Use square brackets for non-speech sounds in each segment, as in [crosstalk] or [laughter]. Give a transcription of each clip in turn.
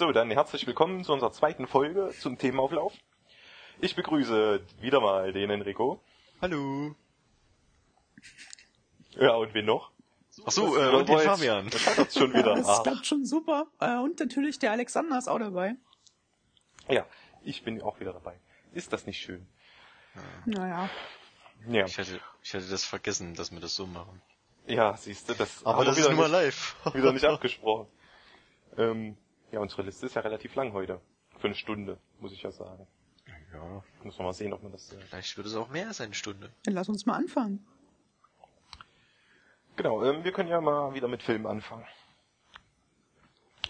So, dann herzlich willkommen zu unserer zweiten Folge zum Themenauflauf. Ich begrüße wieder mal den Enrico. Hallo. Ja, und wen noch? Ach so, Das- äh, und den jetzt- Fabian. Das hat uns schon wieder. [laughs] Das Ah. klappt schon super. Äh, Und natürlich der Alexander ist auch dabei. Ja, ich bin auch wieder dabei. Ist das nicht schön? Naja. Ja, Ich hatte, ich hatte das vergessen, dass wir das so machen. ja siehst du, das Aber das ist wieder nun mal nicht, live. wieder nicht abgesprochen. Ähm, ja, unsere Liste ist ja relativ lang heute. Für eine Stunde, muss ich ja sagen. Ja, Muss man mal sehen, ob man das... Äh vielleicht wird es auch mehr als eine Stunde. Dann lass uns mal anfangen. Genau, ähm, wir können ja mal wieder mit Filmen anfangen.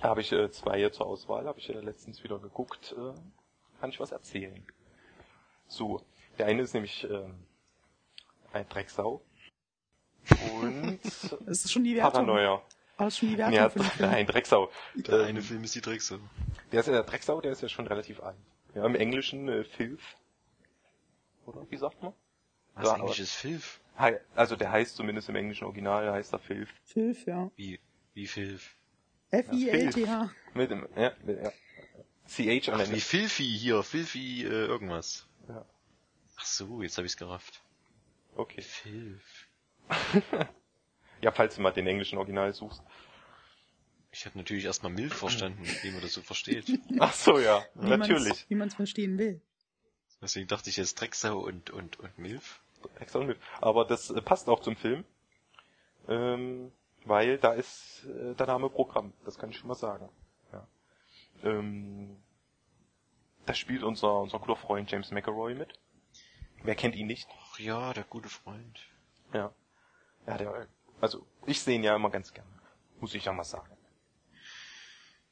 Da habe ich äh, zwei hier zur Auswahl, habe ich ja letztens wieder geguckt, äh, kann ich was erzählen. So, der eine ist nämlich ähm, ein Drecksau [laughs] und Das ist schon die Wertung. Paranoia. Die Wertung Ja, nein, Drecksau. Der Ähm, eine Film ist die Drecksau. der ist ja der Drecksau, der ist ja schon relativ alt. Ja, im Englischen äh, Filth. Oder wie sagt man? Was eigentlich aber- ist Filf? Also der heißt zumindest im englischen Original, heißt er Filth. Filf, ja. Wie, wie Filf? F-I-L-T-H. Mit dem, ja, mit, ja. CH an Ach, der wie Filfi hier, Filfi äh, irgendwas. Ja. Ach so, jetzt habe ich's gerafft. Okay. Filf. [laughs] Ja, falls du mal den englischen Original suchst. Ich habe natürlich erstmal Milf verstanden, wie man das so versteht. [laughs] Ach so, ja, Wie man's- natürlich. Wie man es verstehen will. Deswegen dachte ich jetzt Drecksau und, und, und Milf. Extra mit. Aber das äh, passt auch zum Film. Ähm, weil da ist äh, der Name Programm. Das kann ich schon mal sagen. Ja. Ähm, da spielt unser, unser guter Freund James McElroy mit. Wer kennt ihn nicht? Ach ja, der gute Freund. Ja. Ja, der, also, ich sehe ihn ja immer ganz gern. Muss ich ja mal sagen.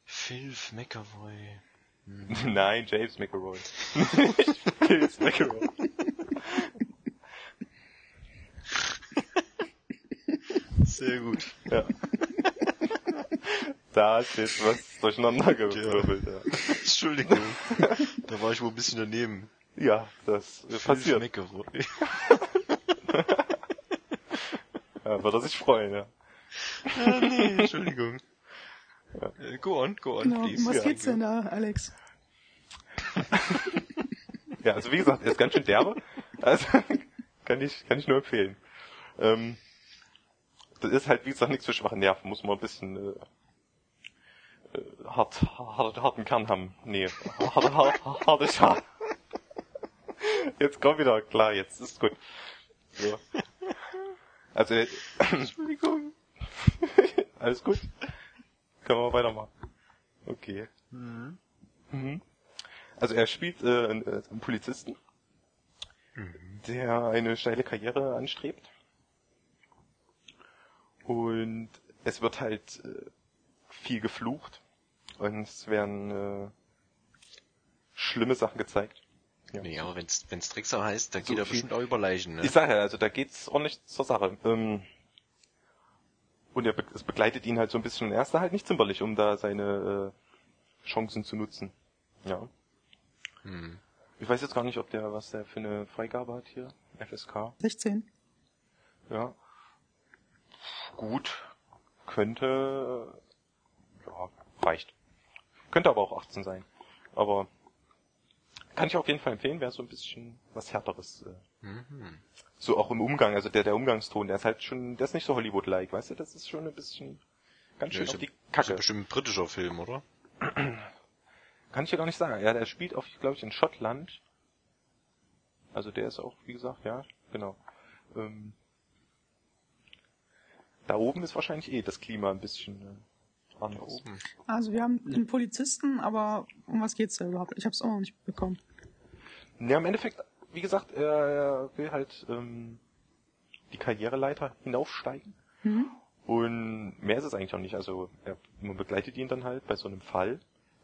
Filf McAvoy. [laughs] Nein, James McElroy. Nicht [laughs] James McElroy. Sehr gut. Ja. Da ist jetzt was durcheinander gewirbelt. Ja, Entschuldigung. da war ich wohl ein bisschen daneben. ja das äh, passiert. McAvoy. [laughs] Ja, wird er sich freuen, ja. ah, nee, [laughs] Entschuldigung. Äh, go on, go on, Genau. Um please. was ja, geht's denn da, Alex? [laughs] Ja, also wie gesagt, er ist ganz schön derbe. Also [laughs] kann ich, kann ich nur empfehlen. Ähm, das ist halt, wie gesagt, nichts für schwache Nerven. Muss man ein bisschen äh, äh, hart, hart, harten Kern haben. Nee, hart, hart, harte Schar. Jetzt komm wieder, klar, jetzt ist gut. So. Also, äh, Entschuldigung. [laughs] alles gut? Können wir weitermachen. Okay. Mhm. Also er spielt äh, einen, äh, einen Polizisten, der eine steile Karriere anstrebt. Und es wird halt äh, viel geflucht und es werden äh, schlimme Sachen gezeigt. Ja. Nee, aber wenn's, wenn's Drecksau heißt, dann So geht er bestimmt auch über Leichen, ne? Ich sage ja, also da geht's ordentlich zur Sache. Ähm, und er, be es begleitet ihn halt so ein bisschen. Er ist da halt nicht zimperlich, um da seine äh, Chancen zu nutzen. Ja. Hm. Ich weiß jetzt gar nicht, ob der, was der für eine Freigabe hat hier. FSK. 16. Ja. Gut. Könnte, ja, reicht. Könnte aber auch 18 sein. Aber kann ich auf jeden Fall empfehlen, wäre so ein bisschen was härteres. Äh, Mhm. so auch im Umgang, also der, der Umgangston, der ist halt schon, der ist nicht so Hollywood-like, weißt du, das ist schon ein bisschen ganz Ja, schön ist auf ja- die Ist ja Kacke. bestimmt ein britischer Film, oder? [clears throat] Kann ich ja gar nicht sagen. Ja, der spielt auch, glaube ich, in Schottland. Also der ist auch, wie gesagt, ja, genau. Ähm, da oben ist wahrscheinlich eh das Klima ein bisschen äh, anders. Oben. Also wir haben einen Polizisten, aber um was geht's da überhaupt? Ich hab's auch noch nicht bekommen. Ja, im Endeffekt, wie gesagt, er, will halt ähm, die Karriereleiter hinaufsteigen. Mhm. Und mehr ist es eigentlich auch nicht. Also er, man begleitet ihn dann halt bei so einem Fall,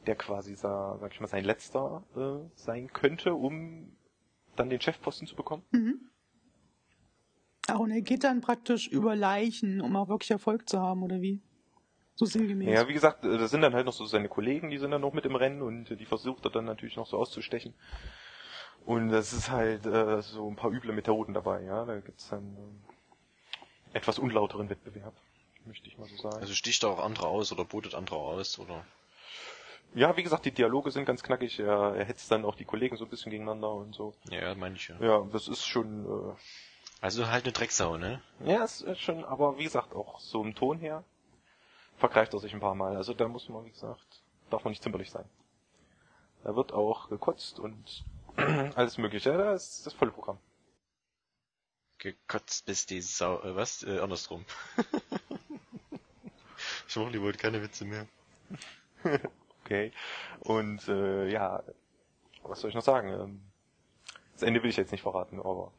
der quasi, sa- sag ich mal, sein letzter äh, sein könnte, um dann den Chefposten zu bekommen. Mhm. Ach, und er geht dann praktisch über Leichen, um auch wirklich Erfolg zu haben, oder wie? So sinngemäß. Ja, wie gesagt, äh, das sind dann halt noch so seine Kollegen, die sind dann noch mit im Rennen und äh, die versucht er dann natürlich noch so auszustechen. Und das ist halt äh, so ein paar üble Methoden dabei, ja. Da gibt's dann ähm, etwas unlauteren Wettbewerb, möchte ich mal so sagen. Also sticht er auch andere aus oder botet andere aus, oder? Ja, wie gesagt, die Dialoge sind ganz knackig. Er, er hetzt dann auch die Kollegen so ein bisschen gegeneinander und so. Ja, ja meine ich ja. Ja, das ist schon, äh, Also halt eine Drecksau, ne? ja, es ist schon, aber wie gesagt, auch so im Ton her vergreift er sich ein paar Mal. Also da muss man, wie gesagt, darf man nicht zimperlich sein. Da wird auch gekotzt und [clears throat] alles mögliche. Ja, das ist das volle Programm. Gekotzt bis die Sau, äh, was? Äh, andersrum. [laughs] ich mache lieber keine Witze mehr. [laughs] Okay. Und äh, ja, was soll ich noch sagen? Ähm, Das Ende will ich jetzt nicht verraten, aber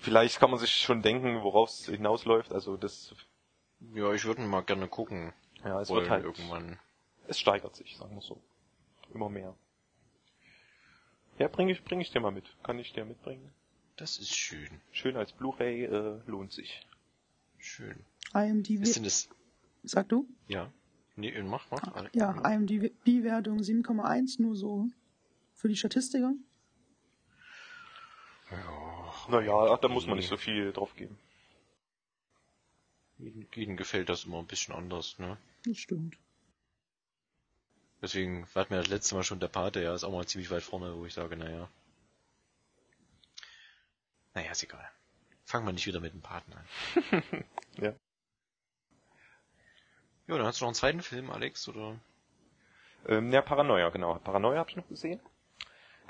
vielleicht kann man sich schon denken, worauf es hinausläuft. Also das, Ja, ich würde mal gerne gucken. ja, es wird halt, irgendwann. es steigert sich, sagen wir so. Immer mehr. Ja, bringe ich, bring ich dir mal mit. Kann ich dir mitbringen? Das ist schön. Schön als Blu-ray, äh, lohnt sich. Schön. IMDb, Ist denn das, sag du? ja. Nee, mach, mach. Ja, IMDb-Wertung 7,1 nur so für die Statistiker. Ja. Naja, ach, da muss man nicht so viel drauf geben. Jedem gefällt das immer ein bisschen anders, ne? Das stimmt. Deswegen war mir das letzte Mal schon der Pate, ja, ist auch mal ziemlich weit vorne, wo ich sage, naja. Naja, ist egal. Fangen wir nicht wieder mit dem Paten an. [laughs] Ja. Ja, dann hast du noch einen zweiten Film, Alex, oder? Ähm, ja, Paranoia, genau. Paranoia habe ich noch gesehen.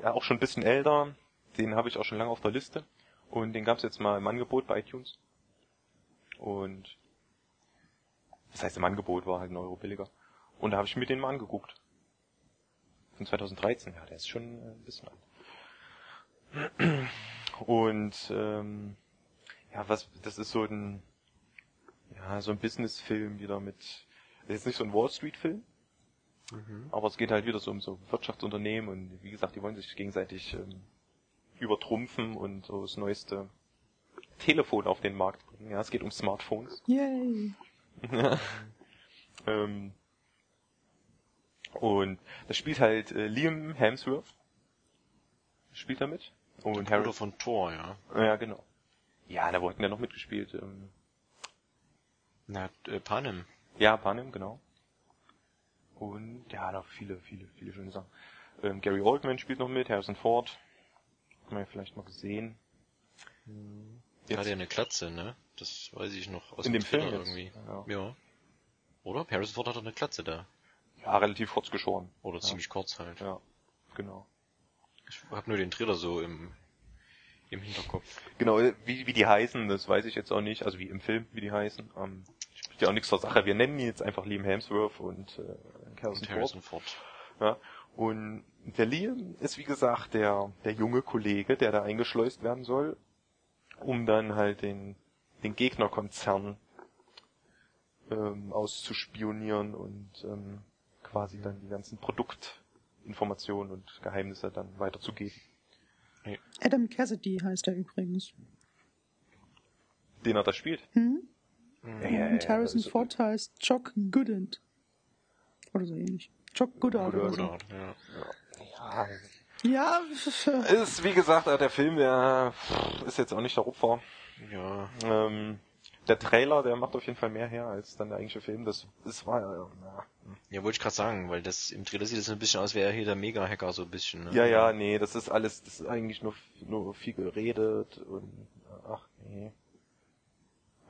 Ja, auch schon ein bisschen älter. Den habe ich auch schon lange auf der Liste. Und den gab es jetzt mal im Angebot bei iTunes. Und das heißt im Angebot war halt ein Euro billiger. Und da habe ich mir den mal angeguckt. Von 2013, ja, der ist schon äh, ein bisschen alt. Und ähm, ja, was das ist so ein ja, so ein Business-Film wieder mit das ist jetzt nicht so ein Wall Street-Film, aber es geht halt wieder so um so Wirtschaftsunternehmen und wie gesagt, die wollen sich gegenseitig ähm, übertrumpfen und so das neueste Telefon auf den Markt bringen. Ja, es geht um Smartphones. Yay. [laughs] Ähm, und das spielt halt äh, Liam Hemsworth. Spielt er mit. Und Harry. von Thor, ja. Ja, genau. Ja, da wurden ja noch mitgespielt. Ähm, Na, äh, Panem. ja, Panem, genau. Und ja, noch viele, viele, viele schöne Sachen. Ähm, Gary Oldman spielt noch mit, Harrison Ford. Man ja vielleicht mal gesehen. Der hat ja eine Glatze, ne? Das weiß ich noch aus In dem Film jetzt, irgendwie. ja. Ja. Oder? Harrison Ford hat doch eine Glatze da. Ja, relativ kurz geschoren. Oder Ja. ziemlich kurz halt. Ja, genau. Ich hab nur den Trailer so im, im Hinterkopf. Genau, wie, wie die heißen, das weiß ich jetzt auch nicht. Also wie im Film, wie die heißen. Ähm, spricht ja auch nichts zur Sache. Wir nennen ihn jetzt einfach Liam Hemsworth und äh, Harrison Und Ford. Harrison Ford. Ja. Und der Liam ist wie gesagt der, der junge Kollege, der da eingeschleust werden soll, um dann halt den, den Gegnerkonzern ähm, auszuspionieren und ähm, quasi dann die ganzen Produktinformationen und Geheimnisse dann weiterzugeben. Adam Cassidy heißt er übrigens. Den er da spielt. Hm? Ja, ja, Und ja, Harrison das ist- Ford heißt Jock Goodent. Oder so ähnlich. Jock Goodard oder so. Oder, ja. Ja, Ja, ist wie gesagt, äh, der Film, der ist jetzt auch nicht der Rupfer. ja. Ähm, der Trailer, der macht auf jeden Fall mehr her als dann der eigentliche Film. Das, das war ja, ja. Ja, wollte ich gerade sagen, weil das im Trailer sieht es ein bisschen aus, wäre er hier der Mega-Hacker so ein bisschen, ne? Ja, ja, nee, das ist alles, das ist eigentlich nur, nur viel geredet und ach nee.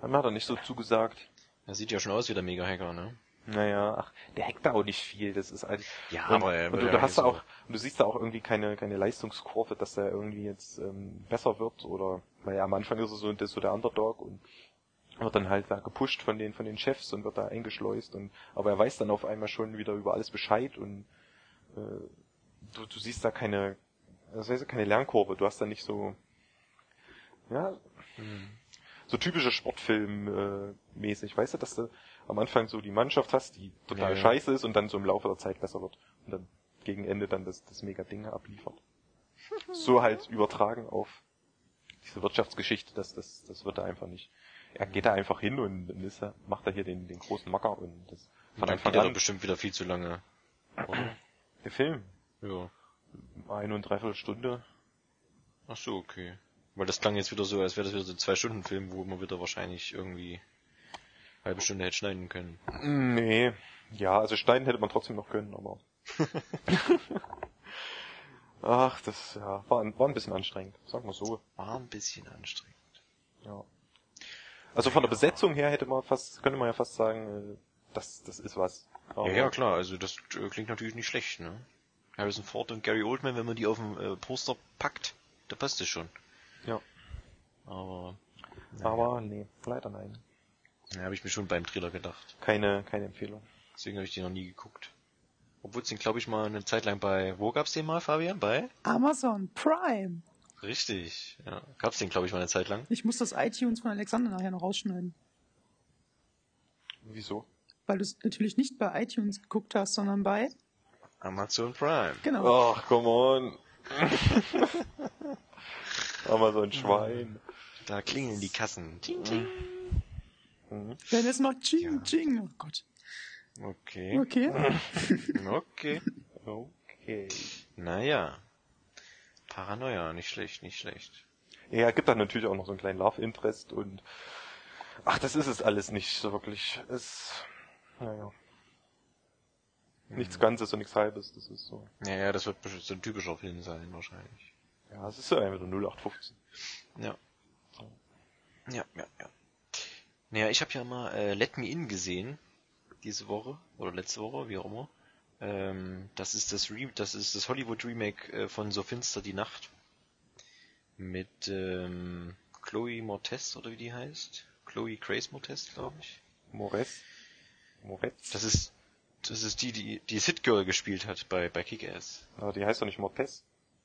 Mir hat er nicht so zugesagt. Er sieht ja schon aus wie der Mega-Hacker, ne? Naja, ach, der hackt da auch nicht viel. Das ist halt. Ja, und, aber er und wird du, hast da auch, du siehst da auch irgendwie keine, keine Leistungskurve, dass er irgendwie jetzt ähm, besser wird oder weil ja, am Anfang ist er so, das ist so der Underdog und wird dann halt da gepusht von den von den Chefs und wird da eingeschleust und aber er weiß dann auf einmal schon wieder über alles Bescheid und äh, du, du siehst da keine das heißt keine Lernkurve, du hast da nicht so ja so typische Sportfilm äh, mäßig, weißt du, dass du am Anfang so die Mannschaft hast, die total Ja, scheiße ist und dann so im Laufe der Zeit besser wird und dann gegen Ende dann das, das mega Ding abliefert. [laughs] so halt übertragen auf diese Wirtschaftsgeschichte, das, das, das wird er einfach nicht. Er geht da einfach hin und dann ist macht er hier den, den großen Macker und das Und von dann Anfang geht er an. doch bestimmt wieder viel zu lange. Oder? Der Film, ja. eine und dreiviertel Stunde. Ach so, okay. Weil das klang jetzt wieder so, als wäre das wieder so ein Zwei-Stunden-Film, wo man wieder wahrscheinlich irgendwie halbe Stunde hätte schneiden können. Nee. Ja, also schneiden hätte man trotzdem noch können, aber. [laughs] Ach, das ja, war, ein- war ein bisschen anstrengend, sagen wir so. War ein bisschen anstrengend. Ja. Also von der Besetzung her hätte man fast, könnte man ja fast sagen, äh, das, das ist was. Aber- Ja, ja, klar, also das äh, klingt natürlich nicht schlecht, ne? Harrison Ford und Gary Oldman, wenn man die auf dem äh, Poster packt, da passt es schon. Ja. Aber, Aber nee, leider nein. Da habe ich mir schon beim Trailer gedacht. Keine, keine Empfehlung. Deswegen habe ich den noch nie geguckt. Obwohl es den, glaube ich, mal eine Zeit lang bei, wo gab's den mal, Fabian? Bei? Amazon Prime. Richtig, ja. Gab's den, glaube ich, mal eine Zeit lang. Ich muss das iTunes von Alexander nachher noch rausschneiden. Wieso? Weil du es natürlich nicht bei iTunes geguckt hast, sondern bei. Amazon Prime. Genau. Ach, come on. [laughs] Ein Schwein. Da klingeln die Kassen. Ting, ting. Mhm. Wenn es noch Ching Ja. Ching. Oh Gott. Okay. Okay. [laughs] Okay. Okay. Naja. Paranoia, nicht schlecht, nicht schlecht. Ja, gibt dann natürlich auch noch so einen kleinen Love Interest und ach, das ist es alles nicht so wirklich. Es, naja. Nichts Ganzes und nichts Halbes, das ist so. Ja, ja, das wird bestimmt so ein typischer Film sein, wahrscheinlich. Ja, es ist so einfach nur 0815. Ja. Ja, ja, ja. Naja, ich habe ja mal äh, Let Me In gesehen, diese Woche, oder letzte Woche, wie auch immer. Ähm, das ist das Re das ist das Hollywood Remake äh, von So finster die Nacht. Mit ähm, Chloe Mortez, oder wie die heißt. Chloe Grace Mortez, glaube ich. Mores? Moretz? Das ist das ist die, die die Hit Girl gespielt hat bei bei Kick-Ass. Aber die heißt doch nicht Mortez.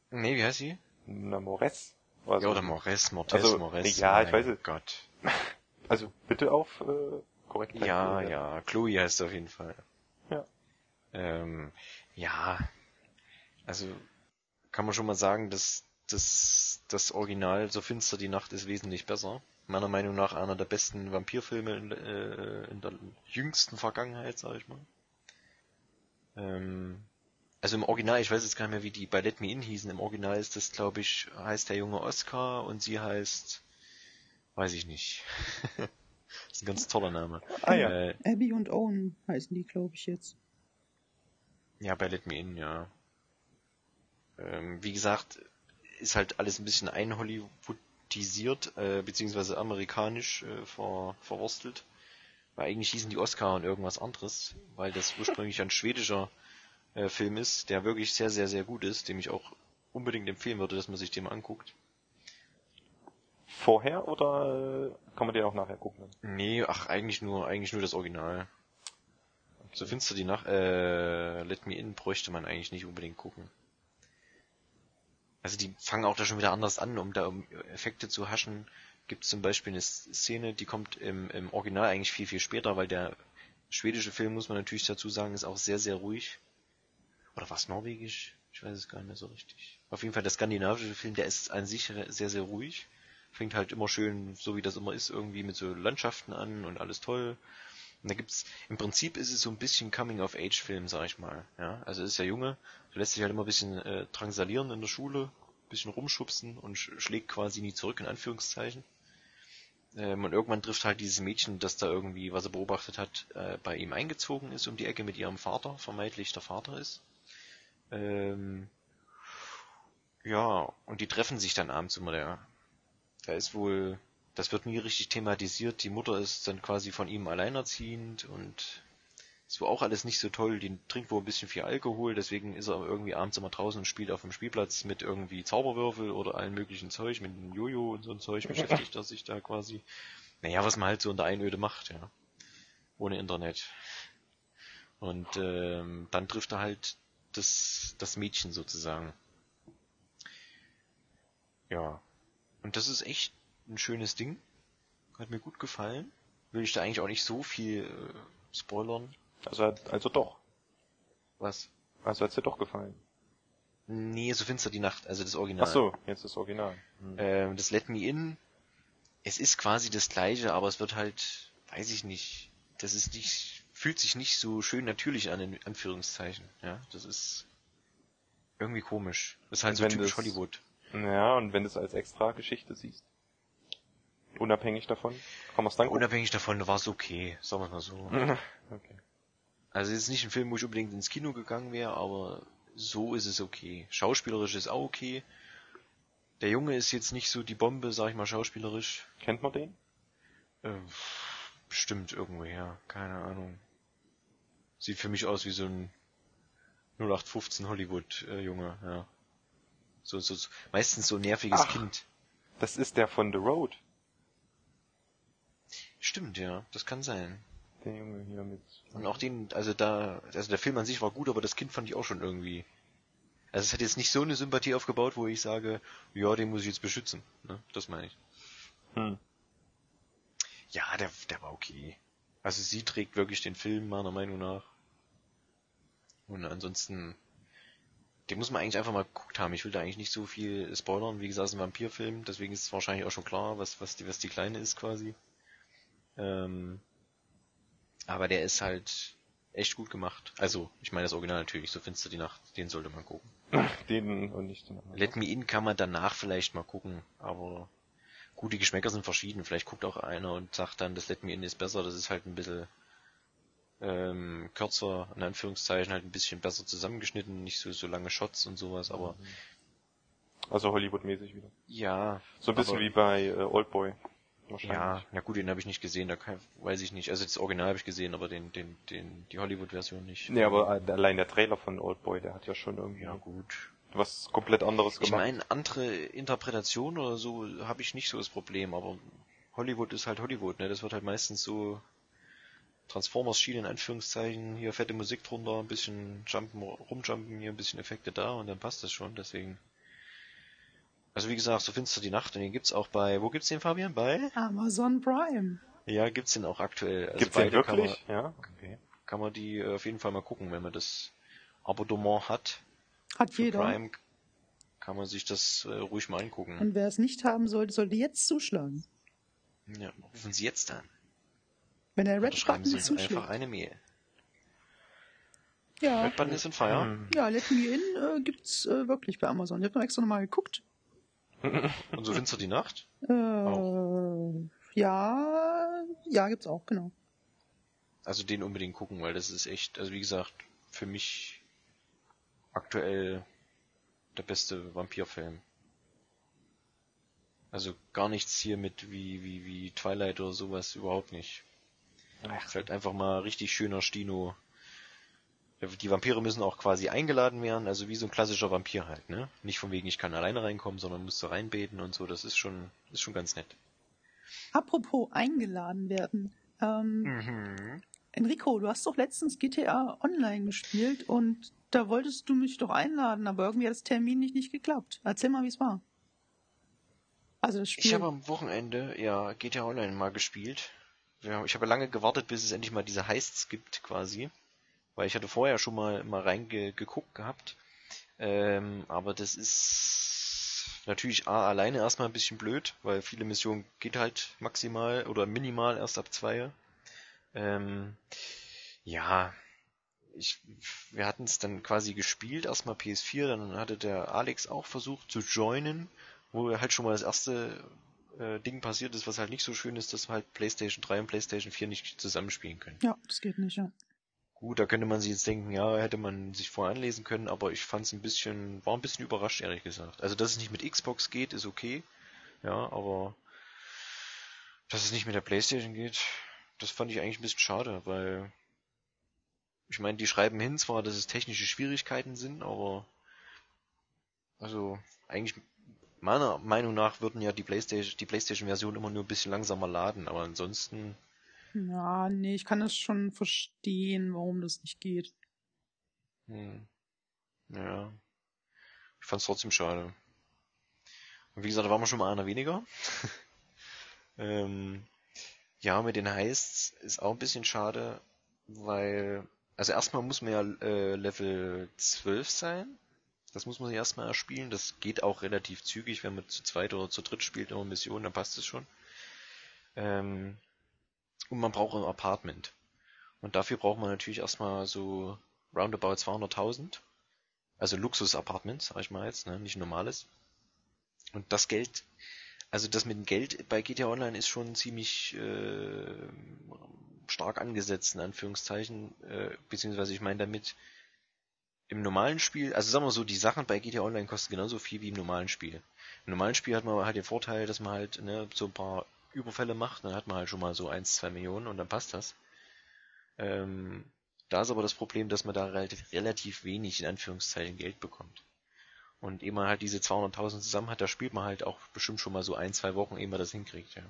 Nee, wie heißt sie? Na, Mores? Also, ja, oder Mores, Mortez, also, Mores. ja, ich weiß es. Gott. [laughs] also bitte auf äh, korrekt. Ja, ja, Chloe heißt auf jeden Fall. Ja. Ähm, ja, also kann man schon mal sagen, dass das, das Original So finster die Nacht ist wesentlich besser. Meiner Meinung nach einer der besten Vampirfilme in, äh, in der jüngsten Vergangenheit, sag ich mal. Ähm, also im Original, ich weiß jetzt gar nicht mehr, wie die bei Let Me In hießen. Im Original ist das, glaube ich, heißt der junge Oscar und sie heißt, weiß ich nicht. das [laughs] ist ein ganz toller Name. Ah ja. Äh, Abby und Owen heißen die, glaube ich, jetzt. Ja, bei Let Me In, ja. Ähm, wie gesagt, ist halt alles ein bisschen einhollywoodisiert, äh, beziehungsweise amerikanisch äh, ver, verwurstelt. Weil eigentlich hießen die Oscar und irgendwas anderes, weil das ursprünglich ein schwedischer äh, Film ist, der wirklich sehr, sehr, sehr gut ist, dem ich auch unbedingt empfehlen würde, dass man sich den mal anguckt. Vorher oder äh, kann man den auch nachher gucken? Nee, ach, eigentlich nur, eigentlich nur das Original. So finster die Nacht, äh, Let Me In bräuchte man eigentlich nicht unbedingt gucken. Also die fangen auch da schon wieder anders an, um da Effekte zu haschen. Gibt zum Beispiel eine Szene, die kommt im, im Original eigentlich viel, viel später, weil der schwedische Film, muss man natürlich dazu sagen, ist auch sehr, sehr ruhig. Oder war es norwegisch? Ich weiß es gar nicht mehr so richtig. Auf jeden Fall der skandinavische Film, der ist an sich sehr, sehr ruhig. Fängt halt immer schön, so wie das immer ist, irgendwie mit so Landschaften an und alles toll. Und da gibt's, im Prinzip ist es so ein bisschen Coming-of-Age-Film, sag ich mal. Ja, also ist der Junge, der lässt sich halt immer ein bisschen äh, drangsalieren in der Schule, bisschen rumschubsen und sch schlägt quasi nie zurück, in Anführungszeichen. Ähm, und irgendwann trifft halt dieses Mädchen, das da irgendwie, was er beobachtet hat, äh, bei ihm eingezogen ist um die Ecke mit ihrem Vater, vermeintlich der Vater ist. Ähm, ja, und die treffen sich dann abends immer, der, da ist wohl, das wird nie richtig thematisiert, die Mutter ist dann quasi von ihm alleinerziehend und ist wohl auch alles nicht so toll, die trinkt wohl ein bisschen viel Alkohol, deswegen ist er irgendwie abends immer draußen und spielt auf dem Spielplatz mit irgendwie Zauberwürfel oder allen möglichen Zeug, mit einem Jojo und so ein Zeug beschäftigt er sich da quasi. Naja, was man halt so in der Einöde macht, ja. Ohne Internet. Und ähm, dann trifft er halt das, das Mädchen sozusagen. Ja. Und das ist echt ein schönes Ding. Hat mir gut gefallen. Will ich da eigentlich auch nicht so viel äh, spoilern. Also, hat- also doch. Was? Also hat's dir doch gefallen. Nee, so finster die Nacht, also das Original. Ach so, jetzt das Original. Hm. Ähm, das Let Me In, es ist quasi das gleiche, aber es wird halt, weiß ich nicht, das ist nicht, fühlt sich nicht so schön natürlich an, in Anführungszeichen. Ja, das ist irgendwie komisch. Das ist halt Und so wenn typisch das- Hollywood. Ja, und wenn du es als extra Geschichte siehst. Unabhängig davon? Kann man es dann gucken? Unabhängig davon war es okay, sagen wir mal so. [laughs] okay. Also es ist nicht ein Film, wo ich unbedingt ins Kino gegangen wäre, aber so ist es okay. Schauspielerisch ist auch okay. Der Junge ist jetzt nicht so die Bombe, sag ich mal, schauspielerisch. Kennt man den? Äh, bestimmt irgendwoher, keine Ahnung. Sieht für mich aus wie so ein 0815 Hollywood-Junge, ja. So, so, so, meistens so ein nerviges Ach. Kind. Das ist der von The Road. Stimmt, ja, das kann sein. Der Junge hier mit. Und auch den, also da, also der Film an sich war gut, aber das Kind fand ich auch schon irgendwie. Also es hat jetzt nicht so eine Sympathie aufgebaut, wo ich sage, ja, den muss ich jetzt beschützen. Ne? Das meine ich. Hm. Ja, der, der war okay. Also sie trägt wirklich den Film, meiner Meinung nach. Und ansonsten, den muss man eigentlich einfach mal geguckt haben. Ich will da eigentlich nicht so viel spoilern. Wie gesagt, es ist ein Vampirfilm, deswegen ist es wahrscheinlich auch schon klar, was, was die, was die Kleine ist quasi. Ähm, aber der ist halt echt gut gemacht. Also, ich meine das Original natürlich, so findest du die Nacht, den sollte man gucken. Den und nicht den anderen. Let Me In kann man danach vielleicht mal gucken, aber gut, die Geschmäcker sind verschieden. Vielleicht guckt auch einer und sagt dann, das Let Me In ist besser, das ist halt ein bisschen ähm, kürzer, in Anführungszeichen, halt ein bisschen besser zusammengeschnitten, nicht so, so lange Shots und sowas, aber Also Hollywood-mäßig wieder. ja. So ein bisschen wie bei äh, Oldboy. Wahrscheinlich. Ja, na gut, den habe ich nicht gesehen, da kann, weiß ich nicht. Also das Original habe ich gesehen, aber den, den, den, die Hollywood-Version nicht. Nee, aber allein der Trailer von Oldboy, der hat ja schon irgendwie Ja, gut. was komplett anderes Ich gemacht. meine, andere Interpretationen oder so habe ich nicht so das Problem, aber Hollywood ist halt Hollywood, ne? Das wird halt meistens so Transformers-Schiene in Anführungszeichen, hier fette Musik drunter, ein bisschen jumpen, rumjumpen, hier ein bisschen Effekte da und dann passt das schon, deswegen. Also wie gesagt, so findest du die Nacht und den gibt's auch bei, wo gibt's den Fabian? Bei? Amazon Prime. Ja, gibt's den auch aktuell. Also Gibt's den kann man, wirklich? Ja, okay. kann man die äh, auf jeden Fall mal gucken, wenn man das Abonnement hat. Hat Für jeder. Prime kann man sich das äh, ruhig mal angucken. Und wer es nicht haben sollte, sollte jetzt zuschlagen. Ja, rufen Sie jetzt an. Wenn der Red schreiben Button Sie uns einfach zuschlägt. eine Mail. Ja, Red Button ist in Fire. Hm. ja, Let Me In äh, gibt's äh, wirklich bei Amazon. Ich habe noch extra nochmal geguckt. [laughs] Und so findest du die Nacht? Äh, ja, ja, gibt's auch, genau. Also den unbedingt gucken, weil das ist echt, also wie gesagt, für mich aktuell der beste Vampirfilm. Also gar nichts hier mit wie, wie, wie Twilight oder sowas, überhaupt nicht. Ist halt einfach mal richtig schöner Stino. Die Vampire müssen auch quasi eingeladen werden, also wie so ein klassischer Vampir halt, ne? Nicht von wegen, ich kann alleine reinkommen, sondern musst du reinbeten und so, das ist schon, ist schon ganz nett. Apropos eingeladen werden. Ähm, Mhm. Enrico, du hast doch letztens GTA Online gespielt und da wolltest du mich doch einladen, aber irgendwie hat das Termin nicht, nicht geklappt. Erzähl mal, wie es war. Also das Spiel. Ich habe am Wochenende ja GTA Online mal gespielt. Ja, ich habe lange gewartet, bis es endlich mal diese Heists gibt, quasi. Weil ich hatte vorher schon mal, mal reingeguckt gehabt. Ähm, aber das ist natürlich A, alleine erstmal ein bisschen blöd, weil viele Missionen geht halt maximal oder minimal erst ab zwei. Ähm, ja, ich, wir hatten es dann quasi gespielt, erstmal PS4, dann hatte der Alex auch versucht zu joinen, wo halt schon mal das erste äh, Ding passiert ist, was halt nicht so schön ist, dass halt PlayStation 3 und PlayStation 4 nicht zusammenspielen können. ja, das geht nicht, ja. Gut, da könnte man sich jetzt denken, ja, hätte man sich vorher anlesen können, aber ich fand es ein bisschen, war ein bisschen überrascht, ehrlich gesagt. Also, dass es nicht mit Xbox geht, ist okay, ja, aber dass es nicht mit der PlayStation geht, das fand ich eigentlich ein bisschen schade, weil ich meine, die schreiben hin zwar, dass es technische Schwierigkeiten sind, aber also eigentlich meiner Meinung nach würden ja die PlayStation die PlayStation Version immer nur ein bisschen langsamer laden, aber ansonsten Ja, nee, ich kann das schon verstehen, warum das nicht geht. Hm. Ja. Ich fand's trotzdem schade. Und wie gesagt, da waren wir schon mal einer weniger. [laughs] ähm, ja, mit den Heists ist auch ein bisschen schade, weil, also erstmal muss man ja äh, Level 12 sein. Das muss man sich erstmal erspielen. Das geht auch relativ zügig, wenn man zu zweit oder zu dritt spielt in Mission, dann passt es schon. Ähm, und man braucht ein Apartment. Und dafür braucht man natürlich erstmal so roundabout 200.000. Also Luxus-Apartment, sag ich mal jetzt, ne? nicht normales. Und das Geld Also das mit dem Geld bei GTA Online ist schon ziemlich äh, stark angesetzt, in Anführungszeichen. Äh, beziehungsweise ich meine damit, im normalen Spiel, also sagen wir so, die Sachen bei GTA Online kosten genauso viel wie im normalen Spiel. Im normalen Spiel hat man halt den Vorteil, dass man halt ne, so ein paar Überfälle macht, dann hat man halt schon mal so 1, 2 Millionen und dann passt das. Ähm, da ist aber das Problem, dass man da relativ, relativ wenig in Anführungszeichen Geld bekommt. Und ehe man halt diese 200.000 zusammen hat, da spielt man halt auch bestimmt schon mal so ein, zwei Wochen, ehe man das hinkriegt, ja.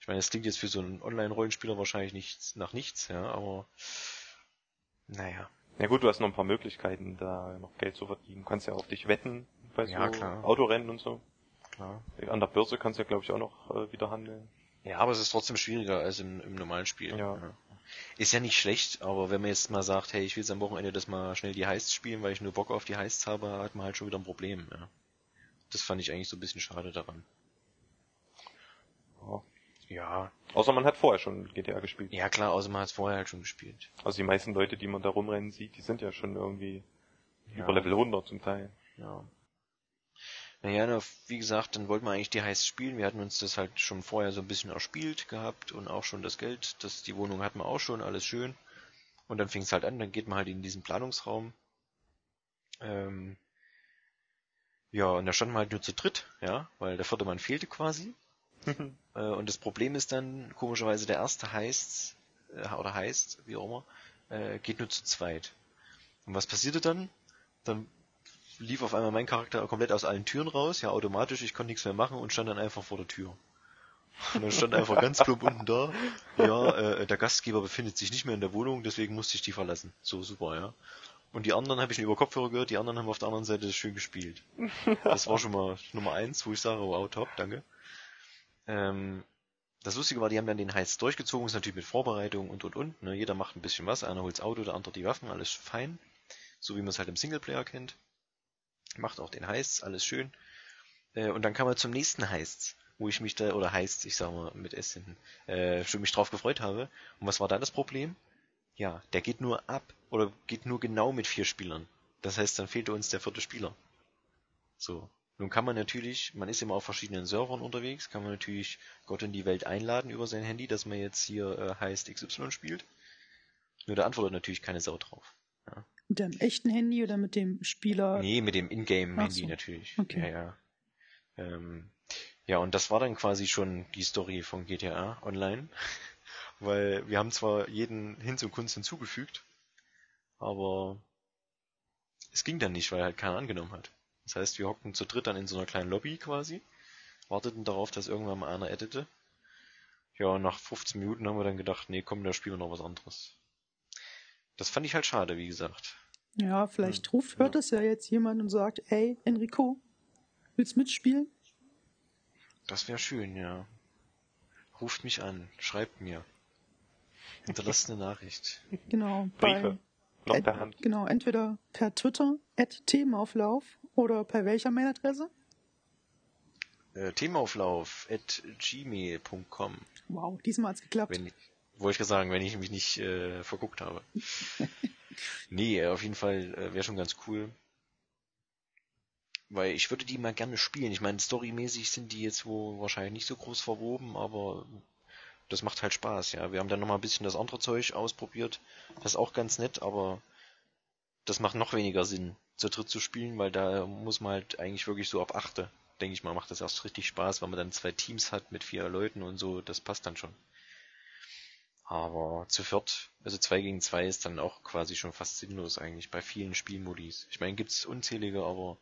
Ich meine, das klingt jetzt für so einen Online-Rollenspieler wahrscheinlich nichts, nach nichts, ja, aber naja. Ja gut, du hast noch ein paar Möglichkeiten, da noch Geld zu verdienen. Du kannst ja auf dich wetten bei so Ja, klar. Autorennen und so. Klar. An der Börse kannst du ja, glaube ich, auch noch äh, wieder handeln. Ja, aber es ist trotzdem schwieriger als im, im normalen Spiel. Ja. Ist ja nicht schlecht, aber wenn man jetzt mal sagt, hey, ich will jetzt am Wochenende das mal schnell die Heists spielen, weil ich nur Bock auf die Heists habe, hat man halt schon wieder ein Problem. Ja. Das fand ich eigentlich so ein bisschen schade daran. Ja. Außer man hat vorher schon GTA gespielt. ja klar, außer man hat es vorher halt schon gespielt. Also die meisten Leute, die man da rumrennen sieht, die sind ja schon irgendwie Ja. über Level 100 zum Teil. Ja. Naja, na, wie gesagt, dann wollten wir eigentlich die Heists spielen. Wir hatten uns das halt schon vorher so ein bisschen erspielt gehabt und auch schon das Geld. Das, die Wohnung hatten wir auch schon, alles schön. Und dann fing es halt an, dann geht man halt in diesen Planungsraum. Ähm, ja, und da standen wir halt nur zu dritt, ja, weil der vierte Mann fehlte quasi. Äh, und das Problem ist dann, komischerweise, der erste heißt, äh, oder heißt, wie auch immer, äh, geht nur zu zweit. Und was passierte dann? Dann lief auf einmal mein Charakter komplett aus allen Türen raus, ja, automatisch, ich konnte nichts mehr machen und stand dann einfach vor der Tür. Und dann stand einfach ganz plump unten da, ja, äh, der Gastgeber befindet sich nicht mehr in der Wohnung, deswegen musste ich die verlassen. So, super, ja. Und die anderen habe ich nur über Kopfhörer gehört, die anderen haben auf der anderen Seite schön gespielt. Das war schon mal Nummer eins, wo ich sage, wow, top, danke. Ähm, das Lustige war, die haben dann den Heiz durchgezogen, ist natürlich mit Vorbereitung und und und. Ne? Jeder macht ein bisschen was, einer holt's Auto, der andere die Waffen, alles fein. So wie man es halt im Singleplayer kennt. Macht auch den Heiz, alles schön. Äh, und dann kam er zum nächsten Heiz, wo ich mich da, oder Heiz, ich sag mal mit S hinten, äh, schon mich drauf gefreut habe. Und was war da das Problem? Ja, der geht nur ab, oder geht nur genau mit vier Spielern. Das heißt, dann fehlte uns der vierte Spieler. So. Nun kann man natürlich, man ist immer auf verschiedenen Servern unterwegs, kann man natürlich Gott in die Welt einladen über sein Handy, dass man jetzt hier äh, heißt XY spielt. Nur da antwortet natürlich keine Sau drauf. Mit dem echten Handy oder mit dem Spieler? Nee, mit dem Ingame-Handy so. natürlich. Okay. Ja, ja. Ähm, ja, und das war dann quasi schon die Story von GTA Online. [laughs] Weil wir haben zwar jeden Hinz und Kunst hinzugefügt, aber es ging dann nicht, weil halt keiner angenommen hat. Das heißt, wir hockten zu dritt dann in so einer kleinen Lobby quasi, warteten darauf, dass irgendwann mal einer editete. Ja, und nach 15 Minuten haben wir dann gedacht, nee, komm, da spielen wir noch was anderes. Das fand ich halt schade, wie gesagt. Ja, vielleicht Hm. ruft, hört es ja jetzt jemand und sagt, ey, Enrico, willst mitspielen? Das wäre schön, ja. Ruft mich an, schreibt mir. Hinterlasst eine Nachricht. Genau. Briefe. Noch Ent- per Hand. Genau, entweder per Twitter, at Themenauflauf, oder per welcher Mailadresse? Äh, Themaauflauf at gmail.com. Wow, diesmal hat's geklappt. Wenn, wollte ich gerade sagen, wenn ich mich nicht äh, verguckt habe. [laughs] nee, äh, auf jeden Fall äh, wäre schon ganz cool. Weil ich würde die mal gerne spielen. Ich meine, storymäßig sind die jetzt wohl wahrscheinlich nicht so groß verwoben, aber das macht halt Spaß, ja. Wir haben dann nochmal ein bisschen das andere Zeug ausprobiert. Das ist auch ganz nett, aber das macht noch weniger Sinn, zu dritt zu spielen, weil da muss man halt eigentlich wirklich so ab achte, denke ich mal, macht das erst richtig Spaß, weil man dann zwei Teams hat mit vier Leuten und so, das passt dann schon. Aber zu viert, also zwei gegen zwei ist dann auch quasi schon fast sinnlos eigentlich bei vielen Spielmodis. Ich meine, gibt's unzählige, aber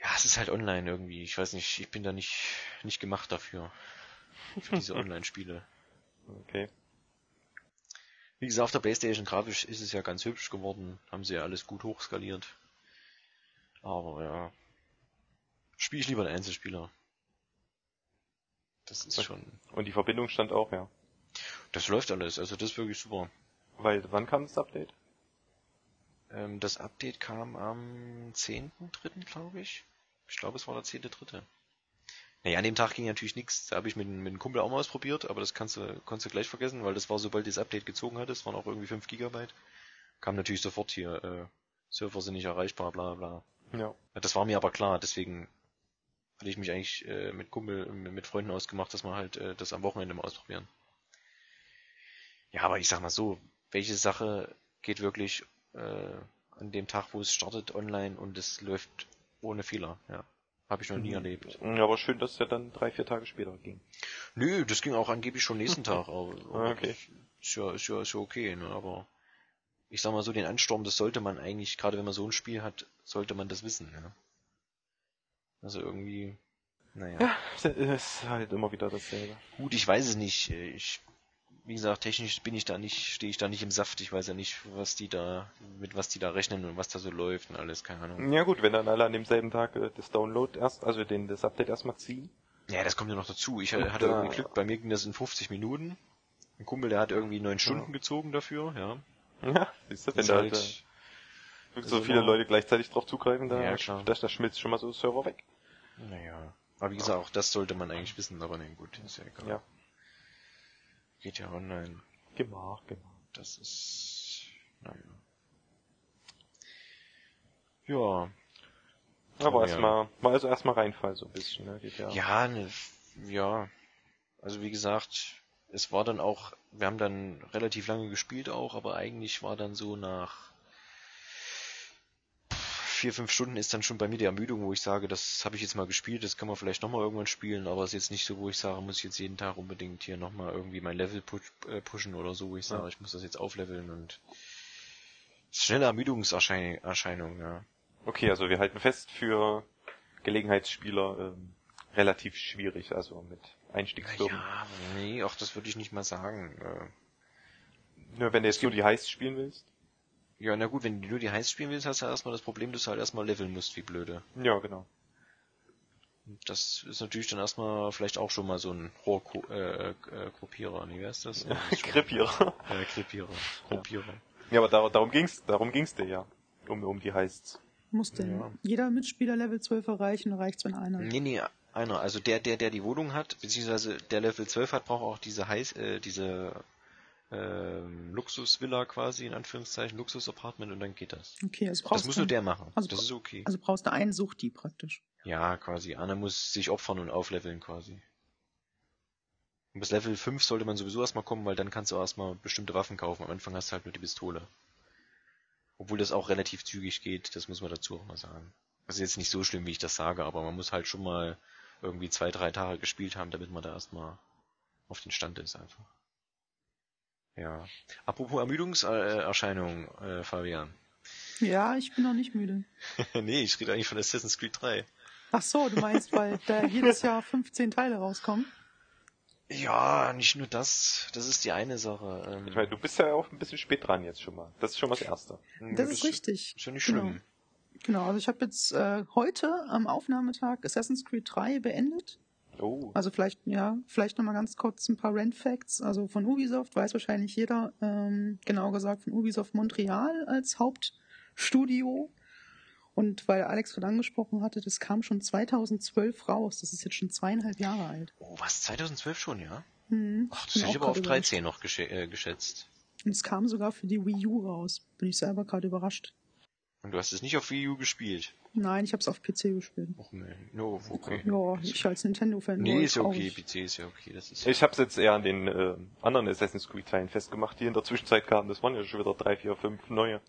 ja, es ist halt online irgendwie. Ich weiß nicht, ich bin da nicht, nicht gemacht dafür. Für diese [laughs] Online-Spiele. Okay. Wie gesagt, auf der Playstation grafisch ist es ja ganz hübsch geworden. Haben sie ja alles gut hochskaliert. Aber ja. Spiele ich lieber den Einzelspieler. Das ist schon. Und die Verbindung stand auch, ja. Das läuft alles, also das ist wirklich super. Weil, wann kam das Update? Ähm, das Update kam am 10.3., glaube ich. Ich glaube, es war der 10.3. Naja, an dem Tag ging natürlich nichts. Da habe ich mit, mit einem Kumpel auch mal ausprobiert, aber das kannst du, kannst du gleich vergessen, weil das war, sobald das Update gezogen hat, es waren auch irgendwie 5 Gigabyte, kam natürlich sofort hier, äh, Server sind nicht erreichbar, bla bla. Ja, Das war mir aber klar, deswegen hatte ich mich eigentlich äh, mit Kumpel, mit Freunden ausgemacht, dass wir halt äh, das am Wochenende mal ausprobieren. Ja, aber ich sag mal so, welche Sache geht wirklich äh, an dem Tag, wo es startet, online und es läuft ohne Fehler, ja. Habe ich noch nie Mhm. erlebt. Ja, aber schön, dass ja dann drei, vier Tage später ging. Nö, das ging auch angeblich schon nächsten [laughs] Tag, aber, aber Ah, okay. ist ja, ist ja, ist ja okay, ne, aber ich sag mal so, den Ansturm, das sollte man eigentlich, gerade wenn man so ein Spiel hat, sollte man das wissen, ja. Also irgendwie, naja. Ja, es ist halt immer wieder dasselbe. Gut, ich weiß es nicht. Ich, wie gesagt, technisch bin ich da nicht, stehe ich da nicht im Saft. Ich weiß ja nicht, was die da, mit was die da rechnen und was da so läuft und alles, keine Ahnung. Ja gut, wenn dann alle an demselben Tag äh, das Download erst, also den, das Update erstmal ziehen. Ja, das kommt ja noch dazu. Ich hatte da- irgendwie Glück, bei mir ging das in 50 Minuten. Ein Kumpel, der hat irgendwie neun Stunden Ja. gezogen dafür, ja. Ja, siehst du, wenn Das da halt, halt, äh, so viele immer- Leute gleichzeitig drauf zugreifen, da, Ja, da, da schmilzt schon mal so der Server weg. naja. Aber wie gesagt, auch das sollte man eigentlich wissen, aber ne, gut, ist ja egal. Ja. Geht ja online. Genau, genau. Das ist, naja. Ja, Aber Ja. erstmal, mal also erstmal Reinfall so ein bisschen, ne, geht ja. Ja, ne, ja. Also wie gesagt, es war dann auch, wir haben dann relativ lange gespielt auch, aber eigentlich war dann so nach vier, fünf Stunden ist dann schon bei mir die Ermüdung, wo ich sage, das habe ich jetzt mal gespielt, das kann man vielleicht nochmal irgendwann spielen, aber es ist jetzt nicht so, wo ich sage, muss ich jetzt jeden Tag unbedingt hier nochmal irgendwie mein Level push, äh, pushen oder so, wo ich sage, Ja. ich muss das jetzt aufleveln und schnelle Ermüdungserscheinung, Erscheinung, ja. Okay, also wir halten fest für Gelegenheitsspieler ähm, relativ schwierig, also mit Einstiegsfirmen. Ja, nee, auch das würde ich nicht mal sagen. Äh, Nur wenn du jetzt nur die Heists spielen willst. Ja, na gut, wenn du nur die Heiß spielen willst, hast du erstmal das Problem, dass du halt erstmal leveln musst, wie blöde. Ja, genau. Und Das ist natürlich dann erstmal vielleicht auch schon mal so ein Rohrgruppierer, äh, äh, Gruppierer, nee, wer [laughs] ist das? Ja, Kripierer. Äh, Krippierer, Gruppierer. Ja, aber dar darum ging's, darum ging's dir ja. Um, um die Heists. Muss denn Ja. jeder Mitspieler Level 12 erreichen, reicht's, wenn einer. Nee, nee, einer. Also der, der, der die Wohnung hat, beziehungsweise der Level 12 hat, braucht auch diese Heiß, äh, diese ähm, Luxusvilla quasi, in Anführungszeichen, Luxusapartment und dann geht das. Okay, also Das brauchst muss du, nur der machen. also das ist okay. also brauchst du einen Suchti praktisch. Ja, quasi. Einer muss sich opfern und aufleveln quasi. Und bis Level 5 sollte man sowieso erstmal kommen, weil dann kannst du erstmal bestimmte Waffen kaufen. Am Anfang hast du halt nur die Pistole. Obwohl das auch relativ zügig geht, das muss man dazu auch mal sagen. Das ist jetzt nicht so schlimm, wie ich das sage, aber man muss halt schon mal irgendwie zwei, drei Tage gespielt haben, damit man da erstmal auf den Stand ist einfach. Ja. Apropos Ermüdungserscheinungen, äh, Fabian. Ja, ich bin noch nicht müde. [laughs] nee, ich rede eigentlich von Assassin's Creed 3. Ach so, du meinst, weil da jedes Jahr 15 Teile rauskommen? Ja, nicht nur das. Das ist die eine Sache. Ähm, Ich meine, du bist ja auch ein bisschen spät dran jetzt schon mal. Das ist schon mal das Erste. Das ist richtig. Ist ja nicht Genau. schlimm. Genau, also ich habe jetzt äh, heute am Aufnahmetag Assassin's Creed 3 beendet. Oh. Also vielleicht, ja, vielleicht nochmal ganz kurz ein paar Rand-Facts. Also von Ubisoft weiß wahrscheinlich jeder, ähm, genau gesagt von Ubisoft Montreal als Hauptstudio. Und weil Alex gerade angesprochen hatte, das kam schon 2012 raus. Das ist jetzt schon zweieinhalb Jahre alt. Oh, was? 2012 schon, ja? Mhm. Ach, das hätte ich aber auf gerade 13 noch gesche äh, geschätzt. Und es kam sogar für die Wii U raus. Bin ich selber gerade überrascht. Und du hast es nicht auf Wii U gespielt. Nein, ich habe es auf PC gespielt. Och nee. No, okay. Ja, ich als Nintendo-Fan. Nee, ist ja okay. PC ist ja okay. Das ist Ich hab's jetzt eher an den äh, anderen Assassin's Creed Teilen festgemacht, die in der Zwischenzeit kamen. Das waren ja schon wieder drei, vier, fünf neue.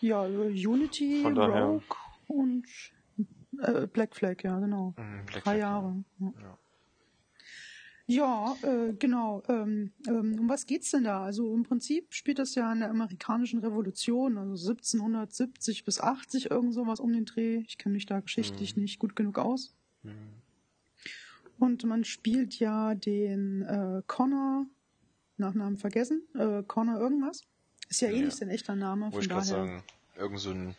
Ja, Unity, Rogue und äh, Black Flag, ja, genau. Mhm, Black Drei Flag, Jahre. Ja, Ja. Ja äh, genau. Ähm, ähm, um was geht's denn da? Also im Prinzip spielt das ja in der amerikanischen Revolution, also 1770 bis 80, irgend sowas um den Dreh. Ich kenne mich da geschichtlich Mhm. nicht gut genug aus. Mhm. Und man spielt ja den äh, Connor, Nachnamen vergessen, äh, Connor irgendwas. Ist ja eh Ja. nicht sein echter Name, Wollte von ich gerade daher. sagen. Irgend so einen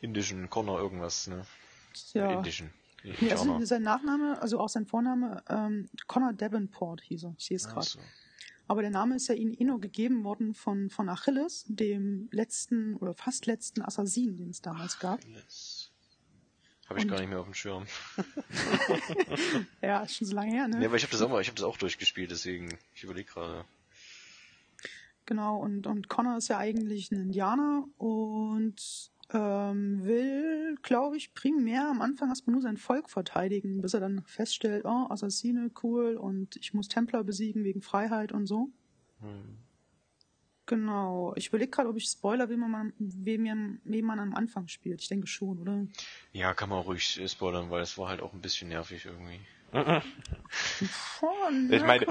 indischen Corner irgendwas, ne? ja. Indischen. Ja, also sein Nachname, also auch sein Vorname, ähm, Connor Davenport hieß er. Ich sehe es gerade. so. Aber der Name ist ja ihnen eh nur gegeben worden von, von Achilles, dem letzten oder fast letzten Assassin, den es damals gab. Achilles. Habe ich Und- gar nicht mehr auf dem Schirm. [laughs] Ja, ist schon so lange her, ne? Nee, aber ich habe das auch mal, ich habe das auch durchgespielt, deswegen, ich überlege gerade. Genau, und, und Connor ist ja eigentlich ein Indianer und ähm, will, glaube ich, primär am Anfang erstmal nur sein Volk verteidigen, bis er dann feststellt, oh, Assassine, cool, und ich muss Templer besiegen wegen Freiheit und so. Hm. Genau. Ich überlege gerade, ob ich Spoiler, wem man, wem, wem man am Anfang spielt. Ich denke schon, oder? Ja, kann man auch ruhig äh, spoilern, weil es war halt auch ein bisschen nervig irgendwie. Oh, [laughs] Ich meine,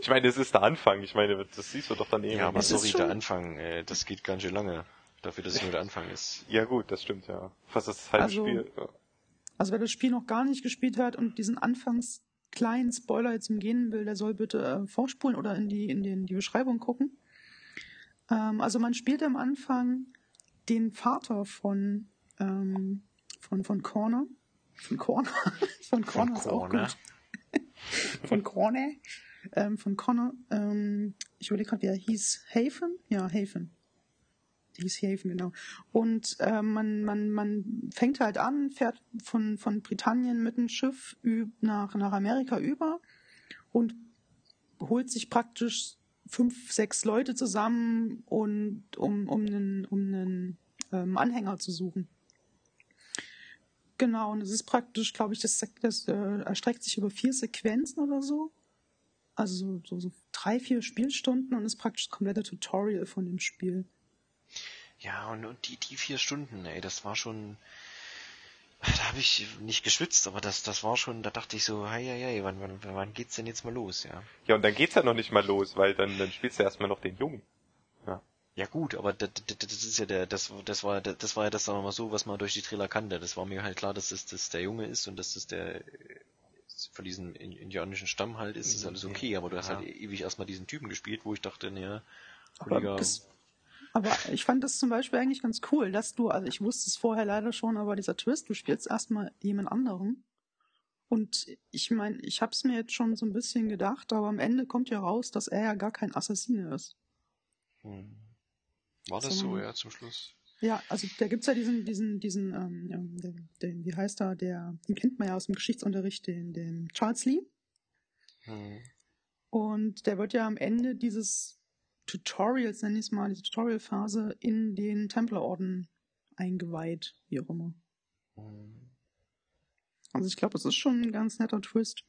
ich meine, es ist der Anfang. Ich meine, das siehst du doch dann eben. Ja, aber Es ist sorry, schon- der Anfang, äh, das geht ganz schön lange. Dafür, dass es nur der Anfang ist. Ja gut, das stimmt, ja. Fast das halbe Also- Spiel. Ja. Also wer das Spiel noch gar nicht gespielt hat und diesen anfangs kleinen Spoiler jetzt umgehen will, der soll bitte äh, vorspulen oder in die in den die Beschreibung gucken. Ähm, also man spielt am Anfang den Vater von ähm, von von Corner, von Corner, [laughs] von Corner ist auch gut. [laughs] von Corner, ähm, von Connor. Ähm, ich überlege gerade, wie er hieß. Hafen? Ja, Hafen. Hieß Hafen, genau. Und äh, man, man, man fängt halt an, fährt von, von Britannien mit dem Schiff nach, nach Amerika über und holt sich praktisch fünf, sechs Leute zusammen und um, um einen, um einen ähm, Anhänger zu suchen. Genau, und es ist praktisch, glaube ich, das, das äh, erstreckt sich über vier Sequenzen oder so. Also so, so, so drei, vier Spielstunden und ist praktisch das komplette Tutorial von dem Spiel. Ja, und, und die, die vier Stunden, ey, das war schon. Da habe ich nicht geschwitzt, aber das, das war schon, da dachte ich so, hei, hei, hei, wann, wann, wann geht's denn jetzt mal los, ja? ja, und dann geht's ja noch nicht mal los, weil dann, dann spielst du erstmal noch den Jungen. Ja. Ja gut, aber das, das, das ist ja der, das, das war, das war ja das, sagen wir mal so, was man durch die Trailer kannte. Das war mir halt klar, dass das, das der Junge ist und dass das der von diesem in- indianischen Stamm halt ist, ist alles okay, aber du hast Ja. halt ewig erstmal diesen Typen gespielt, wo ich dachte, naja, Kollege, aber ich fand das zum Beispiel eigentlich ganz cool, dass du, also ich wusste es vorher leider schon, aber dieser Twist, du spielst erstmal jemand anderen. Und ich meine, ich habe es mir jetzt schon so ein bisschen gedacht, aber am Ende kommt ja raus, dass er ja gar kein Assassine ist. hm. war das so, So- ja, zum Schluss? Ja, also da gibt's ja diesen, diesen, diesen, ähm, den, den, wie heißt er, der, den kennt man ja aus dem Geschichtsunterricht, den, den Charles Lee. Hm. Und der wird ja am Ende dieses Tutorials, nenne ich es mal, diese Tutorial-Phase in den Templerorden eingeweiht, wie auch immer. Hm. Also ich glaube, das ist schon ein ganz netter Twist.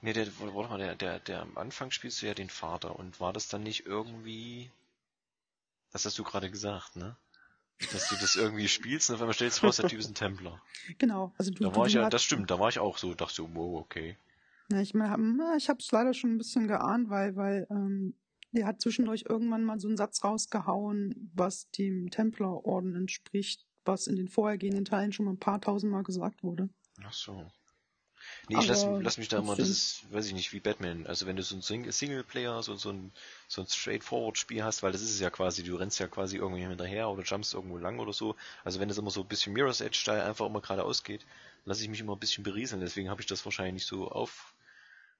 Nee, der, warte mal, der, der, der am Anfang spielst du ja den Vater und war das dann nicht irgendwie, das hast du gerade gesagt, ne? Dass du das irgendwie spielst und auf einmal stellst du raus, der Typ ist ein Templer. [laughs] Genau, also du, Da du, war ich du ja, hast- das stimmt, da war ich auch so, dachte so, wow, okay. Ja, ich meine, ich habe es leider schon ein bisschen geahnt, weil, weil ähm, der hat zwischendurch irgendwann mal so einen Satz rausgehauen, was dem Templerorden entspricht, was in den vorhergehenden Teilen schon mal ein paar tausendmal gesagt wurde. Ach so. Nee, ich lass, lass mich da immer, das ist, weiß ich nicht, wie Batman. Also wenn du so ein Sing- Singleplayer, so, so ein, so ein Straightforward-Spiel hast, weil das ist es ja quasi, du rennst ja quasi irgendwie hinterher oder jumpst irgendwo lang oder so. Also wenn das immer so ein bisschen Mirror's Edge-Style einfach immer geradeaus geht, lasse ich mich immer ein bisschen berieseln. Deswegen habe ich das wahrscheinlich nicht so auf,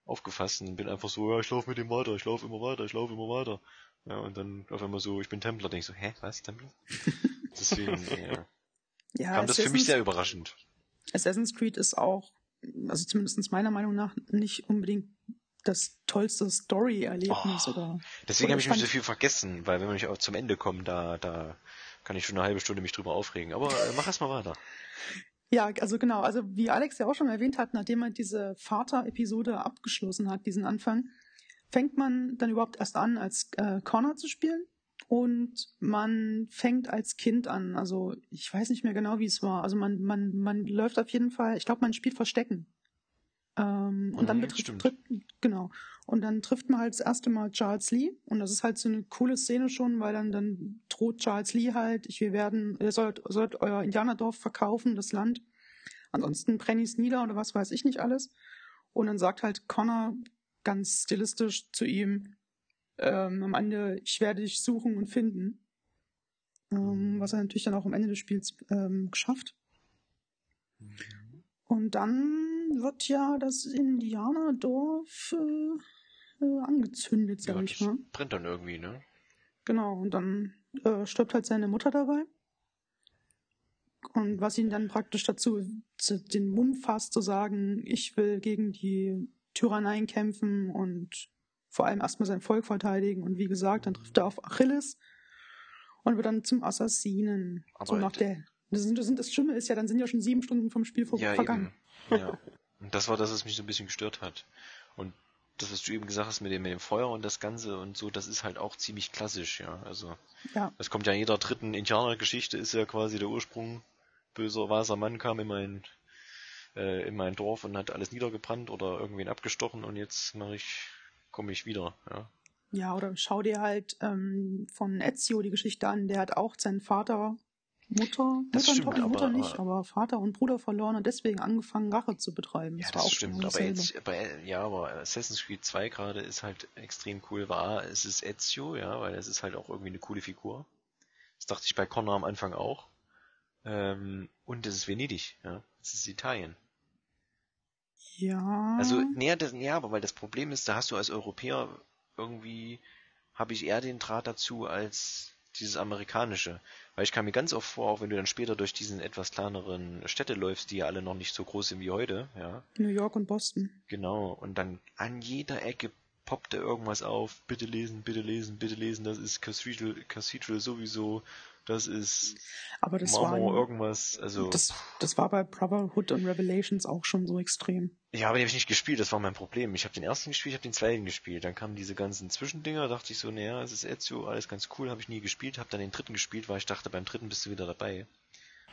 aufgefasst und bin einfach so, ja, ich laufe mit dem weiter, ich laufe immer weiter, ich laufe immer weiter. Ja, und dann auf einmal so, ich bin Templer, denk ich so, hä, was, Templer? [laughs] Deswegen, ja, Ja, kam das für mich Assassin's- sehr überraschend. Assassin's Creed ist auch, also zumindest meiner Meinung nach, nicht unbedingt das tollste Story-Erlebnis Oh, oder. Deswegen habe ich mich so viel vergessen, weil wenn wir nicht auch zum Ende kommen, da, da kann ich schon eine halbe Stunde mich drüber aufregen. Aber äh, mach erst mal weiter. Ja, also genau, also wie Alex ja auch schon erwähnt hat, nachdem er diese Vater-Episode abgeschlossen hat, diesen Anfang, fängt man dann überhaupt erst an, als äh, Connor zu spielen. Und man fängt als Kind an. Also ich weiß nicht mehr genau, wie es war. Also man, man, man läuft auf jeden Fall, ich glaube, man spielt Verstecken. Ähm, und dann Mhm, betrifft, genau. Und dann trifft man halt das erste Mal Charles Lee. Und das ist halt so eine coole Szene schon, weil dann, dann droht Charles Lee halt, ich, wir werden, ihr sollt, sollt euer Indianerdorf verkaufen, das Land. Ansonsten brenne ich's nieder oder was weiß ich nicht alles. Und dann sagt halt Connor ganz stilistisch zu ihm, ähm, am Ende, ich werde dich suchen und finden. Ähm, was er natürlich dann auch am Ende des Spiels ähm, geschafft. Und dann wird ja das Indianerdorf äh, äh, angezündet, sag Ja, ich das mal. brennt dann irgendwie, ne? Genau, und dann äh, stirbt halt seine Mutter dabei. Und was ihn dann praktisch dazu zu, den Mumm fasst, zu sagen, ich will gegen die Tyranneien kämpfen und vor allem erstmal sein Volk verteidigen. Und wie gesagt, dann trifft er auf Achilles und wird dann zum Assassinen. Aber so nach der. Das, sind, das, sind, das Schlimme ist ja, dann sind ja schon sieben Stunden vom Spiel vor, Ja, vergangen. eben. Ja. Und das war das, was mich so ein bisschen gestört hat. Und das, was du eben gesagt hast mit dem, mit dem Feuer und das Ganze und so, das ist halt auch ziemlich klassisch, ja. Also, Ja. das kommt ja in jeder dritten Indianergeschichte, ist ja quasi der Ursprung. Böser weißer Mann kam in mein, äh, in mein Dorf und hat alles niedergebrannt oder irgendwen abgestochen und jetzt mache ich, komme ich wieder, ja. Ja, oder schau dir halt ähm, von Ezio die Geschichte an. Der hat auch seinen Vater, Mutter, Das Mutter, stimmt, und, Mutter aber- nicht, aber Vater und Bruder verloren und deswegen angefangen, Rache zu betreiben. Ja, war das auch stimmt, genau aber jetzt, bei, ja, aber Assassin's Creed 2 gerade ist halt extrem cool. War, es ist Ezio, ja, weil es ist halt auch irgendwie eine coole Figur. Das dachte ich bei Connor am Anfang auch. Ähm, und es ist Venedig, ja. Es ist Italien. Ja. Also, näher, das, ja, aber weil das Problem ist, da hast du als Europäer irgendwie, habe ich eher den Draht dazu als dieses amerikanische. Weil ich kam mir ganz oft vor, auch wenn du dann später durch diesen etwas kleineren Städte läufst, die ja alle noch nicht so groß sind wie heute, ja. New York und Boston. Genau, und dann an jeder Ecke poppte irgendwas auf. Bitte lesen, bitte lesen, bitte lesen. Das ist Cathedral, Cathedral sowieso. Das ist Aber das Marmor, war irgendwas. Also, das, das war bei Brotherhood und Revelations auch schon so extrem. ja, aber den habe ich nicht gespielt. Das war mein Problem. Ich habe den ersten gespielt, ich habe den zweiten gespielt. Dann kamen diese ganzen Zwischendinger. Dachte ich so, naja, es ist Ezio, alles ganz cool. Habe ich nie gespielt. Habe dann den dritten gespielt, weil ich dachte, beim dritten bist du wieder dabei.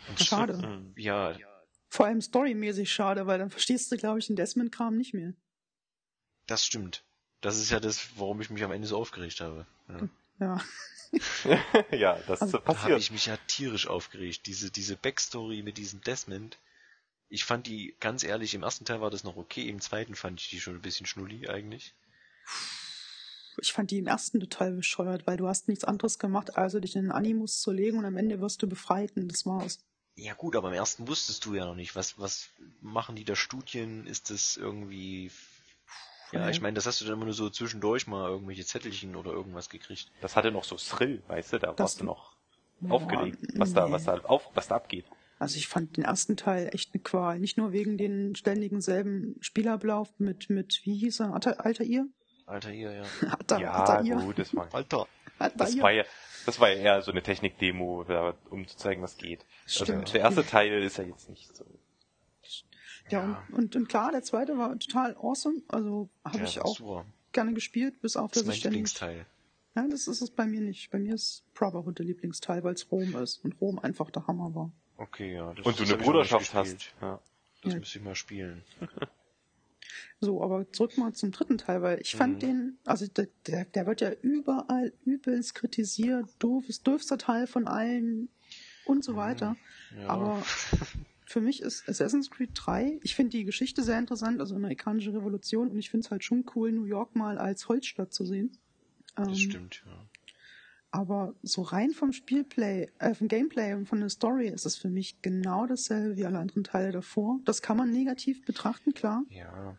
Und Schade. Hm. [laughs] Ja, Vor allem storymäßig schade, weil dann verstehst du, glaube ich, den Desmond-Kram nicht mehr. das stimmt. Das ist ja das, warum ich mich am Ende so aufgeregt habe. Ja. Ja. [laughs] ja, das Also, äh, Da habe passiert. ich mich ja tierisch aufgeregt. Diese, diese Backstory mit diesem Desmond. Ich fand die, ganz ehrlich, im ersten Teil war das noch okay, im zweiten fand ich die schon ein bisschen schnulli eigentlich. Ich fand die im ersten total bescheuert, weil du hast nichts anderes gemacht, also dich in den Animus zu legen und am Ende wirst du befreit und das war's. Ja gut, aber im ersten wusstest du ja noch nicht, was, was machen die da Studien? Ist das irgendwie... Ja, ich meine, das hast du dann immer nur so zwischendurch mal irgendwelche Zettelchen oder irgendwas gekriegt. Das hatte noch so Thrill, weißt du, da Das- warst du noch Ja, aufgeregt, was da, nee. was da auf, was da abgeht. Also ich fand den ersten Teil echt eine Qual. Nicht nur wegen den ständigen selben Spielablauf mit, mit wie hieß er, Alter, Altair? Alter, hier, [laughs] ja. Alter, ja, Altair? gut, das war, Alter. das Altair. war ja, das war ja eher so eine Technik-Demo, da- um zu zeigen, was geht. Also, Stimmt. der erste Teil ist ja jetzt nicht so. Ja, Ja. Und, und, und klar, der zweite war total awesome. Also habe Ja, ich auch super. gerne gespielt, bis auf Das dass ist mein. Lieblingsteil. Nein, das ist es bei mir nicht. Bei mir ist Brotherhood der Lieblingsteil, weil es Rom ist und Rom einfach der Hammer war. Okay, ja. Das, Und du eine Bruderschaft hast. Ja. Das Ja. müsste ich mal spielen. [laughs] So, aber zurück mal zum dritten Teil, weil ich fand Mhm. den, also der, der, der wird ja überall übelst kritisiert, doof, ist doofster Teil von allen und so weiter. Ja. Aber [laughs] für mich ist Assassin's Creed 3, ich finde die Geschichte sehr interessant, also amerikanische Revolution, und ich finde es halt schon cool, New York mal als Holzstadt zu sehen. Ähm, das stimmt, ja. Aber so rein vom Spielplay, äh, vom Gameplay und von der Story ist es für mich genau dasselbe wie alle anderen Teile davor. Das kann man negativ betrachten, klar. Ja,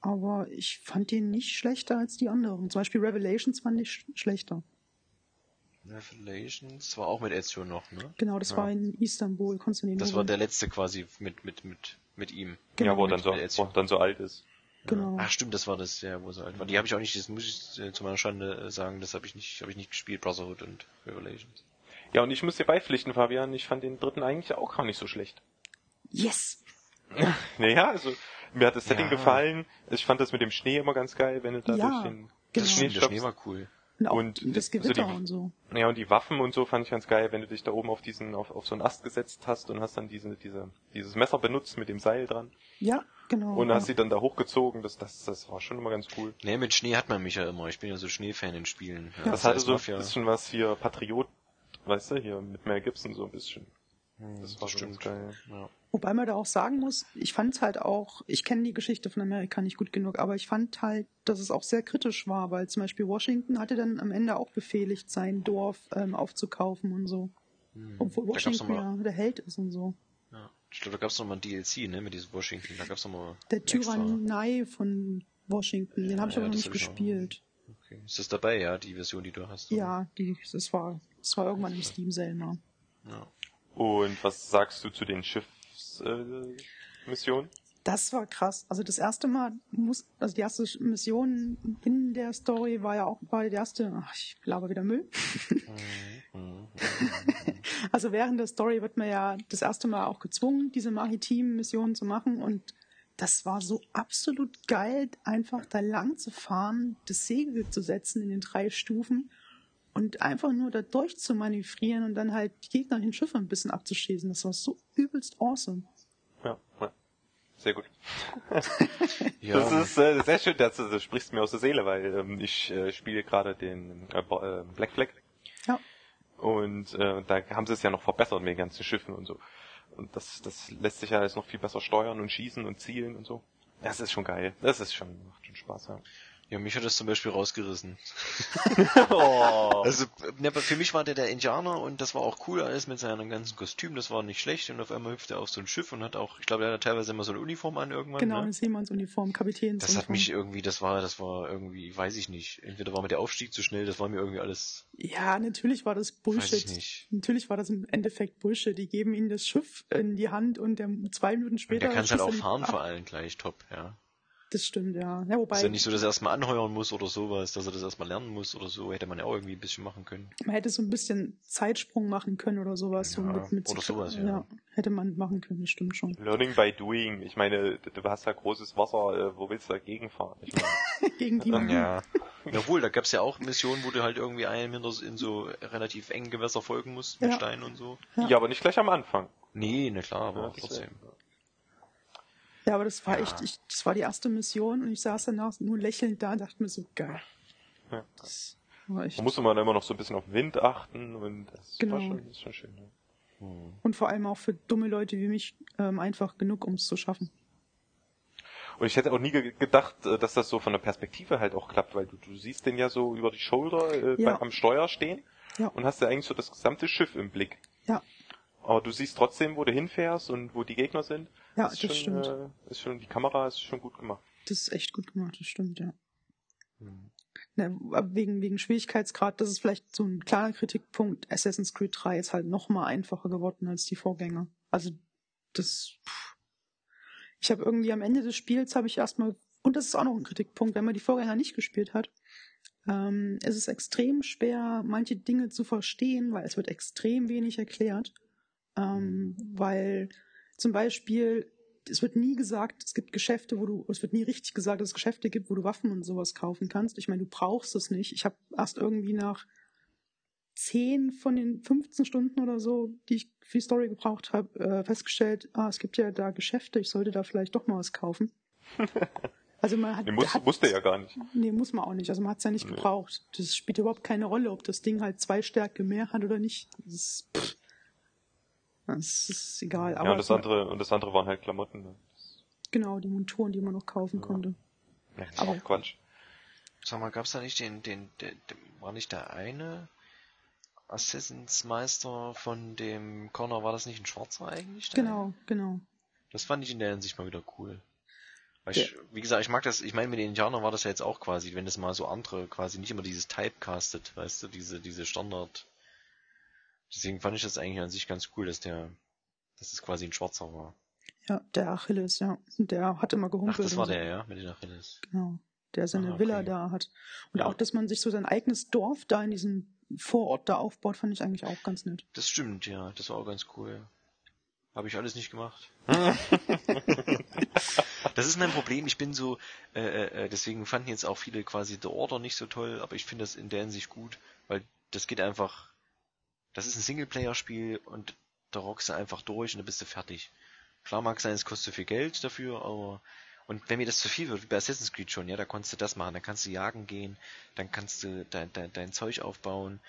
Aber ich fand den nicht schlechter als die anderen. Zum Beispiel Revelations fand ich sch schlechter. Revelations war auch mit Ezio noch, ne? Genau, das Ja. war in Istanbul, Konstantinopel. Das war der letzte quasi mit, mit, mit, mit ihm. Genau. ja, wo er dann so, mit Ezio. wo dann so alt ist. Genau. Ach stimmt, das war das, ja, wo sie alt war. Die habe ich auch nicht, das muss ich äh, zu meiner Schande äh, sagen, das habe ich nicht, habe ich nicht gespielt, Brotherhood und Revelations. Ja, und ich muss dir beipflichten, Fabian, ich fand den dritten eigentlich auch gar nicht so schlecht. Yes! [laughs] Naja, also mir hat das Setting Ja. gefallen. Ich fand das mit dem Schnee immer ganz geil, wenn du da Ja, durch den genau. Das Schnee der Schnee war cool. Und, auch Und das so die- Gewitter und so. Ja, und die Waffen und so fand ich ganz geil, wenn du dich da oben auf diesen, auf, auf so einen Ast gesetzt hast und hast dann diese, diese, dieses Messer benutzt mit dem Seil dran Ja, genau. und ja. hast sie dann da hochgezogen. Das, das, das war schon immer ganz cool. Nee, mit Schnee hat man mich ja immer. Ich bin ja so Schneefan in Spielen. Ja, das hatte heißt so ein bisschen was hier Patriot, weißt du, hier mit Mel Gibson so ein bisschen. Hm, Das war schon ganz geil. Ja. Wobei man da auch sagen muss, ich fand halt auch, ich kenne die Geschichte von Amerika nicht gut genug, aber ich fand halt, dass es auch sehr kritisch war, weil zum Beispiel Washington hatte dann am Ende auch befehligt, sein Dorf ähm, aufzukaufen und so. Hm. Obwohl Washington ja der Held ist und so. ja. Ich glaube, da gab's noch mal ein DLC, ne, mit diesem Washington. Da gab's noch mal Der extra- Tyrannei von Washington, den habe ich Ja, aber noch nicht gespielt. Okay. Ist das dabei, ja, die Version, die du hast? oder? Ja, die, das war, das war irgendwann im Steam Selma. ja. Und was sagst du zu den Äh, Missionen? Das war krass. Also das erste Mal muss, also die erste Mission in der Story war ja auch, war die erste, ach, ich glaube wieder Müll. Mhm. Mhm. [laughs] Also während der Story wird man ja das erste Mal auch gezwungen, diese maritimen Missionen zu machen und das war so absolut geil, einfach da lang zu fahren, das Segel zu setzen in den drei Stufen und einfach nur da durch zu manövrieren und dann halt die Gegner in den Schiffen ein bisschen abzuschießen. Das war so übelst awesome. Ja, ja. Sehr gut. [laughs] Ja. Das ist äh, sehr schön, dass du, du sprichst mir aus der Seele, weil ähm, ich äh, spiele gerade den äh, äh, Black Flag Ja. und äh, da haben sie es ja noch verbessert mit den ganzen Schiffen und so. Und das, das lässt sich ja jetzt noch viel besser steuern und schießen und zielen und so. Das ist schon geil. Das ist schon, macht schon Spaß, ja. Ja, mich hat das zum Beispiel rausgerissen. [laughs] [laughs] oh. Also, ne, aber für mich war der der Indianer und das war auch cool alles mit seinem ganzen Kostüm, das war nicht schlecht und auf einmal hüpft er auf so ein Schiff und hat auch, ich glaube, er hat teilweise immer so eine Uniform an irgendwann. Genau, ne? eine Seemannsuniform, Kapitäns. Das hat mich irgendwie, das war, das war irgendwie, weiß ich nicht. Entweder war mir der Aufstieg zu schnell, das war mir irgendwie alles, Ja, natürlich war das Bullshit. weiß ich nicht. Natürlich war das im Endeffekt Bullshit. Die geben ihnen das Schiff in die Hand und der, zwei Minuten Und später. der kann es halt auch fahren ab. vor allem gleich top, ja. Das stimmt, ja. ja wobei, Ist ja nicht so, dass er erstmal anheuern muss oder sowas, dass er das erstmal lernen muss oder so, hätte man ja auch irgendwie ein bisschen machen können. man hätte so ein bisschen Zeitsprung machen können oder sowas. so Ja, mit, mit oder sowas, ja. ja. Hätte man machen können, das stimmt schon. Learning by doing. Ich meine, du hast ja großes Wasser, äh, wo willst du dagegen fahren? Ich meine, [laughs] Gegen die Ja. Jawohl, da gab's ja auch Missionen, wo du halt irgendwie einem hinter in so relativ engen Gewässer folgen musst, mit Ja. Steinen und so. Ja. ja. aber nicht gleich am Anfang. Nee, na klar, aber Ja, trotzdem. Ja, aber das war Ja. echt, ich, das war die erste Mission und ich saß danach nur lächelnd da und dachte mir so, geil. Ja. Das war echt. Da musste man immer noch so ein bisschen auf Wind achten und das Genau. war schon, ist schon schön. Ja. Hm. Und vor allem auch für dumme Leute wie mich ähm, einfach genug, um es zu schaffen. Und ich hätte auch nie ge gedacht, äh, dass das so von der Perspektive halt auch klappt, weil du, du siehst den ja so über die Schulter äh, Ja. bei, am Steuer stehen Ja. und hast ja eigentlich so das gesamte Schiff im Blick. Ja, Aber du siehst trotzdem, wo du hinfährst und wo die Gegner sind. Ja, ist das schon, stimmt. Äh, ist schon, die Kamera ist schon gut gemacht. Das ist echt gut gemacht, das stimmt, ja. Hm. Ne, wegen, wegen Schwierigkeitsgrad, das ist vielleicht so ein kleiner Kritikpunkt. Assassin's Creed 3 ist halt noch mal einfacher geworden als die Vorgänger. Also das. Pff. Ich habe irgendwie am Ende des Spiels habe ich erstmal und das ist auch noch ein Kritikpunkt, wenn man die Vorgänger nicht gespielt hat. Ähm, es ist extrem schwer, manche Dinge zu verstehen, weil es wird extrem wenig erklärt. Ähm, weil zum Beispiel es wird nie gesagt, es gibt Geschäfte, wo du, es wird nie richtig gesagt, dass es Geschäfte gibt, wo du Waffen und sowas kaufen kannst. Ich meine, du brauchst es nicht. Ich habe erst irgendwie nach 10 von den 15 Stunden oder so, die ich für die Story gebraucht habe, äh, festgestellt, ah, es gibt ja da Geschäfte, ich sollte da vielleicht doch mal was kaufen. [laughs] Also man hat, Den muss, hat musste ja gar nicht. Nee, muss man auch nicht. Also man hat es ja nicht Nee. gebraucht. Das spielt überhaupt keine Rolle, ob das Ding halt zwei Stärke mehr hat oder nicht. Das ist, pff. Das ist egal. ja, Aber und das andere, und das andere waren halt Klamotten. Ne? genau, die Monturen, die man noch kaufen Ja. konnte. Ja, das ist Aber- auch Quatsch. Sag mal, gab's da nicht den, den, den, den war nicht der eine Assassins Meister von dem Connor, war das nicht ein Schwarzer eigentlich? Genau, genau. eine? Das fand ich in der Hinsicht mal wieder cool. Weil ich, wie gesagt, ich mag das, ich meine, mit den Indianern war das ja jetzt auch quasi, wenn das mal so andere quasi nicht immer dieses Typecastet, weißt du, diese, diese Standard. Deswegen fand ich das eigentlich an sich ganz cool, dass der, dass es quasi ein Schwarzer war. Ja, der Achilles, ja. Der hat immer Ach, gehumpelt. das war und so. der, ja, mit den Achilles. Genau. Der seine Ah, okay. Villa da hat. Und Ja. auch, dass man sich so sein eigenes Dorf da in diesem Vorort da aufbaut, fand ich eigentlich auch ganz nett. Das stimmt, ja, das war auch ganz cool. Habe ich alles nicht gemacht. [laughs] das ist mein Problem. Ich bin so, äh, äh, deswegen fanden jetzt auch viele quasi The Order nicht so toll, aber ich finde das in der Hinsicht gut, weil das geht einfach. Das ist ein Singleplayer-Spiel und da rockst du einfach durch und dann bist du fertig. Klar mag sein, es kostet viel Geld dafür, aber und wenn mir das zu viel wird, wie bei Assassin's Creed schon, ja, da konntest du das machen, dann kannst du jagen gehen, dann kannst du dein, dein, dein Zeug aufbauen,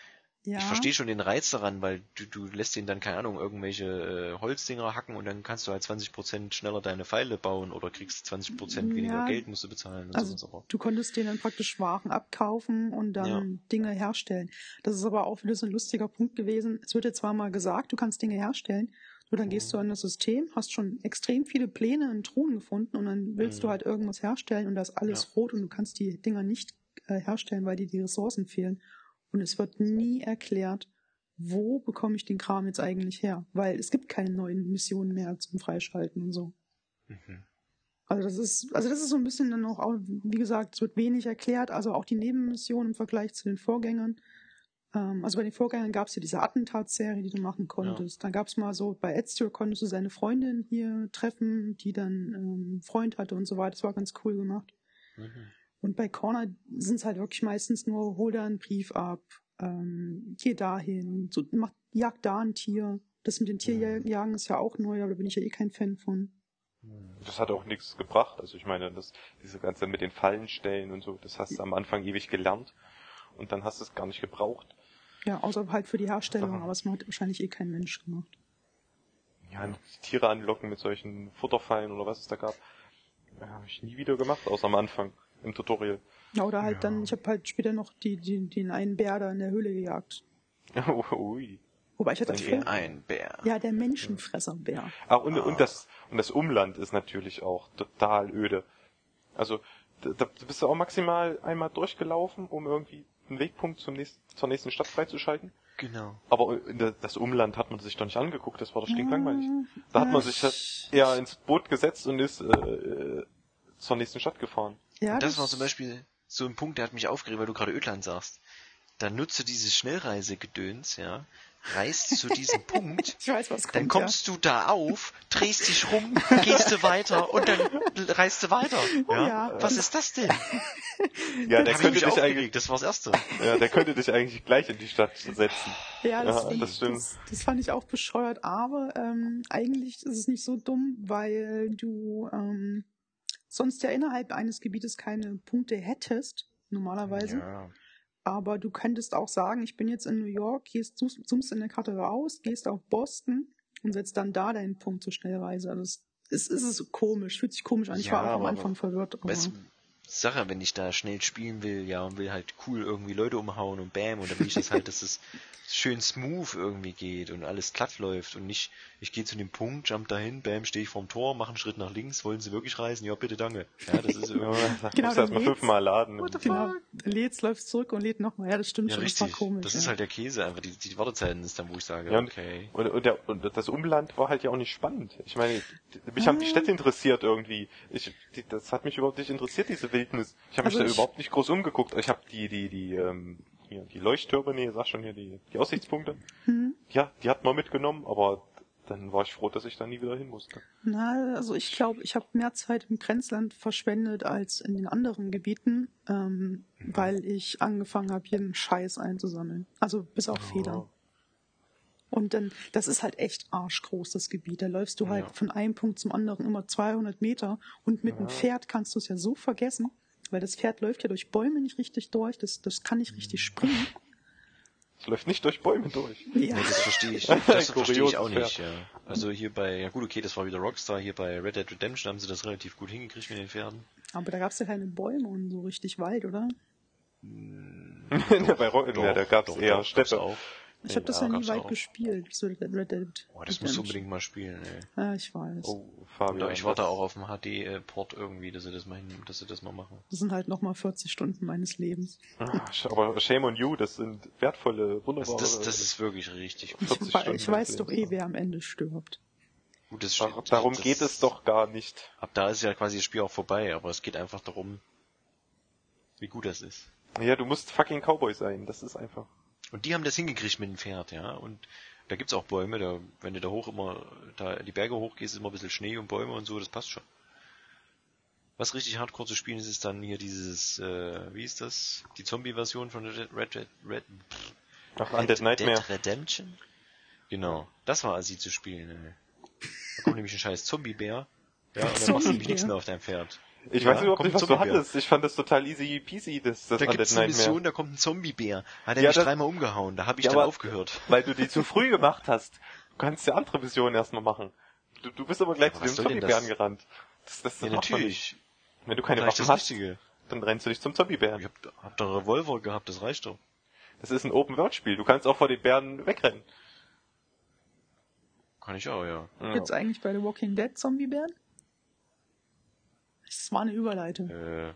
Ja. ich verstehe schon den Reiz daran, weil du, du lässt ihn dann, keine Ahnung, irgendwelche äh, Holzdinger hacken und dann kannst du halt 20% schneller deine Pfeile bauen oder kriegst 20% weniger Ja. Geld, musst du bezahlen und Also. Aber Du konntest denen dann praktisch Waren abkaufen und dann Ja. Dinge herstellen. Das ist aber auch wieder so ein lustiger Punkt gewesen. Es wird dir zwar mal gesagt, du kannst Dinge herstellen, nur dann gehst du an das System, hast schon extrem viele Pläne in Truhen gefunden und dann willst du Mhm. halt irgendwas herstellen und da ist alles Ja. rot und du kannst die Dinger nicht äh, herstellen, weil dir die Ressourcen fehlen. Und es wird nie erklärt, wo bekomme ich den Kram jetzt eigentlich her? Weil es gibt keine neuen Missionen mehr zum Freischalten und so. Mhm. Also das ist, also das ist so ein bisschen dann auch, wie gesagt, es wird wenig erklärt, also auch die Nebenmissionen im Vergleich zu den Vorgängern. Ähm, also bei den Vorgängern gab es ja diese Attentatsserie, die du machen konntest. Dann gab es mal so, bei Ezio konntest du seine Freundin hier treffen, die dann ähm, einen Freund hatte und so weiter. Das war ganz cool gemacht. Mhm. Und bei Corner sind es halt wirklich meistens nur, hol da einen Brief ab, ähm, geh dahin, so, mach, jag da ein Tier. Das mit den Tierjagen ist ja auch neu, aber da bin ich ja eh kein Fan von. Das hat auch nichts gebracht. Also ich meine, das, diese ganze mit den Fallen stellen und so, das hast du am Anfang ewig gelernt und dann hast du es gar nicht gebraucht. Ja, außer halt für die Herstellung, Aha. aber das hat wahrscheinlich eh kein Mensch gemacht. Ja, die Tiere anlocken mit solchen Futterfallen oder was es da gab. Habe ich nie wieder gemacht, außer am Anfang im Tutorial. Ja, oder halt Ja. dann, ich habe halt später noch die, die, den einen Bär da in der Höhle gejagt. [laughs] Ui. Wobei ich hatte Ein vor, Ein Bär. ja, der Menschenfresserbär. Ach, und, Ah. und das und das Umland ist natürlich auch total öde. Also da, da bist du auch maximal einmal durchgelaufen, um irgendwie einen Wegpunkt zum nächsten, zur nächsten Stadt freizuschalten. Genau. Aber das Umland hat man sich doch nicht angeguckt, das war doch stinklangweilig. Da hat man sich eher ins Boot gesetzt und ist äh, äh, zur nächsten Stadt gefahren. Ja, Und das war zum Beispiel so ein Punkt, der hat mich aufgeregt, weil du gerade Ödland sagst. Dann nutze dieses Schnellreisegedöns, ja, reist zu diesem [laughs] Punkt, Ich weiß, was kommt. dann kommst du da auf, drehst dich rum, gehst du weiter und dann reist du weiter. Ja? ja. Was ist das denn? [laughs] Ja, der könnte dich eigentlich, das war das Erste. ja, der könnte dich eigentlich gleich in die Stadt setzen. Ja, das, Ja, das stimmt. Das, das fand ich auch bescheuert, aber ähm, eigentlich ist es nicht so dumm, weil du ähm, sonst ja innerhalb eines Gebietes keine Punkte hättest, normalerweise. Ja. Aber du könntest auch sagen, ich bin jetzt in New York, gehst, zoomst in der Karte raus, gehst auf Boston und setzt dann da deinen Punkt zur Schnellreise. Also es ist, ist es komisch, fühlt sich komisch an. Ich Ja, war auch am Anfang verwirrt. Aber Weißt Sache, wenn ich da schnell spielen will, ja, und will halt cool irgendwie Leute umhauen und bam, und dann will ich das halt, dass es schön smooth irgendwie geht und alles glatt läuft und nicht, ich gehe zu dem Punkt, jump dahin, bam, stehe ich vorm Tor, mache einen Schritt nach links, wollen sie wirklich reisen? Ja, bitte, danke. Ja, das ist [laughs] irgendwie, da Genau, musst erstmal fünfmal laden. What the genau, lädst, läufst zurück und lädt nochmal. Ja, das stimmt ja, schon, richtig. das war komisch. das ja. ist halt der Käse einfach, die, die Wartezeiten ist dann, wo ich sage, Ja, und- okay. Und, und, der, und das Umland war halt ja auch nicht spannend. Ich meine, mich haben die Städte interessiert irgendwie. Ich, die, das hat mich überhaupt nicht interessiert, diese Wildnis. Ich habe mich Also da ich- überhaupt nicht groß umgeguckt. Ich habe die, die, die, ähm, hier, die Leuchttürme, nee, sag schon hier, die, die Aussichtspunkte. Hm. Ja, die hat man mitgenommen, aber dann war ich froh, dass ich da nie wieder hin musste. Na, also ich glaube, ich habe mehr Zeit im Grenzland verschwendet als in den anderen Gebieten, ähm, weil ich angefangen habe, jeden Scheiß einzusammeln. Also bis auf Federn. Und dann, das ist halt echt arschgroß, das Gebiet. Da läufst du halt Ja. von einem Punkt zum anderen immer 200 Meter und mit dem Pferd kannst du es ja so vergessen, weil das Pferd läuft ja durch Bäume nicht richtig durch, das, das kann nicht richtig springen. Es läuft nicht durch Bäume durch. Ja, Nee, das verstehe ich. [laughs] Das verstehe ich auch nicht, ja. Also hier bei, ja gut, okay, das war wieder Rockstar, hier bei Red Dead Redemption haben sie das relativ gut hingekriegt mit den Pferden. aber da gab's ja keine Bäume und so richtig Wald, oder? [laughs] Bei Rock, ja, da gab's doch, eher Städte. auch. Ich habe das Ja, nie weit auch. gespielt, so Red Red Dead. Oh, das musst du Redemption. unbedingt mal spielen, ey. Ja, ich weiß. Oh, Fabian. ich warte das- auch auf dem HD-Port irgendwie, dass sie das mal hin, dass sie das mal machen. Das sind halt nochmal 40 Stunden meines Lebens. Ah, Aber Shame on You, das sind wertvolle, Also wunderbare... das, das ist wirklich richtig gut. Ich, 40 wei- Stunden ich weiß doch eh, wer am Ende stirbt. gut das Ach, darum das, geht es doch gar nicht. Ab da ist ja quasi das Spiel auch vorbei, aber es geht einfach darum, wie gut das ist. Ja, du musst fucking Cowboy sein, das ist einfach. Und die haben das hingekriegt mit dem Pferd, ja. Und da gibt's auch Bäume, da, wenn du da hoch immer, da die Berge hochgehst, ist immer ein bisschen Schnee und Bäume und so, das passt schon. Was richtig hardcore zu spielen ist, ist dann hier dieses, äh, wie ist das? Die Zombie-Version von Red Red Red, Red Ach, Undead Nightmare. Dead Redemption? Genau. Das war assi zu spielen, ey. Da kommt nämlich ein scheiß Zombie-Bär. Ja, und dann machst du nämlich nichts mehr auf deinem Pferd. Ich Ja, weiß überhaupt nicht, was du hattest. Ich fand das total easy peasy, das, das Da gibt's eine Nightmare. Mission, da kommt ein Zombie-Bär. Hat er Ja, mich das- dreimal umgehauen. Da habe ich Ja, dann aber- aufgehört. Weil du die zu [laughs] früh gemacht hast. Du kannst ja andere Missionen erstmal machen. Du, du bist aber gleich Aber zu dem Zombiebären das? gerannt. Das, das, das Ja, natürlich. nicht. Wenn du keine Waffen das hast, Richtige. dann rennst du dich zum Zombiebären. Ich hab, hab da Revolver gehabt, das reicht doch. Das ist ein Open-World-Spiel. Du kannst auch vor den Bären wegrennen. Kann ich auch, ja. Ja. Gibt's eigentlich bei The Walking Dead Zombiebären? Das war eine Überleitung. Äh,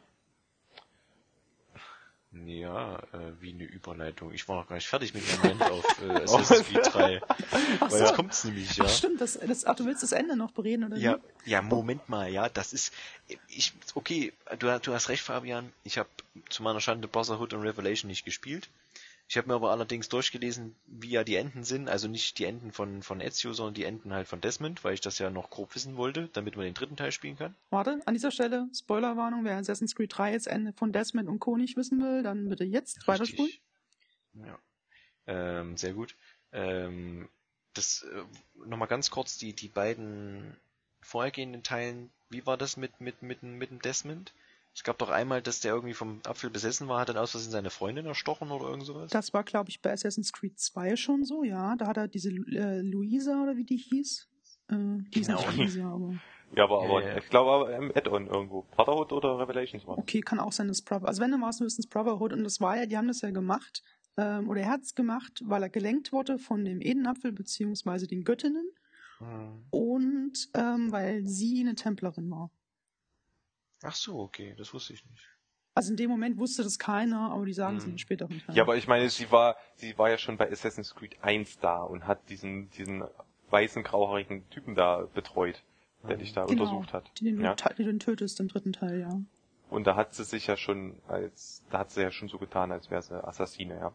ja, äh, wie eine Überleitung. Ich war noch gar nicht fertig mit meinem Rant auf äh, Assassin's Creed 3. Ach Weil so. jetzt kommt's nämlich, ja. Ach stimmt, das, das, ach, du willst das Ende noch bereden, oder Ja, wie? ja, Moment mal, ja, das ist, ich, okay, du, du hast recht, Fabian, ich habe zu meiner Schande Brotherhood und Revelation nicht gespielt. Ich habe mir aber allerdings durchgelesen, wie ja die Enden sind. Also nicht die Enden von, von Ezio, sondern die Enden halt von Desmond, weil ich das ja noch grob wissen wollte, damit man den dritten Teil spielen kann. Warte, an dieser Stelle, Spoilerwarnung, wer Assassin's Creed 3 jetzt Ende von Desmond und Co. nicht wissen will, dann bitte jetzt weiterspulen. Ja. Ähm, sehr gut. Ähm, das äh, nochmal ganz kurz die die beiden vorhergehenden Teilen. Wie war das mit mit mit mit dem Desmond? Es gab doch einmal, dass der irgendwie vom Apfel besessen war, hat dann aus Versehen seine Freundin erstochen oder irgend sowas. Das war, glaube ich, bei Assassin's Creed 2 schon so, ja. Da hat er diese äh, Luisa oder wie die hieß. Äh, die ist Genau. nicht Luisa, aber. [laughs] Ja, aber, aber ja. ich glaube aber im Add-on irgendwo. Brotherhood oder Revelations war. Okay, kann auch sein, dass Brother. Also wenn, dann war es höchstens Brotherhood und das war ja, die haben das ja gemacht, ähm, oder er hat es gemacht, weil er gelenkt wurde von dem Edenapfel beziehungsweise den Göttinnen Hm. und ähm, weil sie eine Templerin war. Ach so, okay, das wusste ich nicht. Also in dem Moment wusste das keiner, aber die sagen es Mhm. in den späteren Teilen. Ja, aber ich meine, sie war, sie war ja schon bei Assassin's Creed 1 da und hat diesen, diesen weißen, grauhaarigen Typen da betreut, der dich da genau, untersucht hat. Die, den Ja. du, die du tötest im dritten Teil, ja. Und da hat sie sich ja schon als, da hat sie ja schon so getan, als wäre sie Assassine, ja.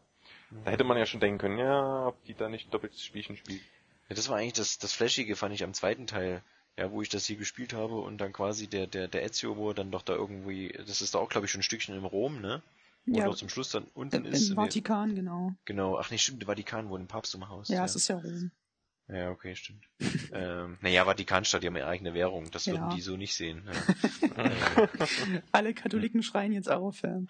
Da hätte man ja schon denken können, ja, ob die da nicht doppeltes Spielchen spielt. Ja, das war eigentlich das, das Flashige, fand ich am zweiten Teil, ja, wo ich das hier gespielt habe und dann quasi der, der, der Ezio, wo er dann doch da irgendwie, das ist da auch, glaube ich, schon ein Stückchen im Rom, ne? Wo Ja. er zum Schluss dann unten Im, ist. Im Vatikan, genau. Genau, ach nee, stimmt, der Vatikan, wo ein Papst im Haus. Ja, es ist ja Rom. Ja, okay, stimmt. [laughs] ähm, naja, Vatikanstadt, die haben ihre eigene Währung, das würden Ja. die so nicht sehen. Ja. [laughs] Alle Katholiken schreien jetzt auf. Ja,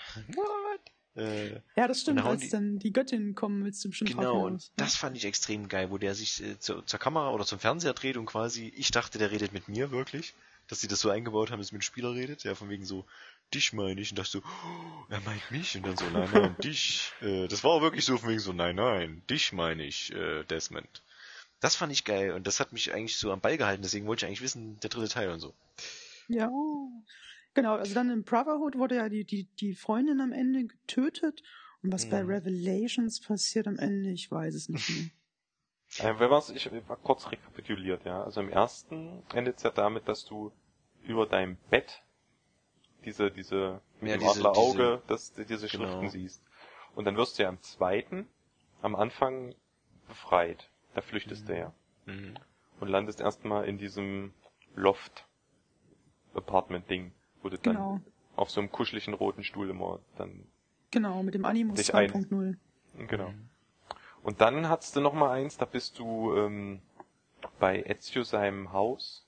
äh, ja das stimmt, als die- dann die Göttinnen kommen, willst du bestimmt Genau, und hinaus. das fand ich extrem geil, wo der sich äh, zur, zur Kamera oder zum Fernseher dreht und quasi, ich dachte, der redet mit mir wirklich, dass sie das so eingebaut haben, dass mit dem Spieler redet, ja, von wegen so, dich meine ich, und dachte so, oh, er meint mich, und dann so, nein, nein, [laughs] dich, äh, das war auch wirklich so von wegen so, nein, nein, dich meine ich, äh, Desmond. Das fand ich geil, und das hat mich eigentlich so am Ball gehalten, deswegen wollte ich eigentlich wissen, der dritte Teil und so. Ja, genau. Also dann im Brotherhood wurde ja die, die, die Freundin am Ende getötet. Und was bei Mhm. Revelations passiert am Ende, ich weiß es nicht mehr. [laughs] Äh, wenn man's, ich war kurz rekapituliert, ja. Also im ersten endet es ja damit, dass du über deinem Bett diese, diese, mit Ja, dem diese- Adlerauge, das, diese Genau. Schriften siehst. Und dann wirst du ja im zweiten, am Anfang befreit. Da flüchtest du ja. Mhm. Und landest erstmal in diesem Loft-Apartment-Ding, du dann Genau. auf so einem kuscheligen roten Stuhl immer dann, Genau, mit dem Animus Dich ein- 2.0. genau. Und dann hattest du noch mal eins, da bist du ähm, bei Ezio seinem Haus,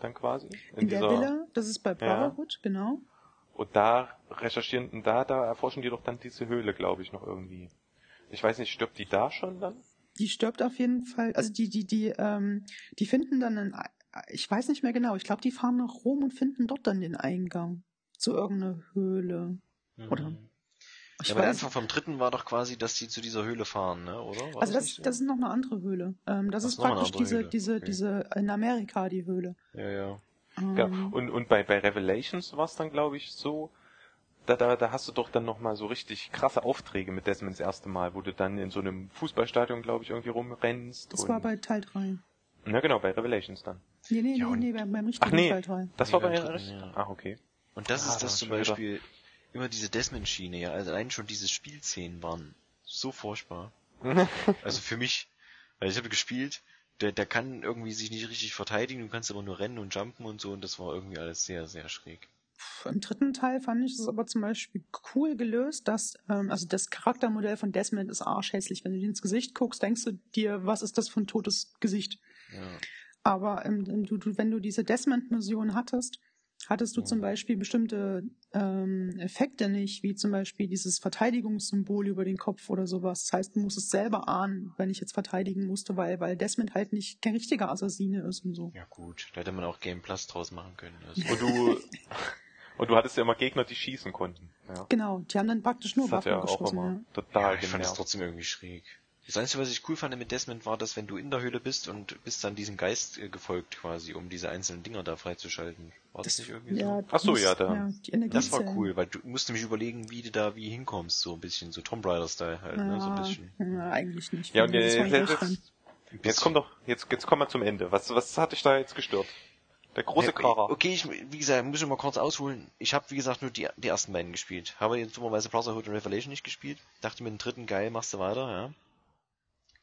dann quasi. In der Villa, das ist bei Brotherhood, genau. Und da recherchieren, und da, da erforschen die doch dann diese Höhle, glaube ich, noch irgendwie. Ich weiß nicht, stirbt die da schon dann? Die stirbt auf jeden Fall. Also die, die, die, ähm, die finden dann einen, ich weiß nicht mehr genau, ich glaube, die fahren nach Rom und finden dort dann den Eingang zu irgendeiner Höhle. Oder? Mhm. Ich Ja, aber der Anfang vom dritten war doch quasi, dass die zu dieser Höhle fahren, ne, oder? War also das, nicht so? das ist noch eine andere Höhle. Ähm, das Ach, ist praktisch diese, Höhle, diese, okay. diese, in Amerika die Höhle. Ja, ja. Ähm, Ja, und, und bei, bei Revelations war es dann, glaube ich, so, da, da, da hast du doch dann nochmal so richtig krasse Aufträge mit Desmond das erste Mal, wo du dann in so einem Fußballstadion, glaube ich, irgendwie rumrennst. das und, war bei Teil 3. Ja, genau, bei Revelations dann. Nee, nee, Ja, nee, nee, beim, beim richtigen Ach nee, 3. das war bei Revelations. ja. Ach, okay. Und das Ah, ist das da zum schon wieder. Beispiel, immer diese Desmond-Schiene, ja, also allein schon diese Spielszenen waren so furchtbar. [laughs] Also für mich, weil ich habe gespielt, der, der kann irgendwie sich nicht richtig verteidigen, du kannst aber nur rennen und jumpen und so und das war irgendwie alles sehr, sehr schräg. Im dritten Teil fand ich es aber zum Beispiel cool gelöst, dass, ähm, also das Charaktermodell von Desmond ist arschhässlich. Wenn du dir ins Gesicht guckst, denkst du dir, was ist das für ein totes Gesicht? Ja. Aber ähm, du, du, wenn du diese Desmond-Mission hattest, hattest du zum Beispiel bestimmte ähm, Effekte nicht, wie zum Beispiel dieses Verteidigungssymbol über den Kopf oder sowas. Das heißt, du musstest selber ahnen, wenn ich jetzt verteidigen musste, weil, weil Desmond halt nicht kein richtiger Assassine ist und so. ja gut, da hätte man auch Game Plus draus machen können. Also, Und du, [laughs] und du hattest ja immer Gegner, die schießen konnten. Ja. Genau, die haben dann praktisch nur Das hat Waffen ja auch geschossen. immer Ja. total ja, ich fand das trotzdem irgendwie schräg. Das Einzige, was ich cool fand mit Desmond, war, dass wenn du in der Höhle bist und bist dann diesem Geist äh, gefolgt quasi, um diese einzelnen Dinger da freizuschalten. War das, nicht irgendwie so? Ja, Ach so, du musst- ja, da. Energiezellen. Das war cool, weil du musst nämlich überlegen, wie du da wie hinkommst, so ein bisschen, so Tomb Raider-Style halt, ne, so ein Ja, bisschen. ja, eigentlich nicht. Ja, und Das jetzt, jetzt, jetzt, jetzt kommt doch, jetzt, jetzt kommen wir zum Ende. Was, was hat dich da jetzt gestört? Der große Ja, Kara. Okay, ich, wie gesagt, muss ich mal kurz ausholen. Ich habe, wie gesagt, nur die, die ersten beiden gespielt. Habe jetzt dummerweise Brotherhood und Revelation nicht gespielt. Dachte mir den dritten, geil, machst du weiter, ja.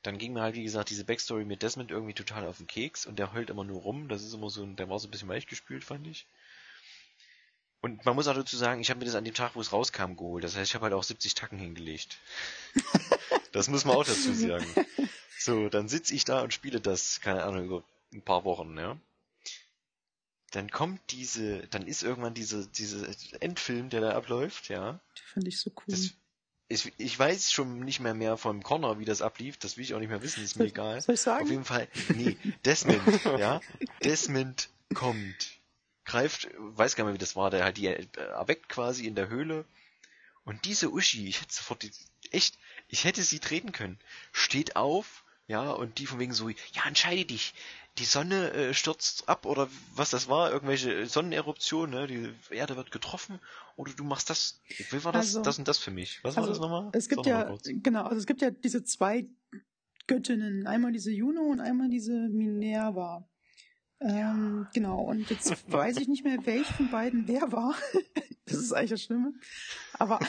Dann ging mir halt, wie gesagt, diese Backstory mit Desmond irgendwie total auf den Keks und der heult immer nur rum. Das ist immer so, ein- der war so ein bisschen weichgespült, fand ich. Und man muss auch dazu sagen, ich habe mir das an dem Tag, wo es rauskam, geholt. Das heißt, ich habe halt auch 70 Tacken hingelegt. [laughs] das muss man auch dazu sagen. So, dann sitz ich da und spiele das, keine Ahnung, über ein paar Wochen, ja. Dann kommt diese, dann ist irgendwann diese, diese Endfilm, der da abläuft, ja. Die finde ich so cool. Das, ich, ich weiß schon nicht mehr mehr vom Corner, wie das ablief, das will ich auch nicht mehr wissen, ist mir egal. soll ich sagen? Auf jeden Fall, nee, Desmond, [laughs] ja. Desmond kommt, greift, weiß gar nicht mehr, wie das war, der halt die äh, erweckt quasi in der Höhle. Und diese Uschi, ich hätte sofort die, echt, ich hätte sie treten können, steht auf, ja, und die von wegen so, ja, entscheide dich. Die Sonne äh, stürzt ab oder was das war, irgendwelche Sonneneruptionen, ne? die Erde wird getroffen oder du machst das. Wie war das? Also- das und das für mich. Was war Also, das nochmal? Es gibt ja, genau, also es gibt ja diese zwei Göttinnen, einmal diese Juno und einmal diese Minerva. Ähm, Genau, und jetzt [laughs] weiß ich nicht mehr, welch von beiden wer war. [laughs] das ist eigentlich das Schlimme. Aber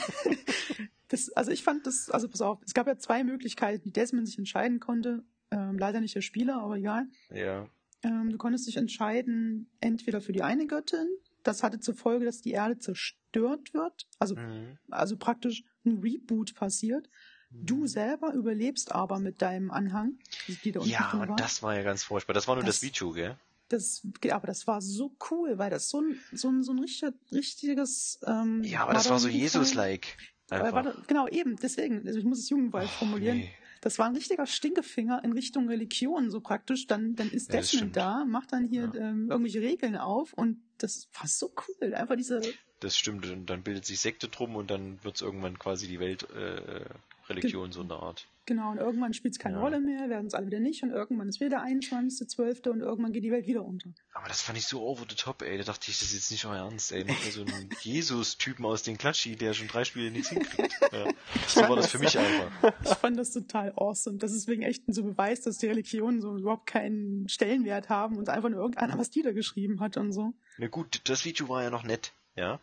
[laughs] das, also ich fand das, also pass auf, es gab ja zwei Möglichkeiten, die Desmond sich entscheiden konnte. Ähm, leider nicht der Spieler, aber egal. Ja. Ähm, du konntest dich entscheiden, entweder für die eine Göttin, das hatte zur Folge, dass die Erde zerstört wird, also, Mhm. also praktisch ein Reboot passiert. Du selber überlebst aber mit deinem Anhang, da Ja, und war. das war ja ganz furchtbar. Das war nur das, Das- Video, gell? Das, aber das war so cool, weil das so ein, so ein, so ein richtig, richtiges. Ähm, Ja, aber das war so Jesus-like. Einfach. war genau, eben, deswegen, also ich muss es Jugendwald Och, formulieren. nee. Das war ein richtiger Stinkefinger in Richtung Religion, so praktisch. Dann, dann ist Ja, Desmond da, macht dann hier Ja. ähm, irgendwelche Regeln auf und das war so cool. Einfach diese, Das stimmt. Und dann bildet sich Sekte drum und dann wird's irgendwann quasi die Welt äh, Religion so in der Art. genau, und irgendwann spielt es keine Ja. Rolle mehr, werden es alle wieder nicht und irgendwann ist wieder der 21.12. und irgendwann geht die Welt wieder unter. Aber das fand ich so over the top, ey. Da dachte ich, das ist jetzt nicht euer Ernst, ey. Macht mir so einen [laughs] Jesus-Typen aus den Klatschi, der schon drei Spiele nichts hinkriegt. [laughs] Ja. So war das für mich einfach. Ich fand das total awesome. Das ist wegen echt so Beweis, dass die Religionen so überhaupt keinen Stellenwert haben und einfach nur irgendeiner was Lieder geschrieben hat und so. Na gut, das Video war ja noch nett, ja.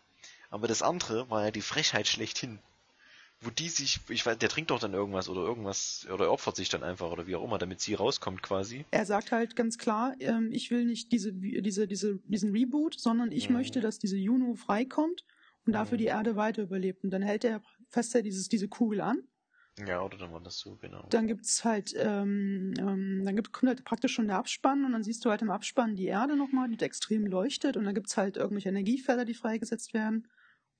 Aber das andere war ja die Frechheit schlechthin. Wo die sich, ich weiß, der trinkt doch dann irgendwas oder irgendwas, oder er opfert sich dann einfach oder wie auch immer, damit sie rauskommt quasi. Er sagt halt ganz klar, ähm, ich will nicht diese, diese, diese, diesen Reboot, sondern ich Mhm. möchte, dass diese Juno freikommt und dafür Mhm. die Erde weiter überlebt. Und dann hält er fest er dieses, diese Kugel an. Ja, oder dann war das so, genau. Dann gibt's halt, ähm, ähm, dann gibt, kommt halt praktisch schon der Abspann und dann siehst du halt im Abspann die Erde nochmal, die extrem leuchtet und dann gibt's halt irgendwelche Energiefelder, die freigesetzt werden.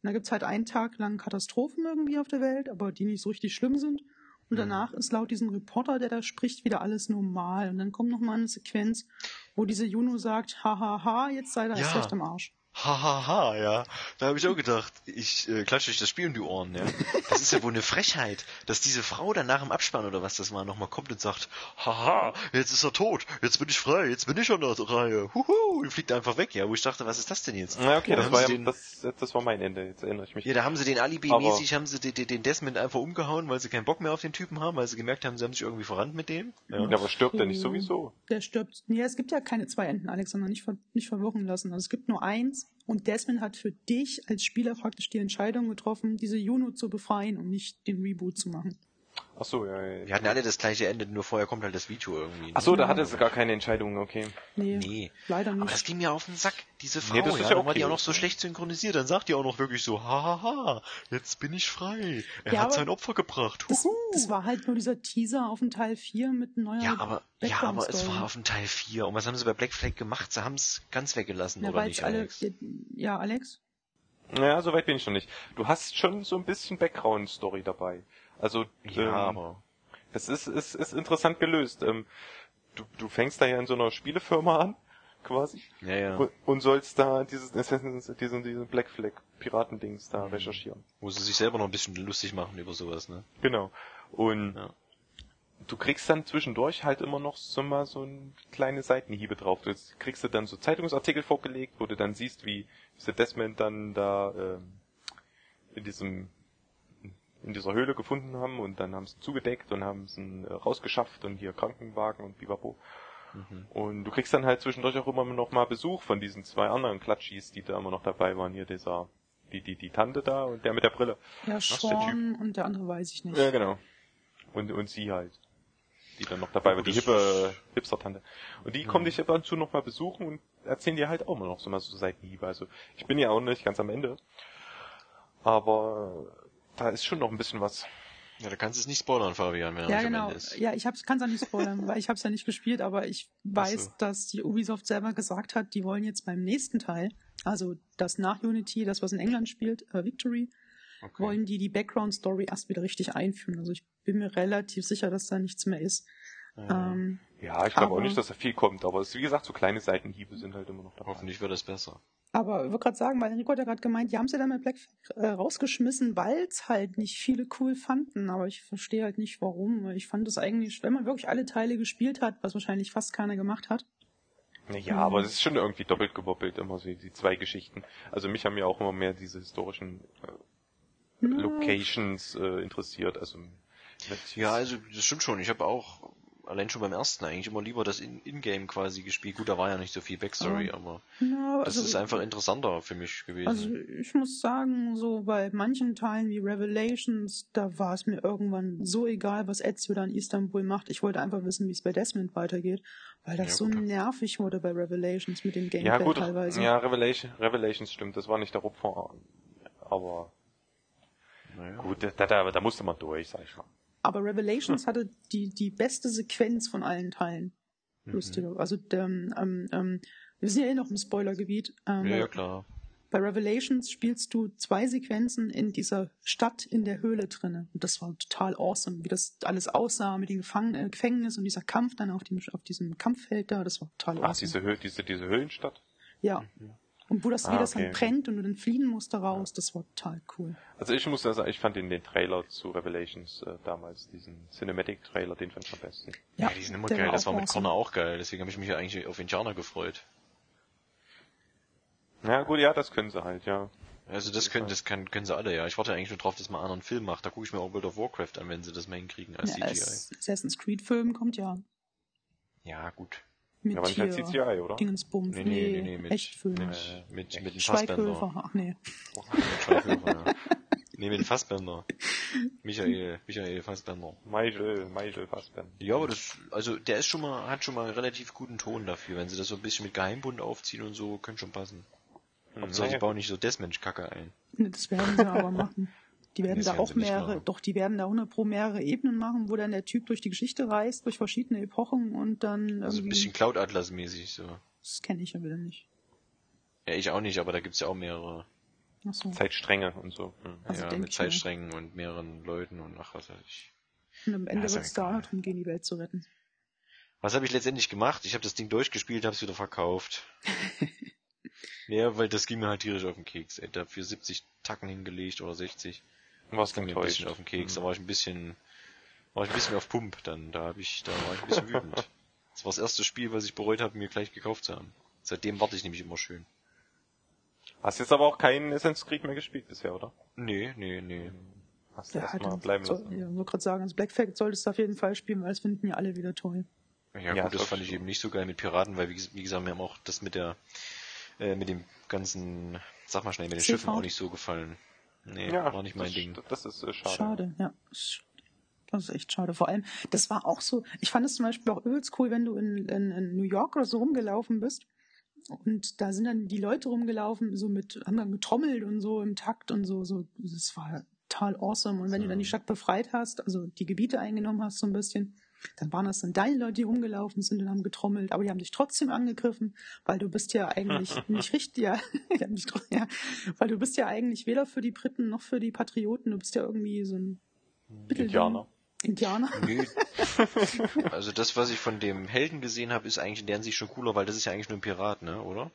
Und dann gibt's halt einen Tag lang Katastrophen irgendwie auf der Welt, aber die nicht so richtig schlimm sind. Und Mhm. danach ist laut diesem Reporter, der da spricht, wieder alles normal. Und dann kommt nochmal eine Sequenz, wo diese Juno sagt, hahaha, ha, ha, jetzt sei das Ja. recht am Arsch. Hahaha, ha, ha, ja. Da habe ich auch gedacht, ich äh, klatsche euch das Spiel um die Ohren, ja. Das ist ja wohl eine Frechheit, dass diese Frau dann nach dem Abspann oder was das war nochmal kommt und sagt, haha, jetzt ist er tot, jetzt bin ich frei, jetzt bin ich an der Reihe, huhu, und fliegt einfach weg, ja. Wo ich dachte, was ist das denn jetzt? Ja, okay, Da das war, ja, den- das, das war mein Ende, jetzt erinnere ich mich. Ja, da haben sie den Alibi-mäßig, haben sie den, den- Desmond einfach umgehauen, weil sie keinen Bock mehr auf den Typen haben, weil sie gemerkt haben, sie haben sich irgendwie verrannt mit dem. Ja. Ja, aber stirbt er nicht So. sowieso? Der stirbt. Nee, es gibt ja keine zwei Enden, Alexander, nicht, ver nicht verwirren lassen. Also es gibt nur eins und Desmond hat für dich als Spieler praktisch die Entscheidung getroffen, diese Juno zu befreien und nicht den Reboot zu machen. Ach so, ja, ja. Wir hatten alle das gleiche Ende, nur vorher kommt halt das Video irgendwie. Ach so, da Ja. hatte es gar keine Entscheidung, okay. Nee, Nee. leider Aber nicht. das ging mir auf den Sack, diese Frau, Nee, das ist ja, ja dann war okay. die auch noch so schlecht synchronisiert, dann sagt die auch noch wirklich so, hahaha, jetzt bin ich frei, er Ja, hat aber sein Opfer gebracht, Das, das war halt nur dieser Teaser auf dem Teil 4 mit neuer ja, aber, ja, aber es war auf dem Teil 4. Und was haben sie bei Black Flag gemacht? Sie haben es ganz weggelassen, ja, oder nicht, alle, Alex? ja, Alex? Naja, so weit bin ich noch nicht. Du hast schon so ein bisschen Background-Story dabei. Also, Ja, ähm, aber... es ist, ist, ist interessant gelöst. Ähm, du, du fängst da ja in so einer Spielefirma an, quasi, Ja, ja. und, und sollst da dieses Assassin's, diesen, diesen Black Flag Piratendings da Mhm. recherchieren. Wo sie sich selber noch ein bisschen lustig machen über sowas, ne? Genau. Und Ja. du kriegst dann zwischendurch halt immer noch so mal so ein kleine Seitenhiebe drauf. Du kriegst du dann so Zeitungsartikel vorgelegt, wo du dann siehst, wie dieser Desmond dann da ähm, in diesem in dieser Höhle gefunden haben und dann haben sie ihn zugedeckt und haben es äh, rausgeschafft und hier Krankenwagen und bibabo. Mhm. Und du kriegst dann halt zwischendurch auch immer noch mal Besuch von diesen zwei anderen Klatschis, die da immer noch dabei waren. Hier dieser, die, die, die Tante da und der mit der Brille. Ja, der Sean und der andere weiß ich nicht. Ja, genau. Und, und sie halt. Die dann noch dabei war, die hippe Hipster-Tante. Und die kommen Mhm. dich ab und zu noch mal besuchen und erzählen dir halt auch immer noch so mal so Seitenhiebe. Also ich bin ja auch nicht ganz am Ende. Aber da ist schon noch ein bisschen was. Ja, da kannst du es nicht spoilern, Fabian, wenn er Ja, am genau. Ende ist. Ja, ich kann es auch nicht spoilern, weil ich habe es ja nicht gespielt, aber ich weiß, so. dass die Ubisoft selber gesagt hat, die wollen jetzt beim nächsten Teil, also das nach Unity, das was in England spielt, äh, Victory, Okay. wollen die die Background Story erst wieder richtig einführen. Also ich bin mir relativ sicher, dass da nichts mehr ist. Ja, Ähm, Ja, ich glaube auch nicht, dass da viel kommt, aber es, wie gesagt, so kleine Seitenhiebe sind halt immer noch dabei. Hoffentlich wird es besser. Aber ich wollte gerade sagen, weil Enrico hat ja gerade gemeint, die haben sie dann mit Black Flag äh, rausgeschmissen, weil es halt nicht viele cool fanden. Aber ich verstehe halt nicht warum. Ich fand es eigentlich, wenn man wirklich alle Teile gespielt hat, was wahrscheinlich fast keiner gemacht hat, Ja, Mhm. aber es ist schon irgendwie doppelt gewoppelt, immer so die zwei Geschichten. Also mich haben ja auch immer mehr diese historischen äh. Locations äh, interessiert. Also Ja, also das stimmt schon. Ich habe auch allein schon beim ersten eigentlich immer lieber das In- In-Game quasi gespielt. Gut, da war ja nicht so viel Backstory, aber Ja, das also, ist einfach interessanter für mich gewesen. Also ich muss sagen, so bei manchen Teilen wie Revelations, da war es mir irgendwann so egal, was Ezio da in Istanbul macht. Ich wollte einfach wissen, wie es bei Desmond weitergeht, weil das Ja, so gut. nervig wurde bei Revelations mit dem Gameplay ja gut, teilweise. ja Revelation, Revelations stimmt, das war nicht der Rupfer, aber naja. gut, da, da, da musste man durch, sag ich mal. Aber Revelations hatte die, die beste Sequenz von allen Teilen. Mhm. Lustiger. Also ähm, ähm, ähm, wir sind ja eh noch im Spoilergebiet. Ähm, Ja, ja, klar. Bei Revelations spielst du zwei Sequenzen in dieser Stadt in der Höhle drinne. Und das war total awesome, wie das alles aussah mit dem Gefang äh, Gefängnis und dieser Kampf dann auf, dem, auf diesem Kampffeld da. Das war total Ach, awesome. diese, Höh diese, diese Höhlenstadt? ja. Und wo das, Ah, wie das okay. dann brennt und du dann fliehen musst da raus, das war total cool. Also ich muss ja sagen, ich fand den, den Trailer zu Revelations äh, damals, diesen Cinematic-Trailer, den fand ich am besten. Ja, die sind immer geil. Das war mit awesome. Connor auch geil. Deswegen habe ich mich ja eigentlich auf Indianer gefreut. Ja gut, ja, das können sie halt, ja. Also das können, das können, können sie alle, ja. Ich warte eigentlich nur drauf, dass man einen anderen Film macht. Da gucke ich mir auch World of Warcraft an, wenn sie das mal hinkriegen als Ja, CGI. Ass- Assassin's Creed Film kommt ja Ja, gut. Mit Ja, aber nicht hier als CGI, oder? Dingensbums. Nee, nee, nee, nee, mit, Echtfilm. mit, mit, mit dem. Schweighöfer, ach nee. Mit Schweighöfer, ja. Nee, mit dem Fassbender. Michael, Michael Fassbender. Michael, Michael Fassbender. Ja, aber das, also der ist schon mal, hat schon mal einen relativ guten Ton dafür. Wenn sie das so ein bisschen mit Geheimbund aufziehen und so, könnte schon passen. Hauptsache, die Naja, bauen nicht so Deathmatch-Kacke ein. Nee, Das werden sie aber machen. Die werden Das da auch mehrere, machen. doch, die werden da 100 pro mehrere Ebenen machen, wo dann der Typ durch die Geschichte reist, durch verschiedene Epochen und dann Also ein bisschen Cloud Atlas mäßig so. Das kenne ich ja wieder nicht. Ja, ich auch nicht, aber da gibt's ja auch mehrere. Ach so. Zeitstränge und so. Hm. Also ja, mit. Zeitsträngen und mehreren Leuten und ach was weiß ich. Und am Ende ist wird ja es da egal. darum gehen, die Welt zu retten. Was habe ich letztendlich gemacht? Ich habe das Ding durchgespielt, habe es wieder verkauft. [laughs] ja, weil das ging mir halt tierisch auf den Keks. Ey, dafür 70 Tacken hingelegt oder 60. Was ging mir ein bisschen auf den Keks. Da war ich ein bisschen, war ich ein bisschen auf Pump dann. Da habe ich, da war ich ein bisschen [laughs] wütend. Das war das erste Spiel, was ich bereut habe, mir gleich gekauft zu haben. Seitdem warte ich nämlich immer schön. Hast jetzt aber auch keinen Assassin's Creed mehr gespielt bisher, oder? Nee, nee, nee. Hast du Ja, erstmal dann bleiben soll, lassen. ja, wollte gerade sagen, also Black Flag solltest du auf jeden Fall spielen, weil das finden ja alle wieder toll. Ja, Ja, gut, das das fand ich eben nicht so geil mit Piraten, weil wie, wie gesagt, mir haben auch das mit der, äh, mit dem ganzen, sag mal schnell, mit den? Schiffen auch nicht so gefallen. Nee, Ja, war nicht mein das, Ding. Das ist äh, schade. Schade, ja. Das ist echt schade. Vor allem, das war auch so, ich fand es zum Beispiel auch übelst cool, wenn du in, in, in New York oder so rumgelaufen bist. Und da sind dann die Leute rumgelaufen, so mit, haben dann getrommelt und so im Takt und so, so, das war total awesome. Und wenn du dann die Stadt befreit hast, also die Gebiete eingenommen hast, so ein bisschen, dann waren das dann deine Leute, die rumgelaufen sind und haben getrommelt, aber die haben dich trotzdem angegriffen, weil du bist ja eigentlich [laughs] nicht richtig, ja, [laughs] ja, weil du bist ja eigentlich weder für die Briten noch für die Patrioten, du bist ja irgendwie so ein. Indianer. Indianer. Nö. [laughs] also das, was ich von dem Helden gesehen habe, ist eigentlich in der Hinsicht schon cooler, weil das ist ja eigentlich nur ein Pirat, ne, oder?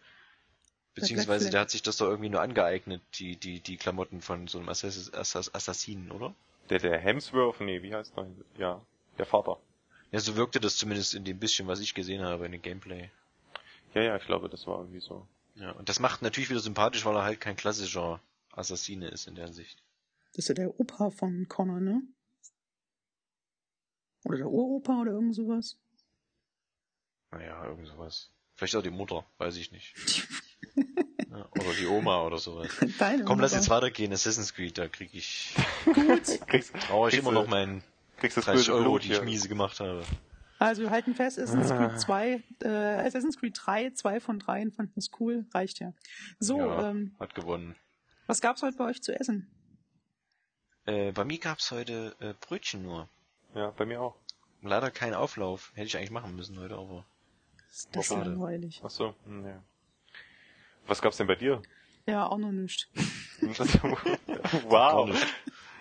Beziehungsweise der hat sich das doch irgendwie nur angeeignet, die, die, die Klamotten von so einem Assass Assass Assassinen, oder? Der, der Hemsworth, nee, wie heißt der? Ja, der Vater. Ja, so wirkte das zumindest in dem bisschen, was ich gesehen habe in dem Gameplay. Ja, ja, ich glaube, das war irgendwie so. Ja, und das macht natürlich wieder sympathisch, weil er halt kein klassischer Assassine ist in der Hinsicht. Das ist ja der Opa von Connor, ne? Oder der Uropa oder irgend sowas. Naja, irgend sowas. Vielleicht auch die Mutter, weiß ich nicht. [laughs] ja, oder die Oma oder sowas. Deine Komm, lass Mutter. jetzt weitergehen. Assassin's Creed, da krieg ich, [laughs] Kriegst, traue ich immer noch meinen kriegst das 30 böse Euro, Blut die ich hier. miese gemacht habe. Also wir halten fest, Assassin's Ah. Creed 2, äh, Assassin's Creed 3, zwei von dreien fanden es cool, reicht ja. So, ja, ähm, hat gewonnen. was gab's heute bei euch zu essen? Äh, bei mir gab's heute äh, Brötchen nur. Ja, bei mir auch. Leider kein Auflauf. Hätte ich eigentlich machen müssen heute, aber. Das ist schade. langweilig. Ach so, hm, ja. Was gab's denn bei dir? Ja, auch noch nicht. [laughs] Gar wow.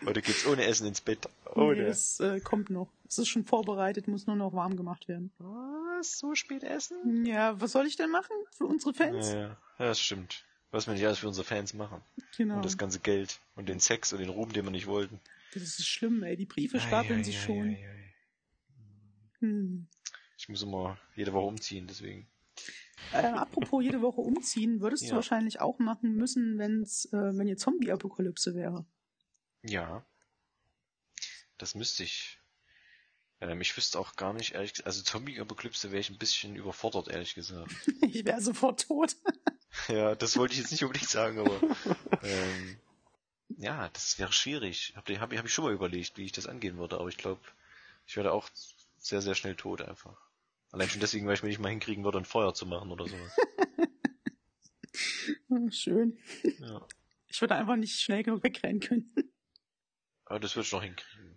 Heute geht's ohne Essen ins Bett. Oh, nee, es äh, kommt noch. Es ist schon vorbereitet, muss nur noch warm gemacht werden. Was? So spät essen? Ja, was soll ich denn machen für unsere Fans? Ja, ja, das stimmt. Was wir nicht alles für unsere Fans machen. Genau. Und das ganze Geld und den Sex und den Ruhm, den wir nicht wollten. Das ist schlimm, ey. Die Briefe stapeln sich schon. Hm. Ich muss immer jede Woche umziehen, deswegen. Äh, apropos jede Woche umziehen, würdest du Ja. wahrscheinlich auch machen müssen, wenn's, äh, wenn ihr Zombie-Apokalypse wäre. Ja. Das müsste ich. Ähm, ich wüsste auch gar nicht, ehrlich gesagt, also Zombie-Apokalypse wäre ich ein bisschen überfordert, ehrlich gesagt. [laughs] Ich wäre sofort tot. [laughs] ja, das wollte ich jetzt nicht unbedingt sagen, aber [laughs] ähm, ja, das wäre schwierig. Hab, hab, hab ich schon mal überlegt, wie ich das angehen würde, aber ich glaube, ich werde auch sehr, sehr schnell tot einfach. Allein schon deswegen, weil ich mir nicht mal hinkriegen würde, ein Feuer zu machen oder sowas. Schön. Ja. Ich würde einfach nicht schnell genug wegrennen können. Aber das würde ich noch hinkriegen.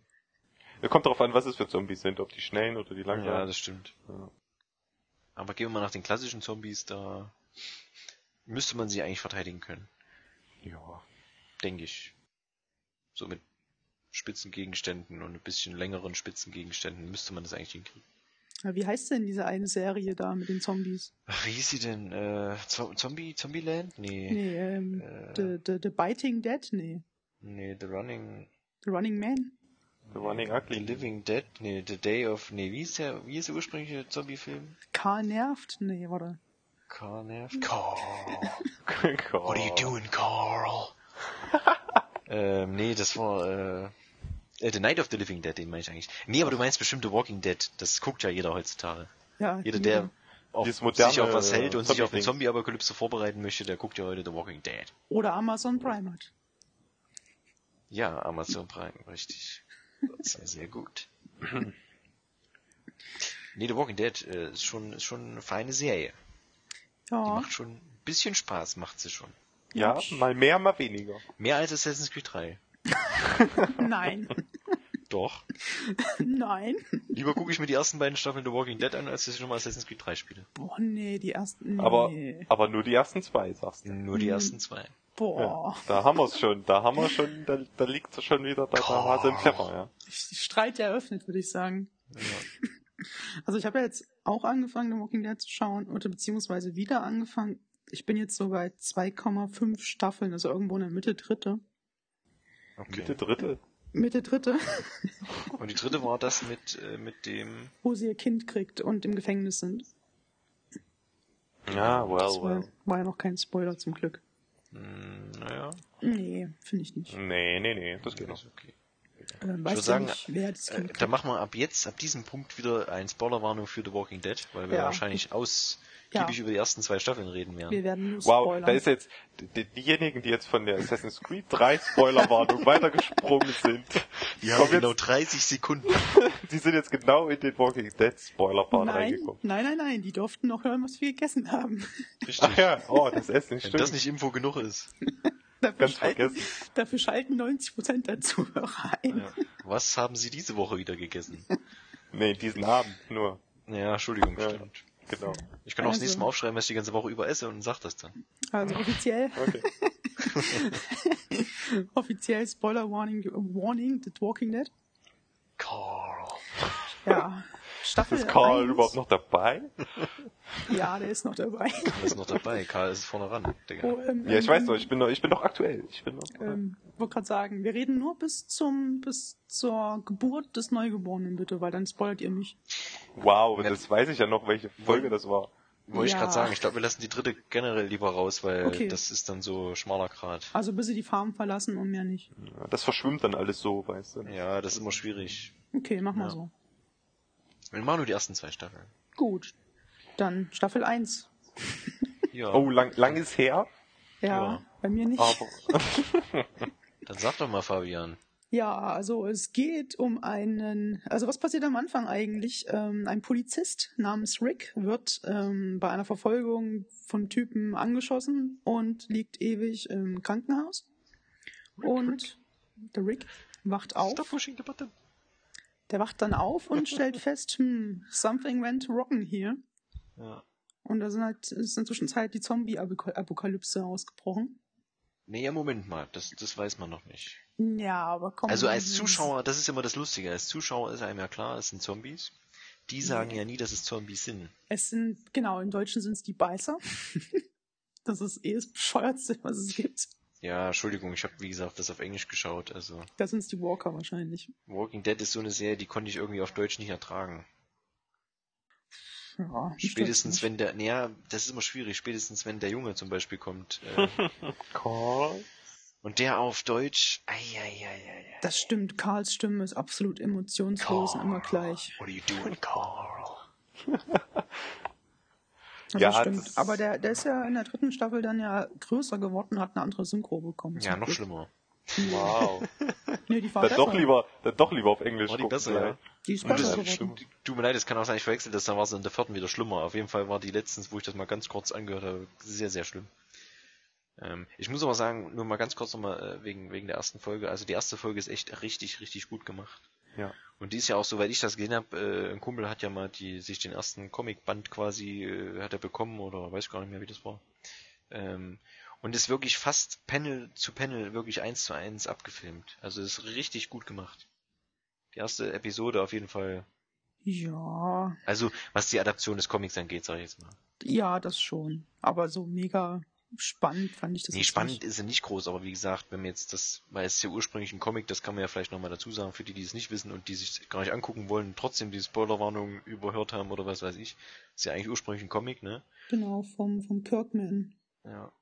Ja, kommt darauf an, was es für Zombies sind, ob die schnellen oder die Ja, langsamen. das stimmt. Ja. Aber gehen wir mal nach den klassischen Zombies, da müsste man sie eigentlich verteidigen können. ja. Denke ich. So mit spitzen Gegenständen und ein bisschen längeren spitzen Gegenständen müsste man das eigentlich hinkriegen. Ja, Wie heißt denn diese eine Serie da mit den Zombies? Ach, wie hieß sie denn? Äh, Zo- Zombie, Zombieland? Nee. Nee, ähm, Äh. the, the, the Biting Dead? Nee. Nee, The Running, Running Man? The Running The Ugly. Living Dead? Nee, The Day of, nee, wie ist der, wie ist der ursprüngliche Zombie-Film? Karl nervt? Nee, warte. Carl Carl. What What are you doing, Carl? [laughs] ähm, nee, das war, äh, äh, The Night of the Living Dead, den meine ich eigentlich. Nee, aber du meinst bestimmt The Walking Dead. Das guckt ja jeder heutzutage. Ja, Jeder, der auf, moderne, sich auf was hält und sich auf eine Zombie-Ding. Zombie-Apokalypse vorbereiten möchte, der guckt ja heute The Walking Dead. Oder Amazon Prime hat. Ja, Amazon Prime, richtig. Sehr, sehr gut. [clears throat] nee, The Walking Dead äh, ist schon, ist schon eine feine Serie. Die Ja, macht schon ein bisschen Spaß, macht sie schon. Ja, mal mehr, mal weniger. Mehr als Assassin's Creed 3. [laughs] nein, Doch. [laughs] nein. Lieber gucke ich mir die ersten beiden Staffeln The Walking Dead an, als dass ich nochmal Assassin's Creed 3 spiele. Boah, nee, die ersten, nee. Aber, aber nur die ersten zwei, sagst du. Nur die ersten zwei. Boah, Ja, da haben wir's schon, da haben wir schon, da, da liegt's schon wieder bei der Hase im Pfeffer, ja. Streit eröffnet, würde ich sagen. [laughs] Also ich habe ja jetzt auch angefangen, The Walking Dead zu schauen, oder beziehungsweise wieder angefangen. Ich bin jetzt so bei 2,5 Staffeln, also irgendwo in der Mitte dritte. Okay. Bitte Dritte. Mitte dritte, [laughs] Und die dritte war das mit, äh, mit dem... wo sie ihr Kind kriegt und im Gefängnis sind. Ja, well, Das war, well. war ja noch kein Spoiler zum Glück. Mh, naja, Nee, finde ich nicht. Nee, nee, nee, das geht noch. ist okay. Weißt würde sagen, nicht, Äh, da machen wir ab jetzt, ab diesem Punkt wieder eine Spoilerwarnung für The Walking Dead, weil wir Ja. wahrscheinlich ausgiebig Ja. über die ersten zwei Staffeln reden werden. Wir werden Wow, spoilern. da ist jetzt, die, diejenigen, die jetzt von der Assassin's Creed 3 Spoilerwarnung [laughs] weitergesprungen sind, die, haben genau jetzt, 30 Sekunden. [laughs] die sind jetzt genau in den Walking Dead Spoiler-Part nein, reingekommen. nein, nein, nein, die durften noch hören, was wir gegessen haben. Richtig. Ach ja, oh, das Essen Wenn stimmt. das nicht Info genug ist. [laughs] Dafür Ganz schalten, vergessen. dafür schalten 90% der Zuhörer ein. Ja. Was haben Sie diese Woche wieder gegessen? Nee, diesen Abend nur. Ja, Entschuldigung, Ja. stimmt. Genau. Ich kann auch das Also- nächste Mal aufschreiben, was ich die ganze Woche über esse und sag das dann. Also offiziell, Okay. [laughs] offiziell Spoiler Warning, Warning, The Walking Dead. Carl. Ja. Staffel Ist Karl 1. überhaupt noch dabei? [laughs] Ja, der ist noch dabei. Karl ist noch dabei. Karl ist vorne ran, Digga. Oh, ähm, Ja, ich weiß ähm, noch, ich bin noch, ich bin noch aktuell. Ich bin noch. Ähm, wollte gerade sagen, wir reden nur bis zum bis zur Geburt des Neugeborenen bitte, weil dann spoilert ihr mich. Wow, das weiß ich ja noch, welche Folge das war. Wollte ich Ja. gerade sagen, ich glaube, wir lassen die dritte generell lieber raus, weil Okay. das ist dann so schmaler Grad. Also bis sie die Farm verlassen und mehr nicht. Ja, Das verschwimmt dann alles so, weißt du. Ja, das ist immer schwierig. Okay, mach mal Ja. so. Wir machen nur die ersten zwei Staffeln. Gut. Dann Staffel 1. [laughs] Ja. Oh, lang, lang ist her. Ja, Ja. bei mir nicht. Aber [laughs] Dann sag doch mal, Fabian. Ja, also es geht um einen, also was passiert am Anfang eigentlich? Ähm, ein Polizist namens Rick wird ähm, bei einer Verfolgung von Typen angeschossen und liegt ewig im Krankenhaus. und der Rick wacht auf. Stop pushing the button. Der wacht dann auf und stellt fest, hm, something went wrong here. Ja. Und da sind halt, ist inzwischen Zeit die Zombie-Apokalypse ausgebrochen. Nee, ja, Moment mal, das, das weiß man noch nicht. Ja, aber komm. Also als Zuschauer, das ist immer das Lustige, als Zuschauer ist einem ja klar, es sind Zombies. Die sagen ja nie, dass es Zombies sind. Es sind, genau, im Deutschen sind es die Beißer. [laughs] das ist eh das Bescheuertste, was es gibt. Ja, Entschuldigung, ich habe wie gesagt das auf Englisch geschaut. Also Da sind es die Walker wahrscheinlich. Walking Dead ist so eine Serie, die konnte ich irgendwie auf Deutsch nicht ertragen. Ja, Spätestens wenn der, naja, das ist immer schwierig, spätestens wenn der Junge zum Beispiel kommt. Äh, [laughs] Carl? und der auf Deutsch, ei, ei, ei. Das stimmt, Karls Stimme ist absolut emotionslos und immer gleich. What are you doing, Carl? [laughs] Das Ja, stimmt. das- Aber der, der ist ja in der dritten Staffel dann ja größer geworden, hat eine andere Synchro bekommen. Ja, noch Glück. schlimmer. Wow. [laughs] Nee, die war Dann besser. doch lieber, dann doch lieber auf Englisch War die gucken, besser, ja. Die ist Und das, besser geworden. du, tut mir leid, es kann auch sein, ich verwechsel das, dann war es in der vierten wieder schlimmer. Auf jeden Fall war die letztens, wo ich das mal ganz kurz angehört habe, sehr, sehr schlimm. Ähm, ich muss aber sagen, nur mal ganz kurz nochmal äh, wegen, wegen der ersten Folge. Also die erste Folge ist echt richtig, richtig gut gemacht. Ja. Und die ist ja auch, soweit ich das gesehen habe, äh, ein Kumpel hat ja mal die, sich den ersten Comicband quasi, äh, hat er bekommen oder weiß gar nicht mehr, wie das war. Ähm, und ist wirklich fast Panel zu Panel wirklich eins zu eins abgefilmt. Also ist richtig gut gemacht. Die erste Episode auf jeden Fall. Ja, Also, was die Adaption des Comics angeht, sag ich jetzt mal. ja, das schon. Aber so mega spannend fand ich das nee, spannend nicht. ist sie nicht groß, aber wie gesagt, wenn wir jetzt das, weil es ist ja ursprünglich ein Comic, das kann man ja vielleicht nochmal dazu sagen, für die, die es nicht wissen und die sich gar nicht angucken wollen, trotzdem die Spoilerwarnung überhört haben oder was weiß ich. Ist ja eigentlich ursprünglich ein Comic, ne? Genau, vom, vom Kirkman. Ja.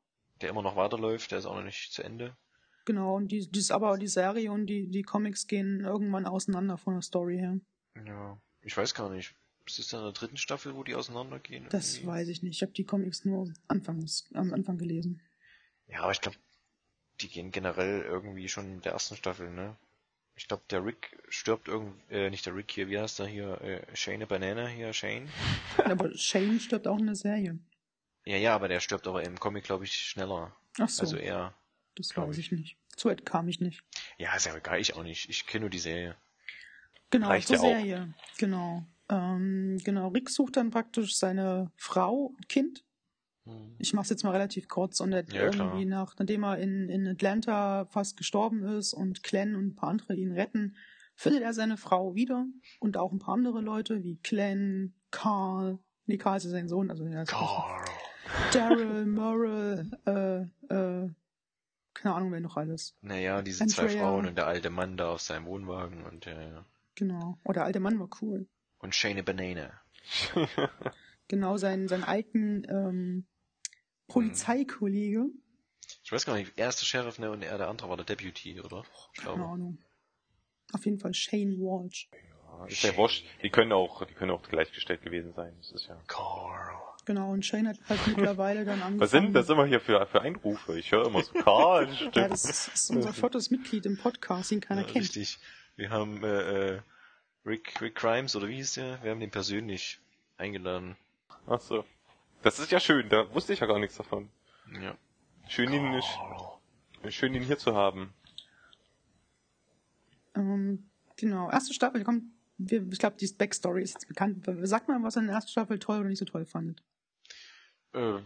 Der immer noch weiterläuft, der ist auch noch nicht zu Ende. Genau, und die, die ist aber die Serie und die, die Comics gehen irgendwann auseinander von der Story her. Ja. Ich weiß gar nicht. Ist dann in der dritten Staffel, wo die auseinandergehen? Das irgendwie? weiß ich nicht. Ich habe die Comics nur anfangs, am Anfang gelesen. Ja, aber ich glaube, die gehen generell irgendwie schon in der ersten Staffel, ne? Ich glaube, der Rick stirbt irgendwie, äh, nicht der Rick hier, wie heißt der hier? Äh, Shane Banana hier, Shane? [laughs] Aber Shane stirbt auch in der Serie. Ja, ja, aber der stirbt aber im Comic, glaube ich, schneller. Ach so, Also er. das weiß ich. ich nicht. So weit kam ich nicht. Ja, ist ja egal, ich auch nicht. Ich kenne nur die Serie. Genau, Reicht zur ja auch. Serie. Genau. Ähm, genau, Rick sucht dann praktisch seine Frau und Kind. Hm. Ich mache es jetzt mal relativ kurz und er Ja, klar. irgendwie nach, nachdem er in, in Atlanta fast gestorben ist und Glenn und ein paar andere ihn retten, findet er seine Frau wieder und auch ein paar andere Leute wie Glenn, Carl, nee, Carl ist ja sein Sohn, also er ist Carl. Daryl, Merle, äh, äh, keine Ahnung, wer noch alles. Naja, diese zwei Andrea. Frauen und der alte Mann da auf seinem Wohnwagen und, äh, Genau. Oh, der alte Mann war cool. Und Shane Banana. [laughs] Genau, seinen, seinen alten ähm, Polizeikollege. Ich weiß gar nicht, er ist der Sheriff, ne, und er der andere war der Deputy, oder? Ich Keine glaube. Ahnung. Auf jeden Fall Shane Walsh. Ist ja wurscht. Die können auch, die können auch gleichgestellt gewesen sein. Das ist ja. Carl. Genau, und Shane hat halt mittlerweile dann angefangen. Was sind das immer hier für, für Einrufe? Ich höre immer so, Karl, Ja, stimmt. das ist, das ist unser viertes Mitglied im Podcast, den keiner Ja, kennt. richtig. Wir haben äh, äh, Rick, Rick Grimes, oder wie hieß der? Wir haben den persönlich eingeladen. Ach so. Das ist ja schön, da wusste ich ja gar nichts davon. Ja. Schön ihn, schön ihn hier zu haben. Ähm, genau, erste Staffel, kommt, wir, ich glaube, die Backstory ist jetzt bekannt. Sag mal, was ihr in der ersten Staffel toll oder nicht so toll fandet. Äh,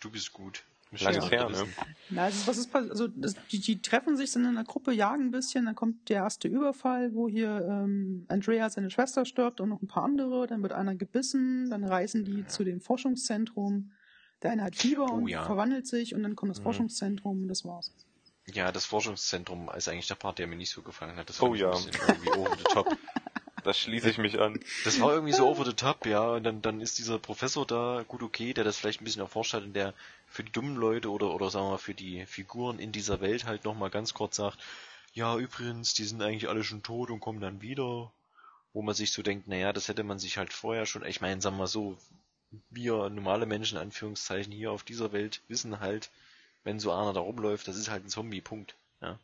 du bist gut. Lange her, ne? Na, also, was ist pass- also das, die, die treffen sich, sind in einer Gruppe, jagen ein bisschen, dann kommt der erste Überfall, wo hier ähm, Andrea seine Schwester stirbt und noch ein paar andere, dann wird einer gebissen, dann reisen die zu dem Forschungszentrum. Der eine hat Fieber Oh, und ja. verwandelt sich und dann kommt das Mhm. Forschungszentrum und das war's. Ja, das Forschungszentrum ist eigentlich der Part, der mir nicht so gefallen hat. Das Oh fand ich ja. irgendwie over the top. [laughs] Da schließe ich mich an. Das war irgendwie so over the top, ja. Und dann, dann ist dieser Professor da, gut okay, der das vielleicht ein bisschen erforscht hat und der für die dummen Leute oder, oder sagen wir mal für die Figuren in dieser Welt halt nochmal ganz kurz sagt, ja, übrigens, die sind eigentlich alle schon tot und kommen dann wieder. Wo man sich so denkt, naja, das hätte man sich halt vorher schon, ich meine, sagen wir mal so, wir normale Menschen, Anführungszeichen, hier auf dieser Welt wissen halt, wenn so einer da rumläuft, das ist halt ein Zombie, Punkt. Ja.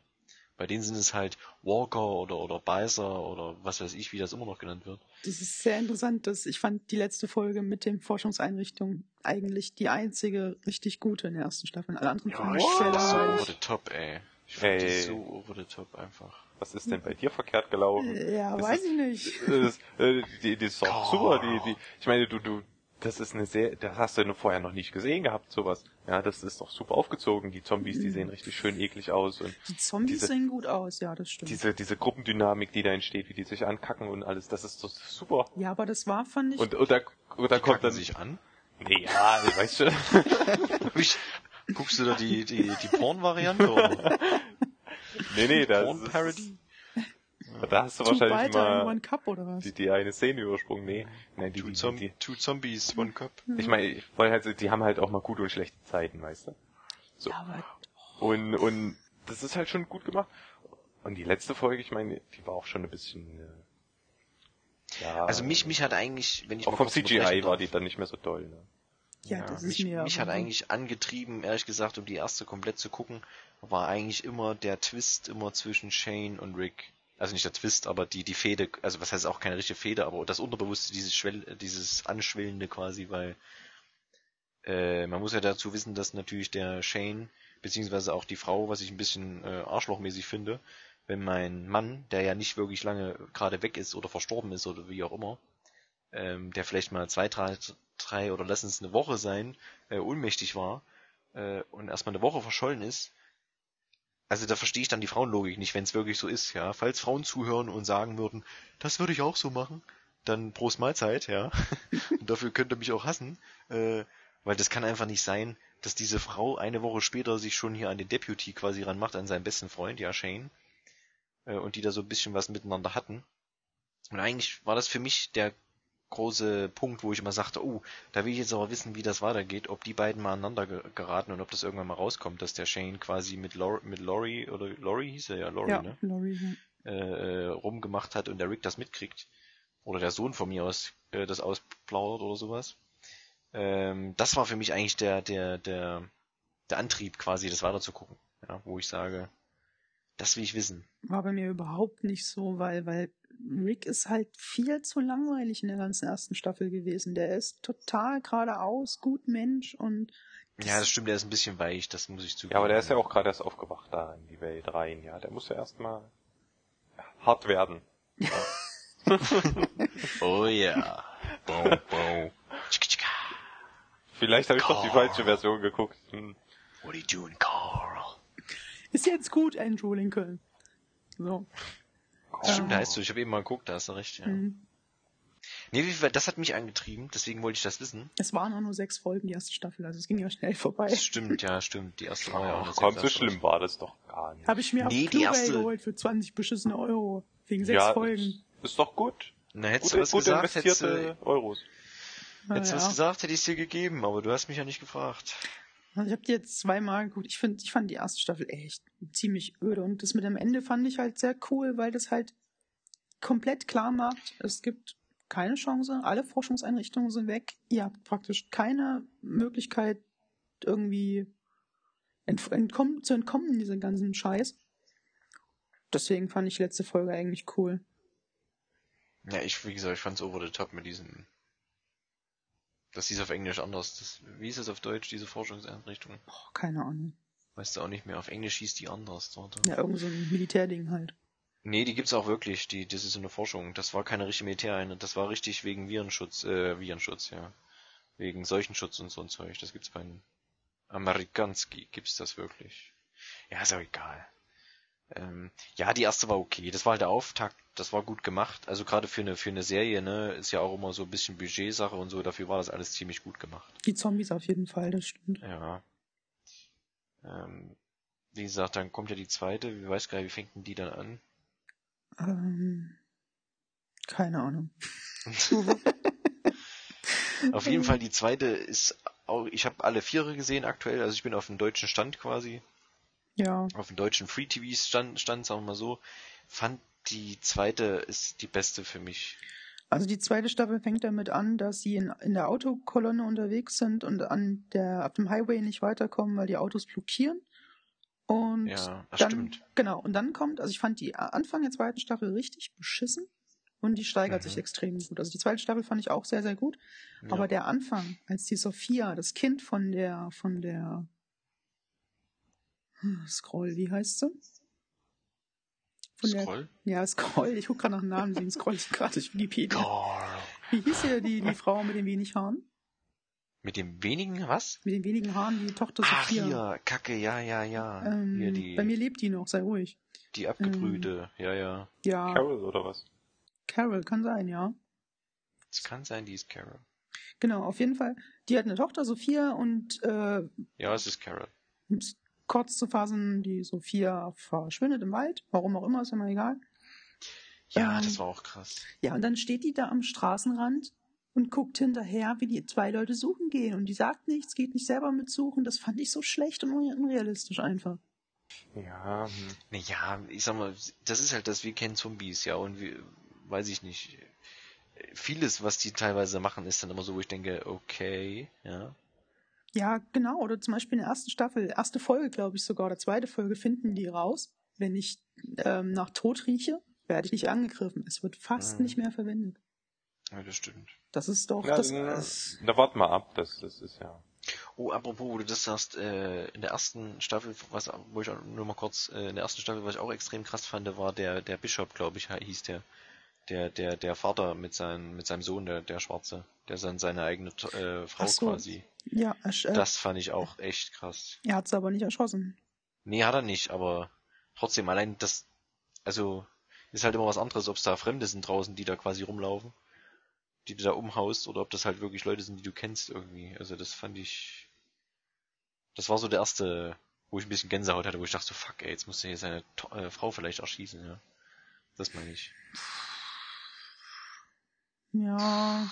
Bei denen sind es halt Walker oder, oder Beißer oder was weiß ich, wie das immer noch genannt wird. Das ist sehr interessant. Dass ich fand die letzte Folge mit den Forschungseinrichtungen eigentlich die einzige richtig gute in der ersten Staffel. Alle anderen fand ich ist so over the top, ey. Ich fand Ey. die so over the top einfach. Was ist denn bei dir verkehrt gelaufen? Ja, Das weiß ist- ich nicht. Das, äh, die, die ist doch super, die, die, ich meine, du, du, das ist eine sehr, das hast du vorher noch nicht gesehen gehabt, sowas. Ja, das ist doch super aufgezogen. Die Zombies, die sehen richtig schön eklig aus und Die Zombies diese- sehen gut aus, ja, das stimmt. diese, diese Gruppendynamik, die da entsteht, wie die sich ankacken und alles, das ist doch super. ja, aber das war, fand ich, Und, und da, und da kommt dann, sich an. nee, ja, du weißt schon. [laughs] Ich, guckst du da die, die, die Porn-Variante oder nee, nee, das ist, Porn-Parody? da hast du Two wahrscheinlich Biter in mal One Cup oder was? die, die eine Szene übersprungen. Nee, nein, die, Two, die, Zom die, two Zombies, One Cup. ich meine, ich wollte halt, so- die haben halt auch mal gute und schlechte Zeiten, weißt du? So. Ja, aber Und, und das ist halt schon gut gemacht. Und die letzte Folge, ich meine, die war auch schon ein bisschen, äh, ja. Also mich, mich hat eigentlich, wenn ich auch mal vom kurz CGI war die dann nicht mehr so doll, ne? ja, das ist mich, mir. mich hat eigentlich angetrieben, ehrlich gesagt, um die erste komplett zu gucken, war eigentlich immer der Twist immer zwischen Shane und Rick. Also nicht der Twist, aber die, die Fehde, also was heißt auch keine richtige Fehde, aber das Unterbewusste, dieses Schwell, dieses Anschwellende quasi, weil äh, man muss ja dazu wissen, dass natürlich der Shane, beziehungsweise auch die Frau, was ich ein bisschen äh, arschlochmäßig finde, wenn mein Mann, der ja nicht wirklich lange gerade weg ist oder verstorben ist oder wie auch immer, ähm, der vielleicht mal zwei, drei, drei oder lass es eine Woche sein, äh, ohnmächtig war äh, und erstmal eine Woche verschollen ist, also da verstehe ich dann die Frauenlogik nicht, wenn es wirklich so ist, ja. Falls Frauen zuhören und sagen würden, das würde ich auch so machen, dann Prost Mahlzeit, ja. [laughs] und dafür könnt ihr mich auch hassen, äh, weil das kann einfach nicht sein, dass diese Frau eine Woche später sich schon hier an den Deputy quasi ranmacht, an seinen besten Freund, ja, Shane, äh, und die da so ein bisschen was miteinander hatten. Und eigentlich war das für mich der große Punkt, wo ich immer sagte, oh, da will ich jetzt aber wissen, wie das weitergeht, ob die beiden mal aneinander ge geraten und ob das irgendwann mal rauskommt, dass der Shane quasi mit, Lor mit Laurie, oder Laurie hieß er ja, Laurie, ja, ne? Laurie, ja. äh, äh, rumgemacht hat und der Rick das mitkriegt. Oder der Sohn von mir aus äh, das ausplaudert oder sowas. Ähm, das war für mich eigentlich der, der, der, der Antrieb quasi, das weiterzugucken. Ja, wo ich sage, das will ich wissen. War bei mir überhaupt nicht so, weil, weil Rick ist halt viel zu langweilig in der ganzen ersten Staffel gewesen. Der ist total geradeaus, gut Mensch und Ja, das stimmt, der ist ein bisschen weich, das muss ich zugeben. Ja, aber der ist ja auch gerade erst aufgewacht da in die Welt rein, ja. Der muss ja erstmal hart werden. [laughs] [laughs] Oh ja. Bow, bow. Vielleicht habe ich doch die falsche Version geguckt. Hm. What are you doing, Carl? ist jetzt gut, Andrew Lincoln. So. Stimmt, der heißt so, ich habe eben mal geguckt, da hast du recht, ja. Mhm. Nee, wie viel, das hat mich angetrieben, deswegen wollte ich das wissen. Es waren auch nur sechs Folgen, die erste Staffel, also es ging ja schnell vorbei. Das stimmt, ja, stimmt. Die erste war ja auch Ach komm, so schlimm war das doch gar nicht. Habe ich mir auf Nee, die Blu-ray erste- geholt für 20 beschissene Euro. Wegen sechs ja, Folgen. Ist, ist doch gut. Na, hättest Gut, du was gut gesagt, hättest du, investierte Euros. hättest du was Ja. gesagt, hätte ich es dir gegeben, aber du hast mich ja nicht gefragt. Also ich habe die jetzt zweimal geguckt. Ich finde, ich fand die erste Staffel echt ziemlich öde. Und das mit dem Ende fand ich halt sehr cool, weil das halt komplett klar macht, es gibt keine Chance, alle Forschungseinrichtungen sind weg. Ihr habt praktisch keine Möglichkeit, irgendwie ent entkommen, zu entkommen, diesen ganzen Scheiß. Deswegen fand ich letzte Folge eigentlich cool. Ja, ich, wie gesagt, ich fand's over the top mit diesem, das hieß auf Englisch anders. Das, wie ist es auf Deutsch, diese Forschungseinrichtung? Boah, keine Ahnung. Weißt du auch nicht mehr, auf Englisch hieß die anders, oder? Ja, irgend so ein Militärding halt. Nee, die gibt's auch wirklich, die, das ist eine Forschung. Das war keine richtige Militäreinheit, das war richtig wegen Virenschutz, äh, Virenschutz, ja. Wegen Seuchenschutz und so ein Zeug. Das gibt's bei Amerikanski, gibt's das wirklich. Ja, ist auch egal. Ähm, ja, die erste war okay. Das war halt der Auftakt, das war gut gemacht. Also gerade für eine, für eine Serie, ne, ist ja auch immer so ein bisschen Budgetsache und so, dafür war das alles ziemlich gut gemacht. Die Zombies auf jeden Fall, das stimmt. Ja. Ähm, wie gesagt, dann kommt ja die zweite, ich weiß gar nicht, wie fängt denn die dann an? Ähm, keine Ahnung. [laughs] Auf jeden Fall die zweite ist auch, ich habe alle Viere gesehen aktuell, also ich bin auf dem deutschen Stand quasi, Ja, auf dem deutschen Free TV Stand, Stand sagen wir mal so, fand die zweite ist die beste für mich. Also die zweite Staffel fängt damit an, dass sie in, in der Autokolonne unterwegs sind und an der, auf dem Highway nicht weiterkommen, weil die Autos blockieren. Und Ja, das dann, stimmt. genau, und dann kommt, also ich fand die Anfang der zweiten Staffel richtig beschissen und die steigert Mhm. sich extrem gut. Also die zweite Staffel fand ich auch sehr, sehr gut. Ja. Aber der Anfang, als die Sophia, das Kind von der, von der hm, Scroll, wie heißt sie? Von der, Scroll? ja, Scroll, ich gucke gerade nach dem Namen, deswegen scroll ich gerade durch Wikipedia. Carl. Wie hieß hier die, die Frau mit den wenig Haaren? Mit dem wenigen was? Mit den wenigen Haaren, die Tochter Ach, Sophia. hier, Kacke, ja, ja, ja. Ähm, hier die, Bei mir lebt die noch, sei ruhig. die abgebrühte, ja, ja. Ja, Carol oder was? Carol kann sein, ja. Es kann sein, die ist Carol. Genau, auf jeden Fall. Die hat eine Tochter, Sophia, und äh, Ja, es ist Carol. Kurz zu fassen, die Sophia verschwindet im Wald. Warum auch immer, ist ja mal egal. Ja, Ähm, das war auch krass. Ja, und dann steht die da am Straßenrand und guckt hinterher, wie die zwei Leute suchen gehen. Und die sagt nichts, geht nicht selber mit suchen. Das fand ich so schlecht und unrealistisch einfach. Ja, hm. Naja, ich sag mal, das ist halt das, wir kennen Zombies, ja, und wir, weiß ich nicht. Vieles, was die teilweise machen, ist dann immer so, wo ich denke, okay, ja. Ja, genau. Oder zum Beispiel in der ersten Staffel, erste Folge, glaube ich sogar, oder zweite Folge, finden die raus. Wenn ich ähm, nach Tod rieche, werde ich nicht angegriffen. Es wird fast Mhm. nicht mehr verwendet. Ja, das stimmt. Das ist doch ja, das. na, das da warten wir ab, das, das ist ja. Oh, apropos, wo du das sagst, äh, in der ersten Staffel, was, wo ich auch nur mal kurz, äh, in der ersten Staffel, was ich auch extrem krass fand, war der, der Bishop, glaube ich, hieß der. Der, der, der Vater mit seinem, mit seinem Sohn, der, der Schwarze, der dann seine eigene äh, Frau so. quasi. Ja, äh, Das fand ich auch echt krass. er hat es aber nicht erschossen. Nee, hat er nicht, aber trotzdem, allein das, also, ist halt immer was anderes, ob es da Fremde sind draußen, die da quasi rumlaufen, die du da umhaust, oder ob das halt wirklich Leute sind, die du kennst irgendwie. Also das fand ich, das war so der erste, wo ich ein bisschen Gänsehaut hatte, wo ich dachte, so, fuck, ey, jetzt muss er hier seine To- äh, Frau vielleicht erschießen, ja. Das meine ich. Ja.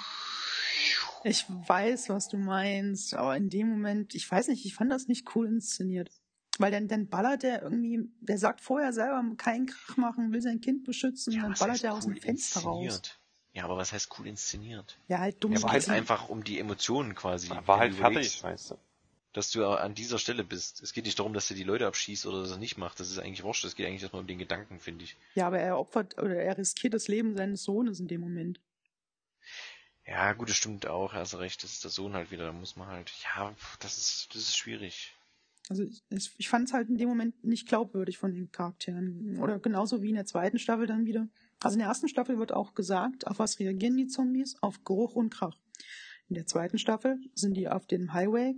Ich weiß, was du meinst, aber in dem Moment, ich weiß nicht, ich fand das nicht cool inszeniert. Weil dann, dann ballert der irgendwie, der sagt vorher selber, keinen Krach machen, will sein Kind beschützen, und dann ballert er aus dem cool Fenster raus. inszeniert? Ja, aber was heißt cool inszeniert? Ja, halt dumm. Ja, Es war geht halt einfach um die Emotionen quasi. War Wenn halt fertig, weißt du. dass du an dieser Stelle bist. Es geht nicht darum, dass er die Leute abschießt oder dass er nicht macht. Das ist eigentlich wurscht. Es geht eigentlich erstmal um den Gedanken, finde ich. Ja, aber er opfert oder er riskiert das Leben seines Sohnes in dem Moment. Ja, gut, das stimmt auch. Hast recht. Das ist der Sohn halt wieder. Da muss man halt. Ja, das ist, das ist schwierig. Also ich, ich- fand es halt in dem Moment nicht glaubwürdig von den Charakteren. Oder genauso wie in der zweiten Staffel dann wieder. Also in der ersten Staffel wird auch gesagt, auf was reagieren die Zombies? Auf Geruch und Krach. In der zweiten Staffel sind die auf dem Highway.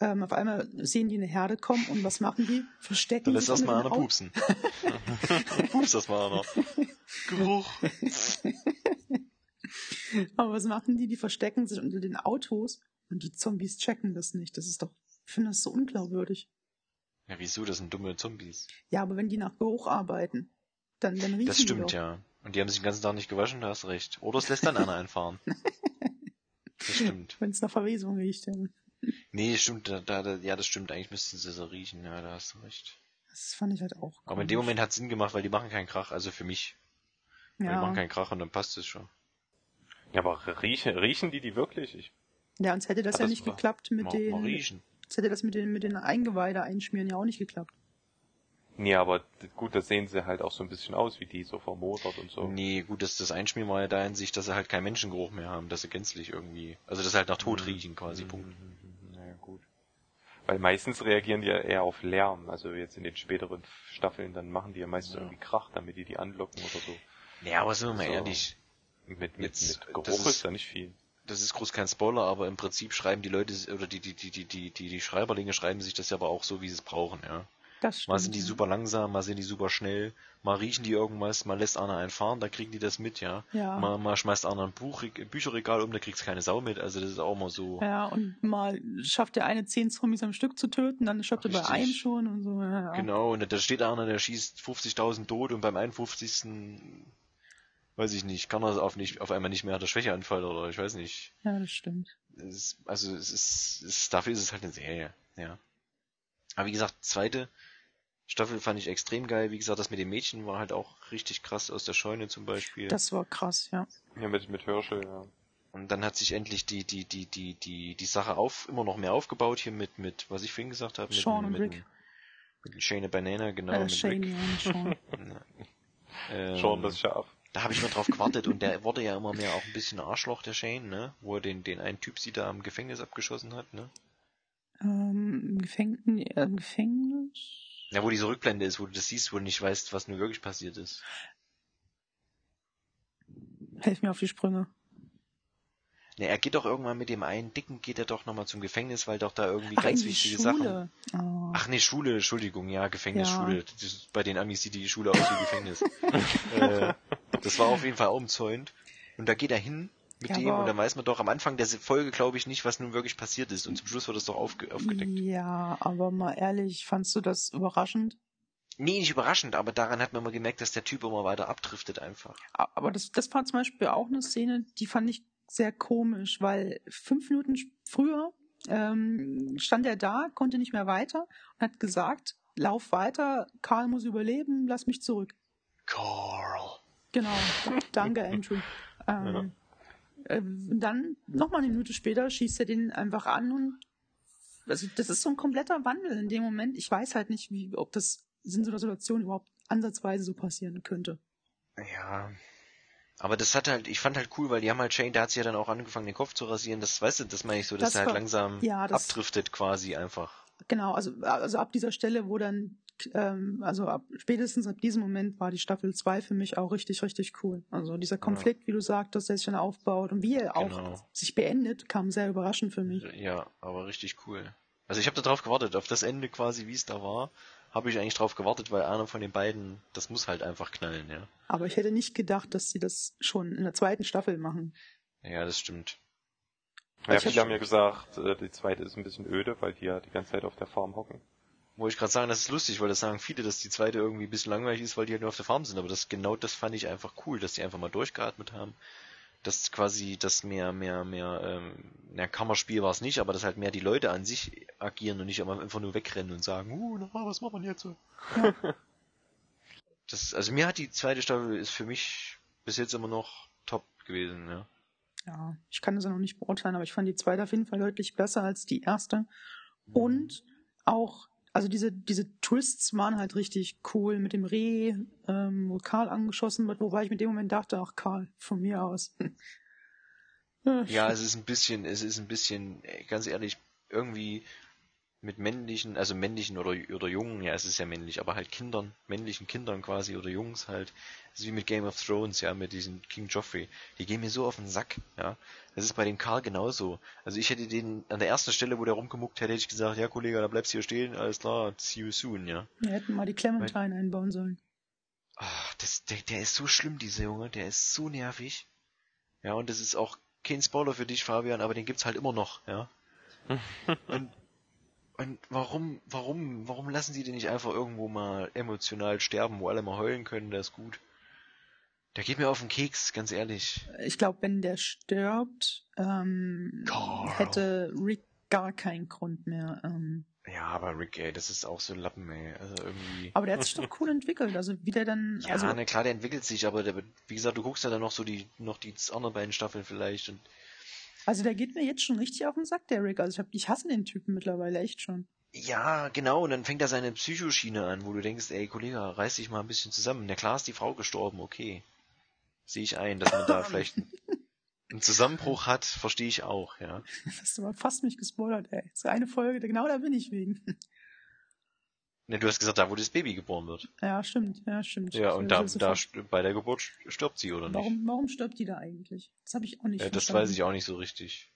Ähm, auf einmal sehen die eine Herde kommen und was machen die? Verstecken Dann lässt sich erstmal unter einer pupsen. [laughs] Pups erstmal einer. [laughs] Geruch. [laughs] Aber was machen die? Die verstecken sich unter den Autos und die Zombies checken das nicht. Das ist doch, ich finde das so unglaubwürdig. Ja, wieso? Das sind dumme Zombies. Ja, aber wenn die nach Geruch arbeiten, dann, dann riechen Das die stimmt, doch. ja. Und die haben sich den ganzen Tag nicht gewaschen, da hast du recht. Oder es lässt dann einer einfahren. [laughs] Das stimmt. Wenn es nach Verwesung riecht. Ja. Nee, stimmt, da, da, ja, das stimmt. Eigentlich müssten sie so riechen, ja, da hast du recht. Das fand ich halt auch. Aber in dem. Moment hat Sinn gemacht, weil die machen keinen Krach, also für mich. Weil Die Ja. machen keinen Krach und dann passt es schon. Ja, aber riechen, riechen die die wirklich? Ich, ja, uns hätte das ja das nicht geklappt mit den. riechen. Uns hätte das mit den, mit den Eingeweide einschmieren ja auch nicht geklappt. nee, aber gut, da sehen sie halt auch so ein bisschen aus wie die, so vermodert und so. Nee, gut, das, das Einschmieren war ja da in sich, dass sie halt keinen Menschengeruch mehr haben, dass sie gänzlich irgendwie, also dass sie halt nach Tod riechen quasi, Punkt. Naja, gut. Weil meistens reagieren die ja eher auf Lärm. Also jetzt in den späteren Staffeln, dann machen die ja meistens Ja. irgendwie Krach, damit die die anlocken oder so. Ja, aber sind wir mal So. ehrlich, Mit, mit, Jetzt, mit Geruch das ist, ist- da nicht viel. das ist groß kein Spoiler, aber im Prinzip schreiben die Leute, oder die, die, die, die, die, die, die Schreiberlinge schreiben sich das ja aber auch so, wie sie es brauchen, ja. Das stimmt. Mal sind die super langsam, mal sind die super schnell, mal riechen die irgendwas, mal lässt einer einen fahren, da kriegen die das mit, ja. Ja. Mal, mal schmeißt einer ein Buch, Bücherregal um, da kriegt's keine Sau mit, also das ist auch mal so. Ja, und mal schafft der eine zehn Zombies am Stück zu töten, dann schafft er bei einem schon und so. Ja, ja. Genau, und da steht einer, der schießt 50.000 tot und beim 51. weiß ich nicht, kann er auf, nicht, auf einmal nicht mehr, hat er Schwächeanfall oder ich weiß nicht. ja, das stimmt. Es also es ist, es ist, dafür ist es halt eine Serie, ja. Aber wie gesagt, zweite, Staffel fand ich extrem geil. Wie gesagt, das mit dem Mädchen war halt auch richtig krass aus der Scheune zum Beispiel. Das war krass, ja. Ja, mit, mit Herschel, ja. Und dann hat sich endlich die, die, die, die, die, die Sache auf, immer noch mehr aufgebaut hier mit, mit, was ich vorhin gesagt habe, mit, Sean und mit, Rick. mit Shane Banana, genau, Äh, mit Shane Rick. und Sean. [laughs] Ähm, Schon das Schaf. Da habe ich mal drauf gewartet und der wurde ja immer mehr auch ein bisschen Arschloch, der Shane, ne? Wo er den, den einen Typ sie da am Gefängnis abgeschossen hat, ne? ähm, im Gefängnis, äh, im Gefängnis? Ja, wo diese Rückblende ist, wo du das siehst, wo du nicht weißt, was nun wirklich passiert ist. Helf mir auf die Sprünge. Ne, er geht doch irgendwann mit dem einen Dicken, geht er doch nochmal zum Gefängnis, weil doch da irgendwie Ach, ganz wichtige Sachen. Schule. Oh. Ach nee, Schule, Entschuldigung, ja, Gefängnis, Ja. Bei den Amis sieht die Schule aus wie Gefängnis. [laughs] äh, das war auf jeden Fall umzäunt. Und da geht er hin mit Ja, dem und dann weiß man doch am Anfang der Folge, glaube ich, nicht, was nun wirklich passiert ist. Und zum Schluss wird es doch aufge aufgedeckt. Ja, aber mal ehrlich, fandst du das überraschend? Nee, nicht überraschend, aber daran hat man mal gemerkt, dass der Typ immer weiter abdriftet einfach. Aber das, das war zum Beispiel auch eine Szene, die fand ich sehr komisch, weil fünf Minuten früher ähm, stand er da, konnte nicht mehr weiter und hat gesagt, lauf weiter, Karl muss überleben, lass mich zurück. Carl. Genau, danke Andrew. Ähm, äh, dann nochmal eine Minute später schießt er den einfach an und also das ist so ein kompletter Wandel in dem Moment. Ich weiß halt nicht, wie, ob das in so einer Situation überhaupt ansatzweise so passieren könnte. Ja. Aber das hat halt, ich fand halt cool, weil die haben halt Shane, der hat sich ja dann auch angefangen, den Kopf zu rasieren. Das, weißt du, das meine ich so, dass Das er halt langsam ja, das- abdriftet quasi einfach. Genau, also, also ab dieser Stelle, wo dann, ähm, also ab, spätestens ab diesem Moment war die Staffel 2 für mich auch richtig, richtig cool. Also dieser Konflikt, wie du sagtest, der sich dann aufbaut und wie er auch Genau. sich beendet, kam sehr überraschend für mich. Ja, aber richtig cool. Also ich habe da drauf gewartet, auf das Ende quasi, wie es da war, habe ich eigentlich drauf gewartet, weil einer von den beiden, das muss halt einfach knallen, ja. Aber ich hätte nicht gedacht, dass sie das schon in der zweiten Staffel machen. Ja, das stimmt. Ja, viele haben ja gesagt, äh, die zweite ist ein bisschen öde, weil die ja die ganze Zeit auf der Farm hocken. Wollte ich gerade sagen, das ist lustig, weil das sagen viele, dass die zweite irgendwie ein bisschen langweilig ist, weil die halt nur auf der Farm sind. Aber das genau das fand ich einfach cool, dass die einfach mal durchgeatmet haben. Dass quasi das mehr, mehr, mehr, ähm, na, Kammerspiel war es nicht, aber dass halt mehr die Leute an sich agieren und nicht einfach nur wegrennen und sagen, uh, na, was macht man jetzt so? Das, also mir hat die zweite Staffel ist für mich bis jetzt immer noch top gewesen, ja. Ja, ich kann das ja noch nicht beurteilen, aber ich fand die zweite auf jeden Fall deutlich besser als die erste. Und auch, also diese, diese Twists waren halt richtig cool mit dem Reh, ähm, wo Karl angeschossen wird, wobei ich mit dem Moment dachte, ach Karl, von mir aus. Ja, es ist ein bisschen, es ist ein bisschen, äh, ganz ehrlich, irgendwie mit männlichen, also männlichen oder, oder Jungen, ja, es ist ja männlich, aber halt Kindern, männlichen Kindern quasi oder Jungs halt, das ist wie mit Game of Thrones, ja, mit diesem King Joffrey, die gehen mir so auf den Sack, ja. Das ist bei dem Karl genauso. Also ich hätte den, an der ersten Stelle, wo der rumgemuckt hätte, hätte ich gesagt, ja Kollege, da bleibst du hier stehen, alles klar, see you soon, ja. Wir hätten mal die Clementine einbauen sollen. Ah, das, der, der ist so schlimm, dieser Junge, der ist so nervig. Ja, und das ist auch kein Spoiler für dich, Fabian, aber den gibt's halt immer noch, ja. [laughs] und, und warum, warum, warum lassen sie den nicht einfach irgendwo mal emotional sterben, wo alle mal heulen können, der ist gut. Der geht mir auf den Keks, ganz ehrlich. Ich glaube, wenn der stirbt, ähm, Carl. hätte Rick gar keinen Grund mehr. Ähm, Ja, aber Rick, ey, das ist auch so ein Lappen, ey. Also irgendwie. aber der hat sich doch cool entwickelt. Also wie der dann, Ja, also na klar, der entwickelt sich, aber der, wie gesagt, du guckst ja dann noch so die, noch die anderen beiden Staffeln vielleicht und Also der geht mir jetzt schon richtig auf den Sack, der Rick. Also ich, hab, ich hasse den Typen mittlerweile echt schon. Ja, genau, und dann fängt er seine Psychoschiene an, wo du denkst, ey Kollege, reiß dich mal ein bisschen zusammen. Na klar ist die Frau gestorben, okay. Sehe ich ein, dass man da [laughs] vielleicht einen Zusammenbruch hat, verstehe ich auch, ja. [laughs] Das hast du aber fast mich gespoilert, ey. Das ist eine Folge, genau da bin ich wegen. Ne, du hast gesagt, da wo das Baby geboren wird. Ja, stimmt, ja, stimmt. Ja, und da, Das da bei der Geburt st- stirbt sie, oder nicht? warum, warum stirbt die da eigentlich? Das habe ich auch nicht Ja, das verstanden. weiß ich auch nicht so richtig.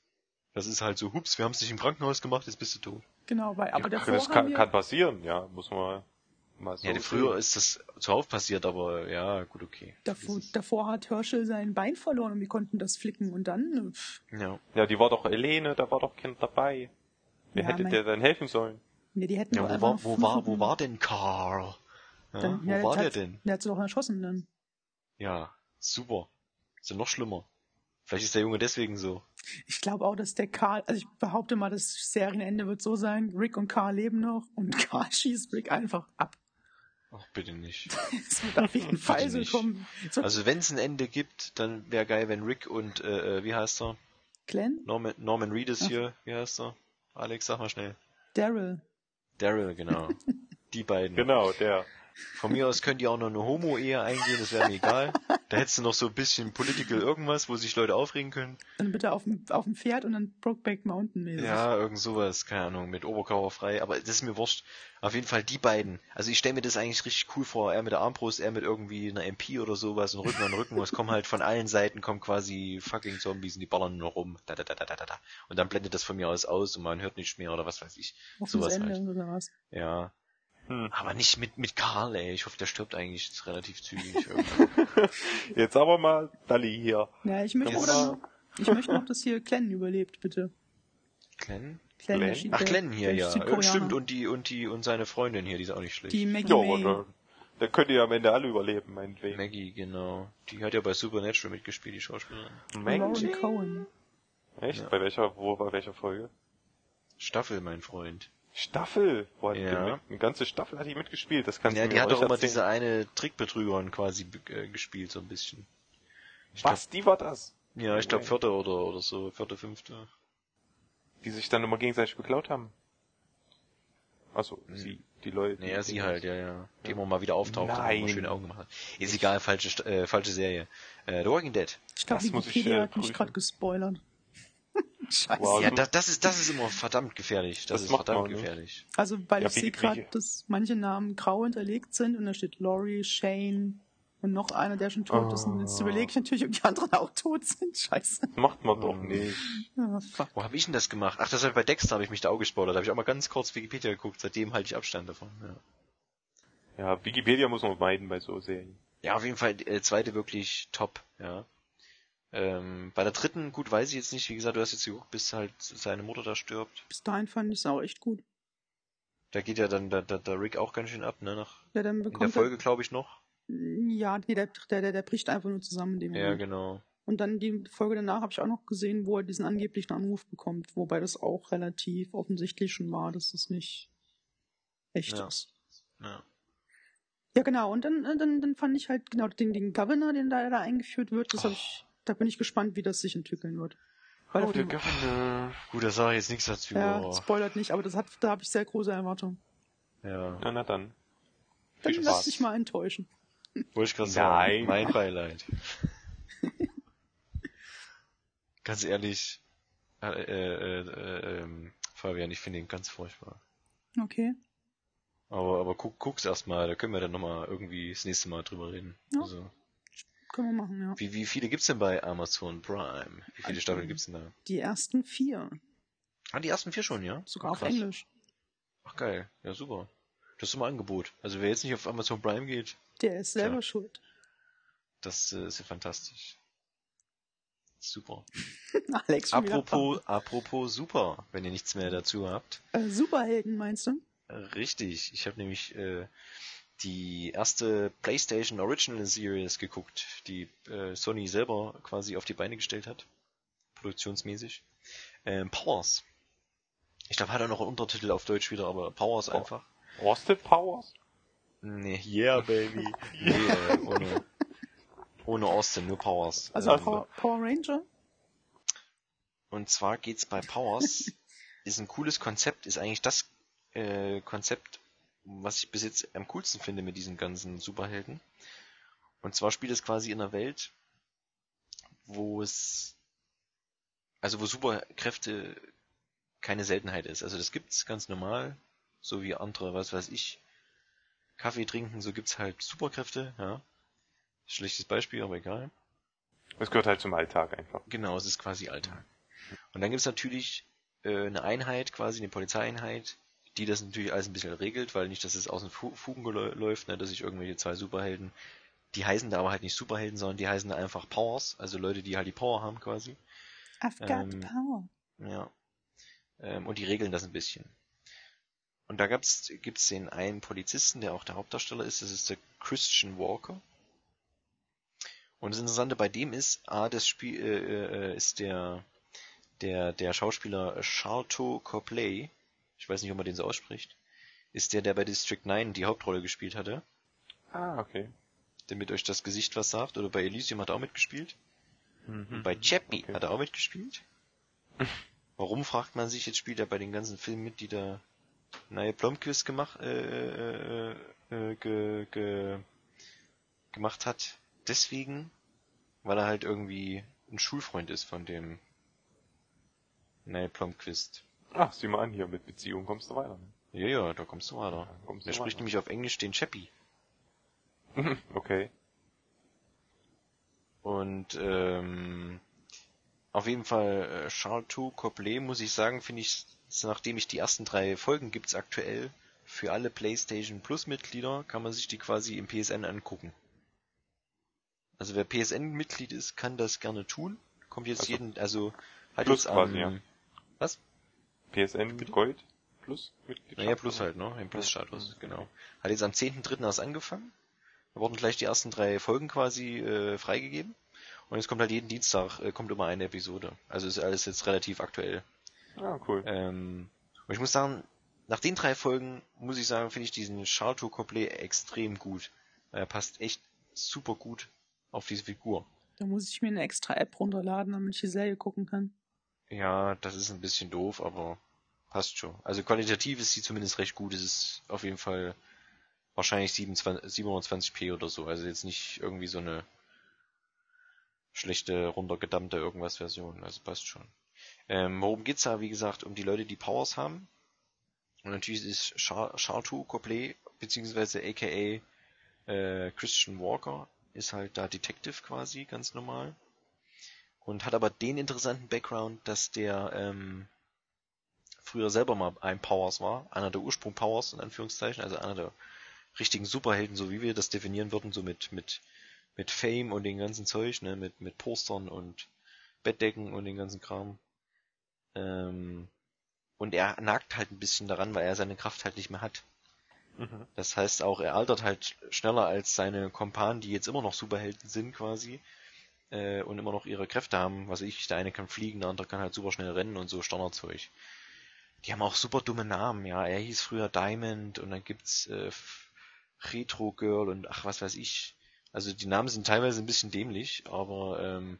Das ist halt so, hups, wir haben es nicht im Krankenhaus gemacht, jetzt bist du tot. Genau, weil, aber Ja, davor das kann, wir, kann passieren, ja, muss man mal so ja, sehen. früher ist das zuhauf passiert, aber ja, gut, okay. davor, Das davor hat Herschel sein Bein verloren und wir konnten das flicken und dann, pff, Ja. Ja, die war doch Elene, da war doch Kind dabei. Wer Ja, hätte mein- der denn helfen sollen? Nee, die hätten Ja, wo war, wo war, wo war denn Carl? Ja, Dann- wo ja, war der hat, denn? Der hat sie doch erschossen dann. Ja, super. Ist ja noch schlimmer. Vielleicht ist der Junge deswegen so. Ich glaube auch, dass der Karl, also ich behaupte mal, das Serienende wird so sein, Rick und Karl leben noch und [laughs] Karl schießt Rick einfach ab. Ach, bitte nicht. [laughs] Es wird auf jeden Fall so kommen. So, Also wenn es ein Ende gibt, dann wäre geil, wenn Rick und, äh, äh, wie heißt er? Glenn? Norman, Norman Reedus Ach. hier, wie heißt er? Alex, sag mal schnell. Daryl. Daryl, genau. Die beiden. Genau, der. Von mir aus könnt ihr auch noch eine Homo-Ehe eingehen, das wäre mir egal. Da hättest du noch so ein bisschen political irgendwas, wo sich Leute aufregen können. Dann bitte auf dem, auf dem Pferd und dann Brokeback Mountain mäßig. Ja, irgend sowas, keine Ahnung, mit Oberkörper frei, aber das ist mir wurscht. Auf jeden Fall die beiden. Also ich stelle mir das eigentlich richtig cool vor. Er mit der Armbrust, er mit irgendwie einer MP oder sowas und Rücken an Rücken. Es kommen halt von allen Seiten kommen quasi fucking Zombies und die ballern nur rum. Da, da, da, da, da, da. Und dann blendet das von mir aus aus und man hört nichts mehr oder was weiß ich. auf sowas halt. oder was. Ja. Hm. Aber nicht mit, mit Karl, ey. Ich hoffe, der stirbt eigentlich jetzt relativ zügig. [laughs] Jetzt aber mal Dalli hier. Ja, ich möchte, noch, ich möchte noch, dass hier Glenn überlebt, bitte. Glenn? Glenn, Glenn? Ach, Glenn hier, ja. Südkoreaner. Stimmt, und die, und die, und seine Freundin hier, die ist auch nicht schlecht. Die Maggie Ja, May. aber da, könnt ihr am Ende alle überleben, meinetwegen. Maggie, genau. Die hat ja bei Supernatural mitgespielt, die Schauspielerin. Lauren Cohen. Echt? Ja. Bei welcher, wo, bei welcher Folge? Staffel, mein Freund. Staffel! Die Ja. eine ganze Staffel hat die mitgespielt, das kannst Ja, du mir die hat auch doch nicht immer erzählen. diese eine Trickbetrügerin quasi äh, gespielt, so ein bisschen. Ich Was, die war das? Glaub, ja, ich glaube vierte oder, oder so, vierte, fünfte. Die sich dann immer gegenseitig beklaut haben? Also, sie, die Leute. Naja, die- sie halt, ja, ja. Die immer mal wieder auftaucht und Nein. immer schöne Augen gemacht hat. Ist egal, falsche, äh, falsche Serie. Äh, The Walking Dead. Ich glaube, Das muss ich, Wikipedia äh, hat mich gerade gespoilert. Scheiße. Wow. Ja, Also- da, das ist, das ist immer verdammt gefährlich. Das, Das ist macht verdammt man, ne? gefährlich. Also, weil Ja, ich sehe gerade, dass manche Namen grau hinterlegt sind und da steht Laurie, Shane und noch einer, der schon tot ist. Und jetzt Ah. überlege ich natürlich, ob die anderen auch tot sind. Scheiße. Das macht man doch Mhm. nicht. Ah, fuck. Wo habe ich denn das gemacht? Ach, das habe ich bei Dexter habe ich mich da auch gespoilert. Da habe ich auch mal ganz kurz Wikipedia geguckt. Seitdem halte ich Abstand davon. Ja, Ja, Wikipedia muss man meiden bei so Serien. ja auf jeden Fall äh, zweite wirklich top. Ja. Ähm, bei der dritten, gut, weiß ich jetzt nicht. Wie gesagt, du hast jetzt geguckt, bis halt seine Mutter da stirbt. Bis dahin fand ich es auch echt gut. Da geht ja dann der, der, der Rick auch ganz schön ab, ne? Nach, Ja, dann in der bekommt Folge, glaube ich, noch. ja, nee, der, der, der, der bricht einfach nur zusammen in dem Ja, Moment. genau. Und dann die Folge danach habe ich auch noch gesehen, wo er diesen angeblichen Anruf bekommt, wobei das auch relativ offensichtlich schon war, dass das nicht echt Ja. ist. Ja. Ja, genau. Und dann, dann, dann fand ich halt genau den, den Governor, den da, da eingeführt wird, das hab ich, da bin ich gespannt, wie das sich entwickeln wird. Weil Oh, der Governor. Gut, da sage ich jetzt nichts dazu. ja, aber- spoilert nicht, aber das hat, da habe ich sehr große Erwartungen. ja. Ja, na dann. Dann Viel lass Spaß. dich mal enttäuschen. Wollte ich gerade Nein. sagen. Mein [laughs] Beileid. ganz ehrlich, äh, äh, äh, ähm, Fabian, ich finde ihn ganz furchtbar. Okay. Aber, aber guck, guck's erst mal, da können wir dann nochmal irgendwie das nächste Mal drüber reden. Ja. Also, Können wir machen, ja. wie, wie viele gibt's denn bei Amazon Prime? Wie viele Also- Staffeln gibt's denn da? Die ersten vier. Ah, die ersten vier schon, ja? Sogar auf Krass. Englisch. Ach geil, ja super. Das ist immer Angebot. Also wer jetzt nicht auf Amazon Prime geht, Der ist selber Tja. schuld. das äh, ist ja fantastisch. Super. [laughs] Alex Apropos, apropos super, wenn ihr nichts mehr dazu habt. Äh, Superhelden, meinst du? Richtig, ich habe nämlich äh, die erste PlayStation Original Series geguckt, die äh, Sony selber quasi auf die Beine gestellt hat, produktionsmäßig. Ähm, Powers. Ich glaube, hat er noch einen Untertitel auf Deutsch wieder, aber Powers Oh. einfach. Austin Powers? Nee, yeah, baby. [laughs] nee, äh, ohne, ohne Austin, nur Powers. Also Ähm, Power, Power Ranger? Und zwar geht's bei Powers, [laughs] ist ein cooles Konzept, ist eigentlich das äh, Konzept, was ich bis jetzt am coolsten finde mit diesen ganzen Superhelden. Und zwar spielt es quasi in einer Welt, wo es, also wo Superkräfte keine Seltenheit ist. Also das gibt's ganz normal, so wie andere, was weiß ich, Kaffee trinken, so gibt's halt Superkräfte, ja. Schlechtes Beispiel, aber egal. Das gehört halt zum Alltag einfach. Genau, es ist quasi Alltag. Und dann gibt's natürlich äh, eine Einheit, quasi eine Polizeieinheit, die das natürlich alles ein bisschen regelt, weil nicht, dass es aus den Fu Fugen läuft, ne, dass sich irgendwelche zwei Superhelden, die heißen da aber halt nicht Superhelden, sondern die heißen da einfach Powers, also Leute, die halt die Power haben quasi. I've got Ähm, power. Ja. Ähm, und die regeln das ein bisschen. Und da gab's, gibt's den einen Polizisten, der auch der Hauptdarsteller ist, das ist der Christian Walker. Und das Interessante bei dem ist, A, das Spiel äh, äh, ist der, der, der Schauspieler Charlton Copley, ich weiß nicht, ob man den so ausspricht, ist der, der bei District 9 die Hauptrolle gespielt hatte. Ah, okay. damit euch das Gesicht was sagt. Oder bei Elysium hat er auch mitgespielt. Mhm. Und bei Chappie Okay. hat er auch mitgespielt. [laughs] Warum fragt man sich, jetzt spielt er bei den ganzen Filmen mit, die da neue Blomqvist gemacht, äh, äh, äh, ge, ge, gemacht hat. Deswegen, weil er halt irgendwie ein Schulfreund ist von dem Neil Blomqvist. Ach, sieh mal an, hier mit Beziehung kommst du weiter. Ja, ja, da kommst du weiter. Da kommst Der du spricht weiter. nämlich auf Englisch den Chappie. [laughs] okay. Und ähm, auf jeden Fall äh, Charles II Couplet, muss ich sagen, finde ich, nachdem ich die ersten drei Folgen gibt's aktuell für alle PlayStation Plus Mitglieder, kann man sich die quasi im PSN angucken. Also wer PSN Mitglied ist, kann das gerne tun. Kommt jetzt Also jeden, also hat Plus jetzt quasi, am, ja. was? PSN Gold plus Mitgliedschaft. Naja, Plus halt, ne? Im Plus-Status, genau. Hat jetzt am 10.3. erst angefangen. Da wurden gleich die ersten drei Folgen quasi äh, freigegeben. Und jetzt kommt halt jeden Dienstag, äh, kommt immer eine Episode. Also ist alles jetzt relativ aktuell. Ah, cool. Ähm, und ich muss sagen, nach den drei Folgen, muss ich sagen, finde ich diesen Charlton Couplet extrem gut. Er passt echt super gut auf diese Figur. Da muss ich mir eine extra App runterladen, damit ich die Serie gucken kann. Ja, das ist ein bisschen doof, aber passt schon. Also qualitativ ist sie zumindest recht gut. Es ist auf jeden Fall wahrscheinlich 27, 720p oder so. Also jetzt nicht irgendwie so eine schlechte, runtergedammte irgendwas Version. Also passt schon. Ähm, worum geht's da? Wie gesagt, um die Leute, die Powers haben. Und natürlich ist Char Chartu Copley, beziehungsweise aka äh, Christian Walker, ist halt da Detective quasi, ganz normal. Und hat aber den interessanten Background, dass der ähm, früher selber mal ein Powers war, einer der Ursprung-Powers in Anführungszeichen, also einer der richtigen Superhelden, so wie wir das definieren würden, so mit, mit, mit Fame und den ganzen Zeug, ne, mit, mit Postern und Bettdecken und den ganzen Kram. Ähm, und er nagt halt ein bisschen daran, weil er seine Kraft halt nicht mehr hat. Mhm. Das heißt auch, er altert halt schneller als seine Kompanen, die jetzt immer noch Superhelden sind quasi äh, und immer noch ihre Kräfte haben. Was ich, der eine kann fliegen, der andere kann halt super schnell rennen und so Standardzeug. Die haben auch super dumme Namen, ja. Er hieß früher Diamond und dann gibt's äh, Retro Girl und ach was weiß ich. Also die Namen sind teilweise ein bisschen dämlich, aber ähm,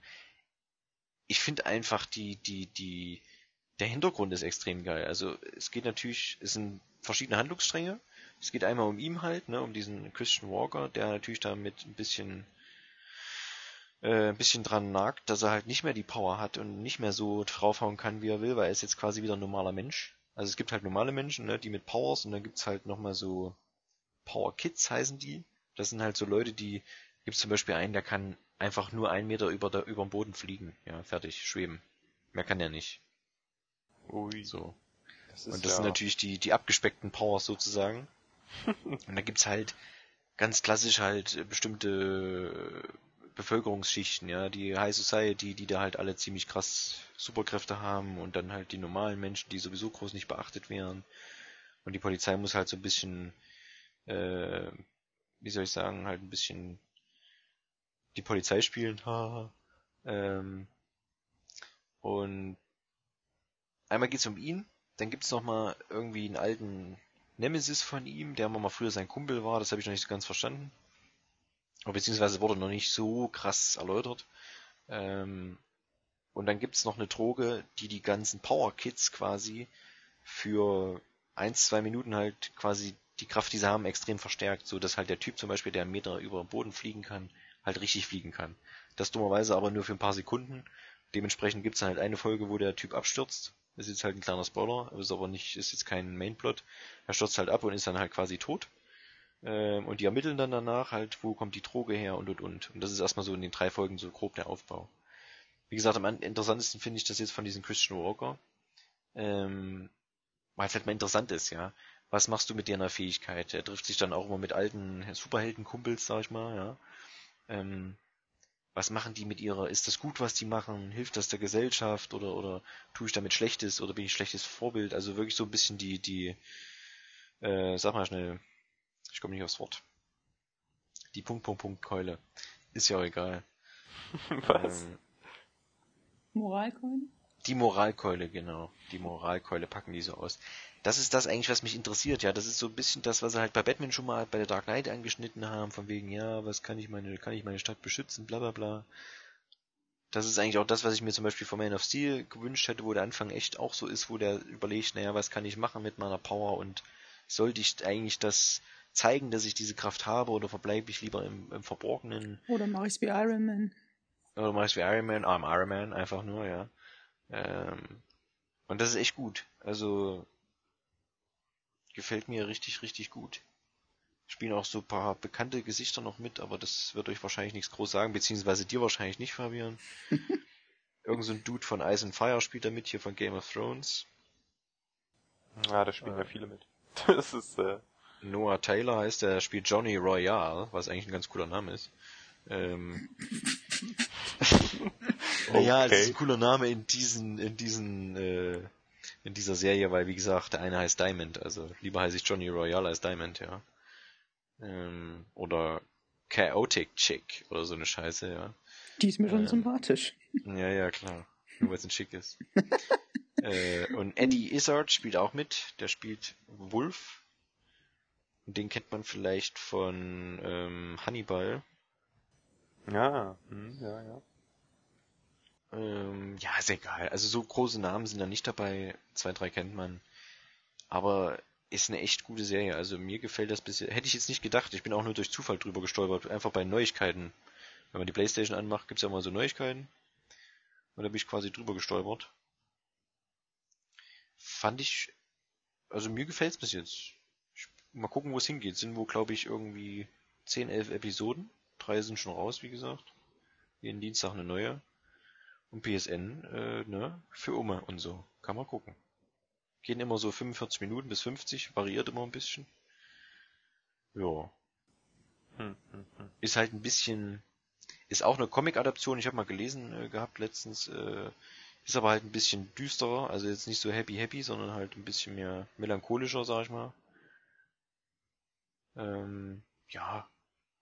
ich finde einfach die, die, die, der Hintergrund ist extrem geil. Also es geht natürlich, es sind verschiedene Handlungsstränge. Es geht einmal um ihn halt, ne, um diesen Christian Walker, der natürlich damit ein bisschen äh, ein bisschen dran nagt, dass er halt nicht mehr die Power hat und nicht mehr so draufhauen kann, wie er will, weil er ist jetzt quasi wieder ein normaler Mensch. Also es gibt halt normale Menschen, ne, die mit Powers und dann gibt's halt nochmal so Power Kids heißen die. Das sind halt so Leute, die gibt's zum Beispiel einen, der kann einfach nur einen Meter über der über dem Boden fliegen, ja, fertig, schweben. Mehr kann er nicht. Ui. So. Das Und das ja, sind natürlich die, die abgespeckten Powers sozusagen. [laughs] und da gibt's halt ganz klassisch halt bestimmte Bevölkerungsschichten, ja, die High Society, die da halt alle ziemlich krass Superkräfte haben und dann halt die normalen Menschen, die sowieso groß nicht beachtet werden. Und die Polizei muss halt so ein bisschen, äh, wie soll ich sagen, halt ein bisschen die Polizei spielen. haha. ähm, und einmal geht's um ihn, dann gibt's noch mal irgendwie einen alten Nemesis von ihm, der mal früher sein Kumpel war, das habe ich noch nicht so ganz verstanden. Beziehungsweise wurde noch nicht so krass erläutert. Ähm, und dann gibt's noch eine Droge, die die ganzen Power Kids quasi für eins, zwei Minuten halt quasi die Kraft, die sie haben, extrem verstärkt, so dass halt der Typ zum Beispiel, der einen Meter über den Boden fliegen kann, halt richtig fliegen kann. Das dummerweise aber nur für ein paar Sekunden. Dementsprechend gibt's dann halt eine Folge, wo der Typ abstürzt. Das ist jetzt halt ein kleiner Spoiler, ist aber nicht, ist jetzt kein Mainplot. Er stürzt halt ab und ist dann halt quasi tot. Ähm, und die ermitteln dann danach halt, wo kommt die Droge her und und und. Und das ist erstmal so in den drei Folgen so grob der Aufbau. Wie gesagt, am interessantesten finde ich das jetzt von diesem Christian Walker. Ähm, weil es halt mal interessant ist, ja. Was machst du mit deiner Fähigkeit? Er trifft sich dann auch immer mit alten Superheldenkumpels, sag ich mal, ja. Ähm, was machen die mit ihrer, ist das gut, was die machen? Hilft das der Gesellschaft oder, oder tue ich damit Schlechtes oder bin ich schlechtes Vorbild? Also wirklich so ein bisschen die, die, äh, sag mal schnell, ich komme nicht aufs Wort. Die Punkt, Punkt, Punkt Keule. Ist ja auch egal. [laughs] Was? Ähm, Moralcoin? Die Moralkeule, genau. Die Moralkeule packen die so aus. Das ist das eigentlich, was mich interessiert, ja. Das ist so ein bisschen das, was sie halt bei Batman schon mal bei der Dark Knight angeschnitten haben, von wegen, ja, was kann ich meine, kann ich meine Stadt beschützen, bla bla bla. Das ist eigentlich auch das, was ich mir zum Beispiel von Man of Steel gewünscht hätte, wo der Anfang echt auch so ist, wo der überlegt, naja, was kann ich machen mit meiner Power und sollte ich eigentlich das zeigen, dass ich diese Kraft habe oder verbleibe ich lieber im, im Verborgenen? Oder mache ich es wie Iron Man? Oder mache ich es wie Iron Man? I'm Iron Man, einfach nur, ja. Ähm, und das ist echt gut. Also gefällt mir richtig, richtig gut. Spielen auch so ein paar bekannte Gesichter noch mit, aber das wird euch wahrscheinlich nichts groß sagen, beziehungsweise dir wahrscheinlich nicht, Fabian. [laughs] Irgend so ein Dude von Ice and Fire spielt da mit, hier von Game of Thrones. Ja, da spielen Äh. ja viele mit. [laughs] Das ist, äh, Noah Taylor heißt der, spielt Johnny Royale, was eigentlich ein ganz cooler Name ist. Ähm, [laughs] Ja, das ist ein cooler Name in diesen, in diesen, äh, in dieser Serie, weil wie gesagt, der eine heißt Diamond, also lieber heiße ich Johnny Royale als Diamond, ja. Ähm, oder Chaotic Chick oder so eine Scheiße, ja. Die ist mir schon Ähm. sympathisch. Ja, ja, klar. Nur weil es ein Schick ist. [laughs] äh, und Eddie Izzard spielt auch mit. Der spielt Wolf. Und den kennt man vielleicht von ähm, Hannibal. ja, hm, ja, ja. Ähm, ja, ist egal. Also so große Namen sind da nicht dabei. Zwei, drei kennt man. Aber ist eine echt gute Serie. Also mir gefällt das bisher. Hätte ich jetzt nicht gedacht. Ich bin auch nur durch Zufall drüber gestolpert. Einfach bei Neuigkeiten. Wenn man die Playstation anmacht, gibt's ja mal so Neuigkeiten. Und da bin ich quasi drüber gestolpert. Fand ich, also mir gefällt's bis jetzt. Mal gucken, wo es hingeht. Sind wohl, glaube ich, irgendwie 10, 11 Episoden. Drei sind schon raus, wie gesagt. Jeden Dienstag eine neue. Und PSN, äh, ne, für Oma und so. Kann man gucken. Gehen immer so 45 Minuten bis 50, variiert immer ein bisschen. Ja. Hm, hm, hm. Ist halt ein bisschen, ist auch eine Comic-Adaption, ich habe mal gelesen äh, gehabt letztens, äh, ist aber halt ein bisschen düsterer, also jetzt nicht so happy happy, sondern halt ein bisschen mehr melancholischer, sag ich mal. Ähm, ja,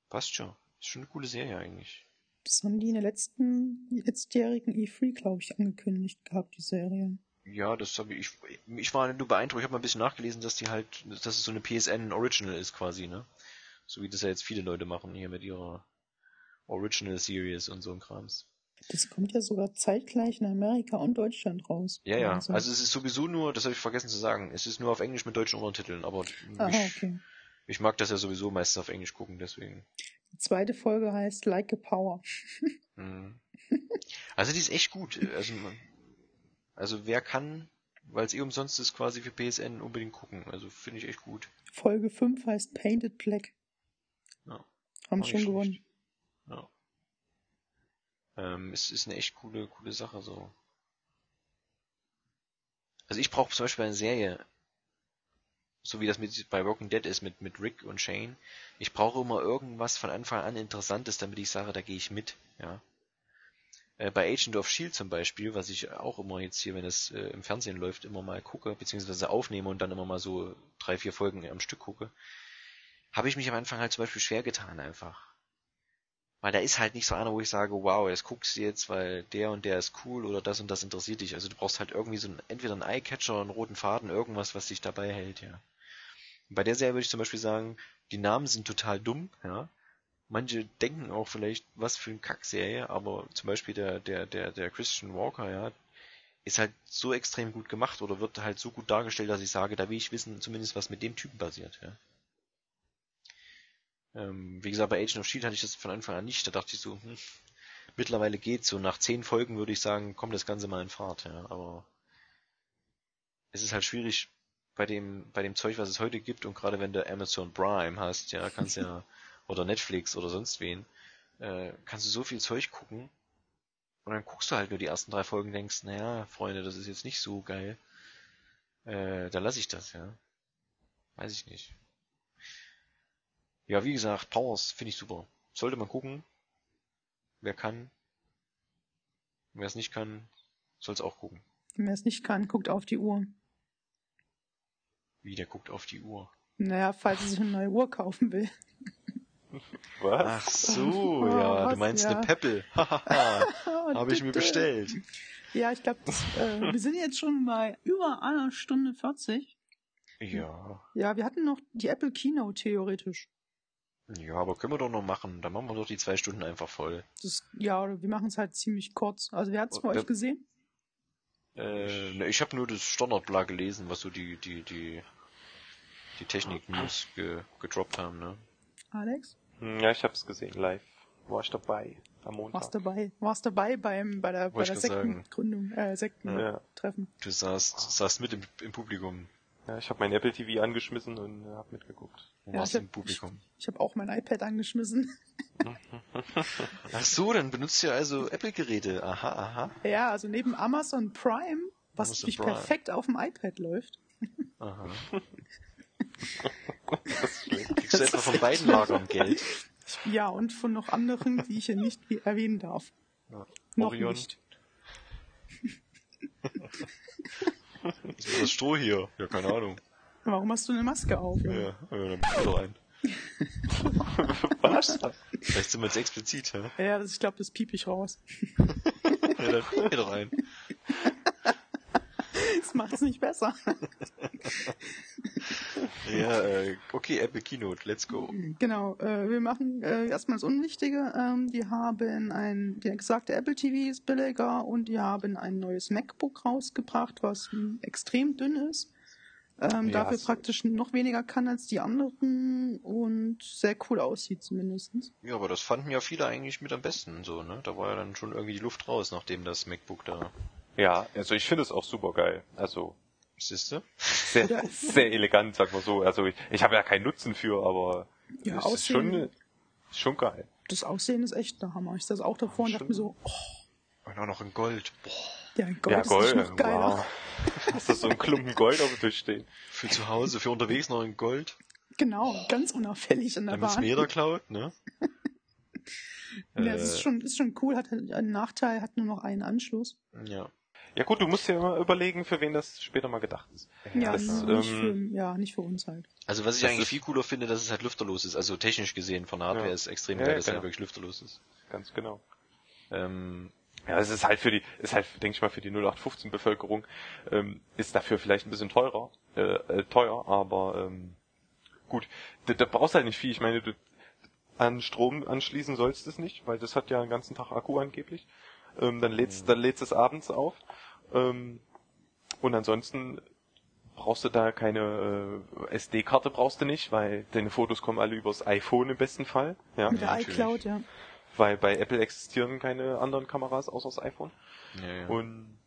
passt schon. Ist schon eine coole Serie eigentlich. Das haben die in der letzten, letztjährigen E3, glaube ich, angekündigt gehabt, die Serie. Ja, das habe ich. Ich war nur beeindruckt. Ich habe mal ein bisschen nachgelesen, dass die halt, dass es so eine PSN Original ist quasi, ne? So wie das ja jetzt viele Leute machen hier mit ihrer Original Series und so ein Krams. Das kommt ja sogar zeitgleich in Amerika und Deutschland raus. Ja, ja. Also- Also es ist sowieso nur, das habe ich vergessen zu sagen, es ist nur auf Englisch mit deutschen Untertiteln, aber Aha, ich, okay. Ich mag das ja sowieso meistens auf Englisch gucken, deswegen. Die zweite Folge heißt Like a Power. [laughs] Mhm. Also die ist echt gut. Also, also wer kann, weil es eh umsonst ist, quasi für PSN unbedingt gucken. Also finde ich echt gut. Folge 5 heißt Painted Black. Ja. Haben schon gewonnen. Ja. Ähm, es ist eine echt coole, coole Sache so. Also ich brauche zum Beispiel eine Serie, so wie das mit bei Walking Dead ist mit mit Rick und Shane. Ich brauche immer irgendwas von Anfang an Interessantes, damit ich sage, da gehe ich mit. Ja. Äh, bei Agent of Shield zum Beispiel, was ich auch immer jetzt hier, wenn es äh, im Fernsehen läuft, immer mal gucke, beziehungsweise aufnehme und dann immer mal so drei, vier Folgen am Stück gucke, habe ich mich am Anfang halt zum Beispiel schwer getan einfach. Weil da ist halt nicht so einer, wo ich sage, wow, jetzt guckst du jetzt, weil der und der ist cool oder das und das interessiert dich. Also du brauchst halt irgendwie so ein, entweder einen Eyecatcher, einen roten Faden, irgendwas, was dich dabei hält, ja. Bei der Serie würde ich zum Beispiel sagen, die Namen sind total dumm, ja. Manche denken auch vielleicht, was für eine Kackserie, aber zum Beispiel der, der, der, der Christian Walker, ja, ist halt so extrem gut gemacht oder wird halt so gut dargestellt, dass ich sage, da will ich wissen, zumindest was mit dem Typen passiert, ja. Ähm, wie gesagt, bei Agent of Shield hatte ich das von Anfang an nicht. Da dachte ich so, hm, mittlerweile geht's so. Nach zehn Folgen würde ich sagen, kommt das Ganze mal in Fahrt, ja. Aber es ist halt schwierig bei dem, bei dem Zeug, was es heute gibt und gerade wenn du Amazon Prime hast, ja, kannst ja, [laughs] oder Netflix oder sonst wen, äh, kannst du so viel Zeug gucken und dann guckst du halt nur die ersten drei Folgen und denkst, naja, Freunde, das ist jetzt nicht so geil. Äh, da lasse ich das, ja. Weiß ich nicht. Ja, wie gesagt, Powers finde ich super. Sollte man gucken. Wer kann. Wer es nicht kann, soll es auch gucken. Wer es nicht kann, guckt auf die Uhr. Wie, der guckt auf die Uhr. Naja, falls er sich eine neue Uhr kaufen will. [laughs] Was? Ach so, Oh, [laughs] ja, du was, meinst ja. eine Peppel. [laughs] Hahaha, habe ich mir bestellt. Ja, ich glaube, äh, wir sind jetzt schon bei über einer Stunde 40. Ja. Ja, wir hatten noch die Apple Keynote theoretisch. Ja, aber können wir doch noch machen. Dann machen wir doch die zwei Stunden einfach voll. Das, ja, oder wir machen es halt ziemlich kurz. Also wer hat es bei Oh, euch gesehen? Äh, ne, ich habe nur das Standardblatt gelesen, was so die, die, die, die Technik-News ge, gedroppt haben, ne? Alex? Ja, ich hab's gesehen, live. War ich dabei am Montag. Warst dabei? Warst dabei beim, bei der, bei der. Sektengründung, äh, Sektentreffen? Ja. Du saßt, saßt mit im, im Publikum. Ja, ich habe mein Apple TV angeschmissen und äh, hab mitgeguckt. Du Ja, warst ich im Publikum. Ich habe auch mein iPad angeschmissen. [laughs] Ach so, dann benutzt ihr also Apple-Geräte. Aha, aha. Ja, also neben Amazon Prime, was Amazon Prime. perfekt auf dem iPad läuft. aha. [laughs] Das ist schlecht. Kriegst du etwa von beiden Lagern Geld? [laughs] Ja, und von noch anderen, die ich hier nicht erwähnen darf. Ja. Noch Orion. nicht. Was ist das Stroh hier? Ja, keine Ahnung. Warum hast du eine Maske auf? Ja, ja dann doch ein. [laughs] Was? Vielleicht sind wir jetzt explizit, hä? Ja, das, ich glaube, das piep ich raus. Ja, dann geh doch ein. Das macht es nicht besser. [laughs] Ja, äh, okay, Apple Keynote, let's go. Genau, äh, wir machen äh, erstmal das Unwichtige. Ähm, die haben ein, der gesagte Apple TV ist billiger und die haben ein neues MacBook rausgebracht, was extrem dünn ist. Ähm, Ja, dafür praktisch noch weniger kann als die anderen und sehr cool aussieht zumindest. Ja, aber das fanden ja viele eigentlich mit am besten, so, ne? Da war ja dann schon irgendwie die Luft raus, nachdem das MacBook da, Ja, also ich finde es auch super geil. Also siehste? sehr, [laughs] sehr elegant, sag mal so. Also ich, ich habe ja keinen Nutzen für, aber Ja, es ist schon, schon geil. das Aussehen ist echt der Hammer. Ich saß auch davor und dachte mir so, oh, Und auch noch in Gold. Boah, ja, Gold ja, ist Gold. noch geiler. Wow. [laughs] Hast du so einen Klumpen Gold auf dem Tisch stehen? für zu Hause, für unterwegs noch in Gold. Genau, ganz unauffällig in der Damit es Bahn. mir jeder [laughs] klaut, ne? Ja, das Äh, ist schon, ist schon cool, hat einen Nachteil, hat nur noch einen Anschluss. Ja. Ja gut, du musst ja immer überlegen, für wen das später mal gedacht ist. Ja, das, nicht, ähm, für, ja nicht für uns halt. Also was ich Das eigentlich viel cooler finde, dass es halt lüfterlos ist. Also technisch gesehen von der Hardware Ja. ist extrem Ja, geil, ja, dass es halt wirklich lüfterlos ist. Ganz genau. Ähm, Ja, es ist halt für die, ist halt, denke ich mal, für die 0815 Bevölkerung, ähm, ist dafür vielleicht ein bisschen teurer, äh, äh, teuer, aber ähm, gut, da, da brauchst du halt nicht viel. Ich meine, du, an Strom anschließen sollst du es nicht, weil das hat ja den ganzen Tag Akku angeblich. Ähm, dann lädst, dann lädst es abends auf. Ähm, und ansonsten brauchst du da keine äh, SD-Karte brauchst du nicht, weil deine Fotos kommen alle übers iPhone im besten Fall. Ja, Mit der iCloud, ja. weil bei Apple existieren keine anderen Kameras außer das iPhone. ja, ja. Und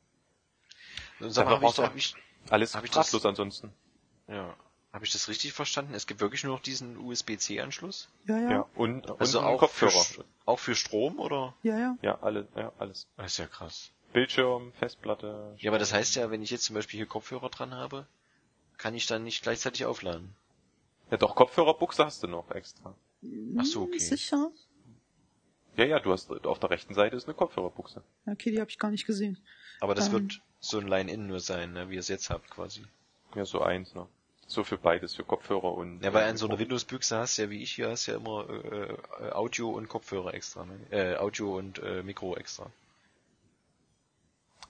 Sag mal, habe ich, brauchst du- hab ich, alles Hab ich das- ansonsten. ja, hab ich das richtig verstanden? Es gibt wirklich nur noch diesen USB-C-Anschluss? Ja, ja. Ja, Ja, und, und Also einen auch Kopfhörer. Für, auch für Strom, oder? ja. Ja, alle, ja, alles. Das ist ja krass. Bildschirm, Festplatte. Ja, aber das heißt ja, wenn ich jetzt zum Beispiel hier Kopfhörer dran habe, kann ich dann nicht gleichzeitig aufladen. Ja, doch, Kopfhörerbuchse hast du noch extra. Ach so, okay. Sicher? Ja, ja, du hast, auf der rechten Seite ist eine Kopfhörerbuchse. Okay, die habe ich gar nicht gesehen. Aber das Ähm. wird so ein Line-In nur sein, ne, wie ihr es jetzt habt quasi. Ja, so eins, ne. So für beides, für Kopfhörer und... Ja, weil äh, an so einer Windows-Büchse hast ja, wie ich hier, hast ja immer äh, äh, Audio und Kopfhörer extra, ne? Äh, Audio und äh, Mikro extra.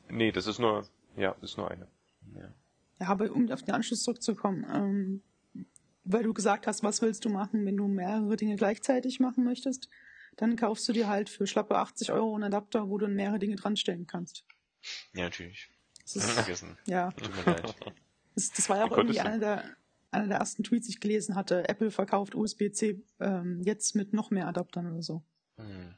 Nee, das ist nur, ja, ist nur eine. Ja. Ja, aber um auf den Anschluss zurückzukommen, ähm, weil du gesagt hast, was willst du machen, wenn du mehrere Dinge gleichzeitig machen möchtest, dann kaufst du dir halt für schlappe 80 Euro einen Adapter, wo du mehrere Dinge dranstellen kannst. Ja, natürlich. Das ist, vergessen. ja, Tut mir leid. [laughs] das, das war ja auch Wie irgendwie einer der, einer der ersten Tweets, die ich gelesen hatte. Apple verkauft USB-C ähm, jetzt mit noch mehr Adaptern oder so. Hm.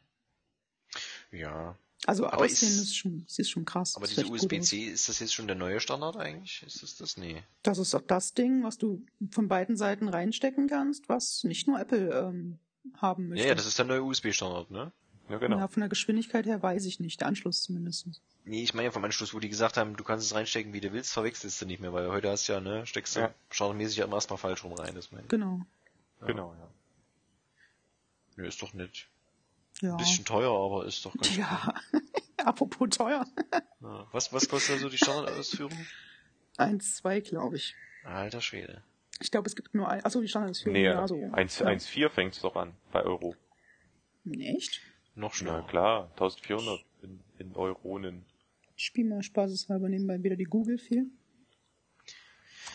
Ja. Also Aber Aussehen ist- ist, schon, sieht schon krass. Aber diese. USB-C, ist das jetzt schon der neue Standard eigentlich? Ist das das? Nee. Das ist auch das Ding, was du von beiden Seiten reinstecken kannst, was nicht nur Apple ähm, haben Ja, möchte. ja, das ist der neue USB-Standard, ne? Ja, genau. Ja, von der Geschwindigkeit her weiß ich nicht. Der Anschluss zumindest. Nee, ich meine ja vom Anschluss, wo die gesagt haben, du kannst es reinstecken, wie du willst, verwechselst du nicht mehr, weil heute hast du ja, ne, steckst du Ja. standardmäßig ja immer erstmal falsch rum rein, das meine ich. Genau. Genau, ja. Nö, ist doch nett. Ja. Ein bisschen teuer, aber ist doch ganz Ja. [laughs] Apropos teuer. Ja. Was, was kostet also die Standardausführung? Eins, zwei, glaube ich. Alter Schwede. Ich glaube, es gibt nur ein. Achso, die Standardausführung. Nee, ja, so. 1, ja. 1,4 fängt's doch an, bei Euro. Echt? Noch Na schneller. klar, 1400 in, in Euronen. Ich spiele mal spaßeshalber nebenbei wieder die Google viel.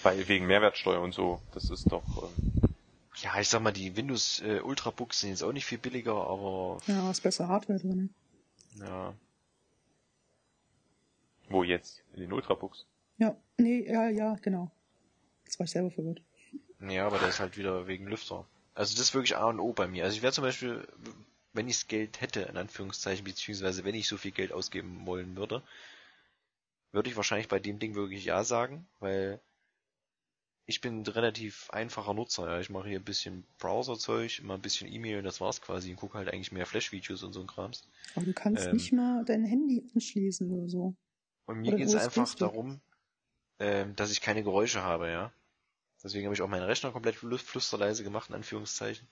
Weil wegen Mehrwertsteuer und so, das ist doch. Ähm, Ja, ich sag mal, die Windows äh, Ultrabooks sind jetzt auch nicht viel billiger, aber Ja, ist besser Hardware drin. ja. wo jetzt? In den Ultrabooks. Ja, nee, ja, ja, genau. Jetzt war ich selber verwirrt. Ja, aber das ist halt wieder wegen Lüfter. Also das ist wirklich A und O bei mir. Also ich wäre zum Beispiel, wenn ich das Geld hätte, in Anführungszeichen, beziehungsweise wenn ich so viel Geld ausgeben wollen würde, würde ich wahrscheinlich bei dem Ding wirklich Ja sagen, weil ich bin ein relativ einfacher Nutzer. Ja. Ich mache hier ein bisschen Browser-Zeug, immer ein bisschen E-Mail und das war's quasi und gucke halt eigentlich mehr Flash-Videos und so ein Krams. Aber du kannst Ähm. nicht mal dein Handy anschließen oder so. Und mir geht's einfach darum, ähm, dass ich keine Geräusche habe, ja. Deswegen habe ich auch meinen Rechner komplett flü- flüsterleise gemacht, in Anführungszeichen.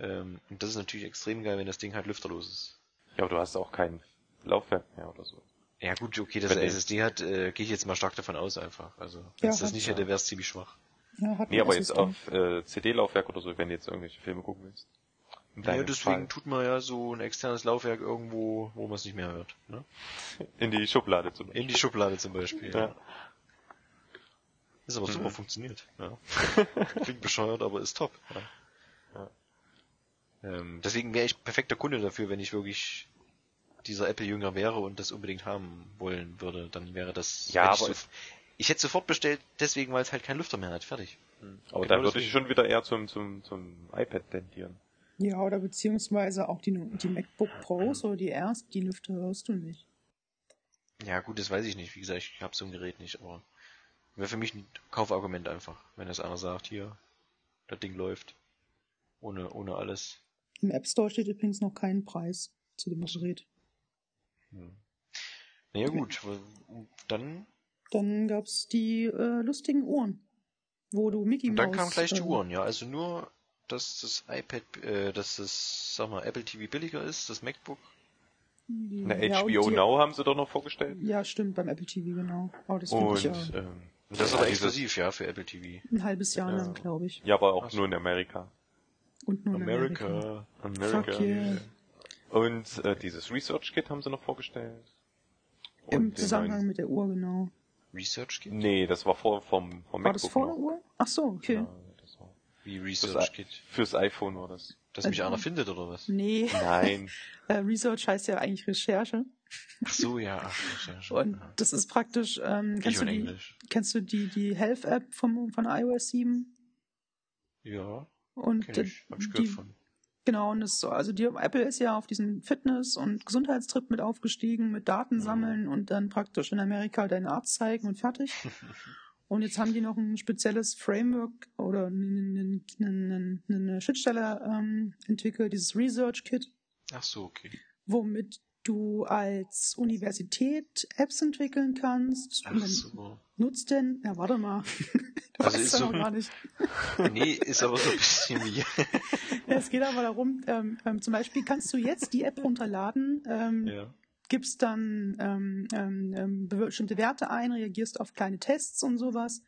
Ähm, und das ist natürlich extrem geil, wenn das Ding halt lüfterlos ist. Ja, aber du hast auch kein Laufwerk mehr oder so. Ja gut, okay, dass er SSD hat, äh, gehe ich jetzt mal stark davon aus einfach. Also, wenn Ja, es das hat- nicht hätte, wäre es ziemlich schwach. Ja, hat Nee, aber jetzt auf äh, CD-Laufwerk oder so, wenn du jetzt irgendwelche Filme gucken willst. Ja, deswegen Fall. tut man ja so ein externes Laufwerk irgendwo, wo man es nicht mehr hört. Ne? In die Schublade zum Beispiel. In die Schublade zum Beispiel. Ja. Ja. Ist aber super Mhm. funktioniert. Ja. [laughs] Klingt bescheuert, aber ist top. Ja. Ähm, deswegen wäre ich perfekter Kunde dafür, wenn ich wirklich dieser Apple-Jünger wäre und das unbedingt haben wollen würde. Dann wäre das. Ja, hätte ich, aber so, ich hätte sofort bestellt, deswegen, weil es halt keinen Lüfter mehr hat. Fertig. Aber Genau dann würde ich schon wieder eher zum, zum, zum iPad tendieren. Ja, oder beziehungsweise auch die, die MacBook Pros oder die Airs, die Lüfter hörst du nicht. Ja, gut, das weiß ich nicht. Wie gesagt, ich habe so ein Gerät nicht, aber wäre für mich ein Kaufargument einfach, wenn das einer sagt, hier, das Ding läuft. Ohne, ohne alles. Im App Store steht übrigens noch kein Preis zu dem Gerät. Hm. Naja gut, dann, Dann gab's die äh, lustigen Uhren, wo du Mickey und Mouse... dann kamen gleich die äh, Uhren, ja. Also nur, dass das iPad, äh, dass das, sag mal, Apple TV billiger ist, das MacBook. Eine ja, HBO die- Now haben sie doch noch vorgestellt. Ja, stimmt, beim Apple TV, genau. Aber das Und ich ja ähm, das ist aber exklusiv, ja, für Apple TV. ein halbes Jahr Ja. lang, glaube ich. Ja, aber auch Ach nur in Amerika. Und Amerika. America. America. Fuck yeah. Und äh, dieses Research Kit haben sie noch vorgestellt. Im den Zusammenhang neuen- mit der Uhr, genau. Research Kit? Nee, das war vor vom, vom War MacBook das vor der. Uhr? Ach so, okay. Ja, das war Wie Research Kit? fürs iPhone war das. Dass mich Also- einer findet oder was? Nee, Nein. [laughs] äh, Research heißt ja eigentlich Recherche. Ach so, ja, ach, ja, schon. Und das ist praktisch, ähm, Ich kennst, du und die, Englisch. kennst du die, die Health-App vom, von iOS 7? Ja, Und kenn ich. Hab ich die, gehört von. Genau, und das so, also die Apple ist ja auf diesen Fitness- und Gesundheitstrip mit aufgestiegen, mit Daten Mhm. sammeln und dann praktisch in Amerika deinen Arzt zeigen und fertig. [laughs] und jetzt haben die noch ein spezielles Framework oder eine, eine Schnittstelle ähm, entwickelt, dieses Research Kit, Ach so, okay. womit du als Universität Apps entwickeln kannst. und Ach so. nutzt denn, ja warte mal, [laughs] du Also weißt ist ja so- noch gar nicht. [laughs] Nee, ist aber so ein bisschen wie. [laughs] Es geht aber darum, ähm, ähm, zum Beispiel kannst du jetzt die App runterladen, ähm, ja. gibst dann ähm, ähm, bestimmte Werte ein, reagierst auf kleine Tests und sowas.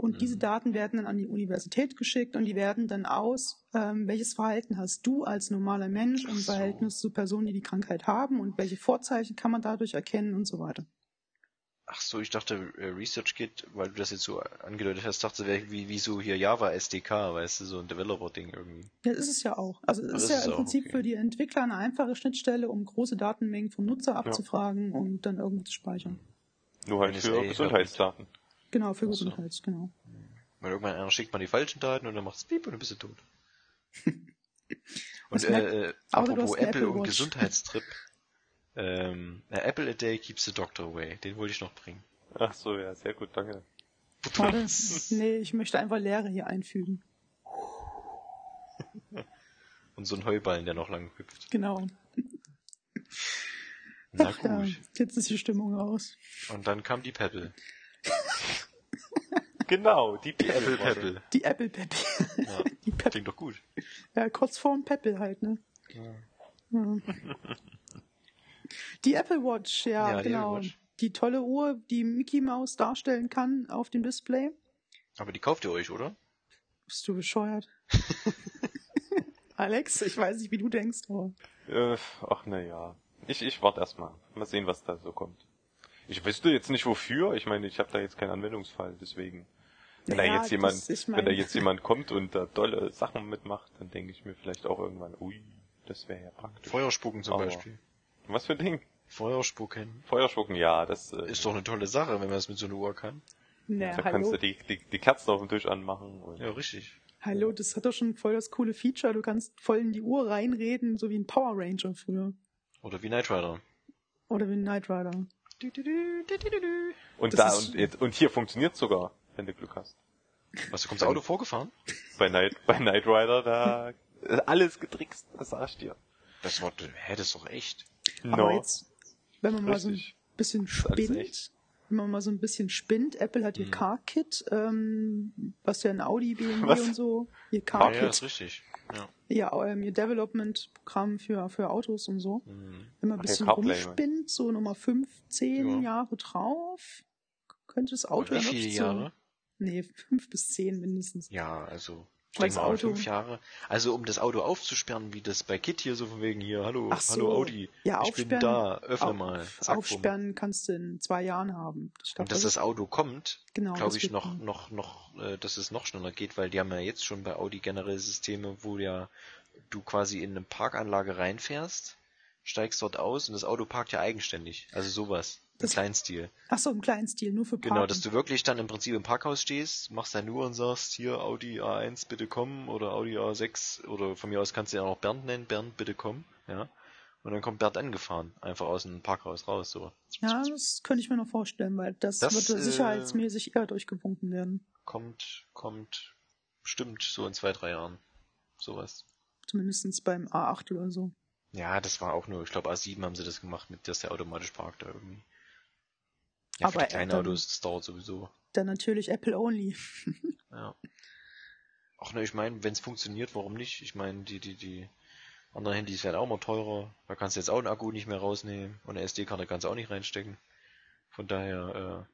Und Mhm. diese Daten werden dann an die Universität geschickt und die werden dann aus, ähm, welches Verhalten hast du als normaler Mensch im so. Verhältnis zu Personen, die die Krankheit haben und welche Vorzeichen kann man dadurch erkennen und so weiter. Ach so, ich dachte äh, Research Kit, weil du das jetzt so angedeutet hast, dachte wie, wie so hier Java SDK, weißt du, so ein Developer-Ding irgendwie. Ja, das ist es ja auch. Also es ist das ja ist im Prinzip okay. für die Entwickler eine einfache Schnittstelle, um große Datenmengen vom Nutzer abzufragen und dann irgendwo zu speichern. Nur halt NSA für Gesundheitsdaten. Genau, für Ach so. Gesundheits, genau. Weil irgendwann einer schickt man die falschen Daten und dann macht's piep und dann bist du tot. [laughs] Und äh, äh, apropos Apple Apple und. Gesundheitstrip. [laughs] ähm, Apple a day keeps the doctor away. Den wollte ich noch bringen. Ach so, ja, sehr gut, danke. Warte, [laughs] nee, ich möchte einfach Leere hier einfügen. Und so ein Heuballen, der noch lang hüpft. Genau. Na Ach ja, gut. jetzt ist die Stimmung raus. Und dann kam die Pebble. Genau, die Die Apple Pebble. Pebble. Die Apple Peppel. Ja, Die Peppel. klingt doch gut. Ja, kurz vorm Peppel halt, ne? Ja. Die Apple Watch, ja, Ja, die genau. Apple Watch. Die tolle Uhr, die Mickey Mouse darstellen kann auf dem Display. Aber die kauft ihr euch, oder? Bist du bescheuert? [laughs] Alex, ich weiß nicht, wie du denkst, aber. Äh, ach na ja. Ich, ich warte erstmal. Mal sehen, was da so kommt. Ich wüsste jetzt nicht wofür. Ich meine, ich habe da jetzt keinen Anwendungsfall, deswegen. Wenn da Naja, jetzt jemand, wenn da jetzt jemand kommt und da tolle Sachen mitmacht, dann denke ich mir vielleicht auch irgendwann, ui, das wäre ja praktisch. Feuerspucken zum Aber- Beispiel. Was für ein Ding? Feuerspucken. Feuerspucken, ja, das äh, Ist doch eine tolle Sache, wenn man das mit so einer Uhr kann. Na, da kannst hallo. du die, die, die Kerzen auf dem Tisch anmachen. Und Ja, richtig. Hallo, das hat doch schon voll das coole Feature. Du kannst voll in die Uhr reinreden, so wie ein Power Ranger früher. Oder wie Knight Rider. Oder wie ein Knight Rider. und das da ist- und, jetzt- und hier funktioniert sogar, wenn du Glück hast. Was, du kommst Auto vorgefahren? Bei Night, bei Knight Rider, da [laughs] alles getrickst, das sag ich dir. Das war, hä, das ist doch echt. Aber jetzt, wenn man mal so ein Richtig. bisschen spinnt, wenn man mal so ein bisschen spinnt, Apple hat ihr Mhm. Car-Kit, ähm, was ja ein Audi, BMW [laughs] Was? und so, ihr Ja, ja, ist Car-Kit, richtig. Ja. ja, ähm, ihr Development-Programm für, für Autos und so. Mhm. Wenn man ein bisschen ja, CarPlay, rumspinnt, so Nummer 5, 10 Ja. Jahre drauf, könnte das Auto wirklich so, Jahre? Nee, [laughs] 5 bis 10 mindestens. Ja, also. Ich denke mal, Auto- fünf Jahre. Also um das Auto aufzusperren, wie das bei Kit hier so von wegen hier, hallo, so. hallo Audi. Ja, ich bin da, öffne Au- mal. Zack. Aufsperren kannst du in zwei Jahren haben. Glaub, Und dass das das Auto kommt, Genau, glaube ich noch, kommen. noch, noch, äh, dass es noch schneller geht, weil die haben ja jetzt schon bei Audi generell Systeme, wo ja du quasi in eine Parkanlage reinfährst, steigst dort aus und das Auto parkt ja eigenständig. Also sowas. Im Das- Kleinstil. Ach so, im kleinen Stil, nur für Parken. Genau, dass du wirklich dann im Prinzip im Parkhaus stehst, machst deine Uhr und sagst, hier Audi A1 bitte kommen oder Audi A6 oder von mir aus kannst du ja auch Bernd nennen, Bernd bitte kommen, ja. Und dann kommt Bernd angefahren, einfach aus dem Parkhaus raus, so. Ja, das könnte ich mir noch vorstellen, weil das, Das, würde äh, sicherheitsmäßig eher durchgewunken werden. Kommt, kommt, bestimmt so in zwei, drei Jahren. Sowas. Zumindest beim A8 oder so. Ja, das war auch nur, ich glaube A7 haben sie das gemacht, mit dass der automatisch parkt da irgendwie. Ja, für Aber die kleinen Autos, das dauert sowieso. Dann natürlich Apple Only. [laughs] Ja. Ach ne, ich meine, wenn es funktioniert, warum nicht? Ich meine, die, die, die anderen Handys werden auch mal teurer. Da kannst du jetzt auch einen Akku nicht mehr rausnehmen und eine SD-Karte kannst du auch nicht reinstecken. Von daher,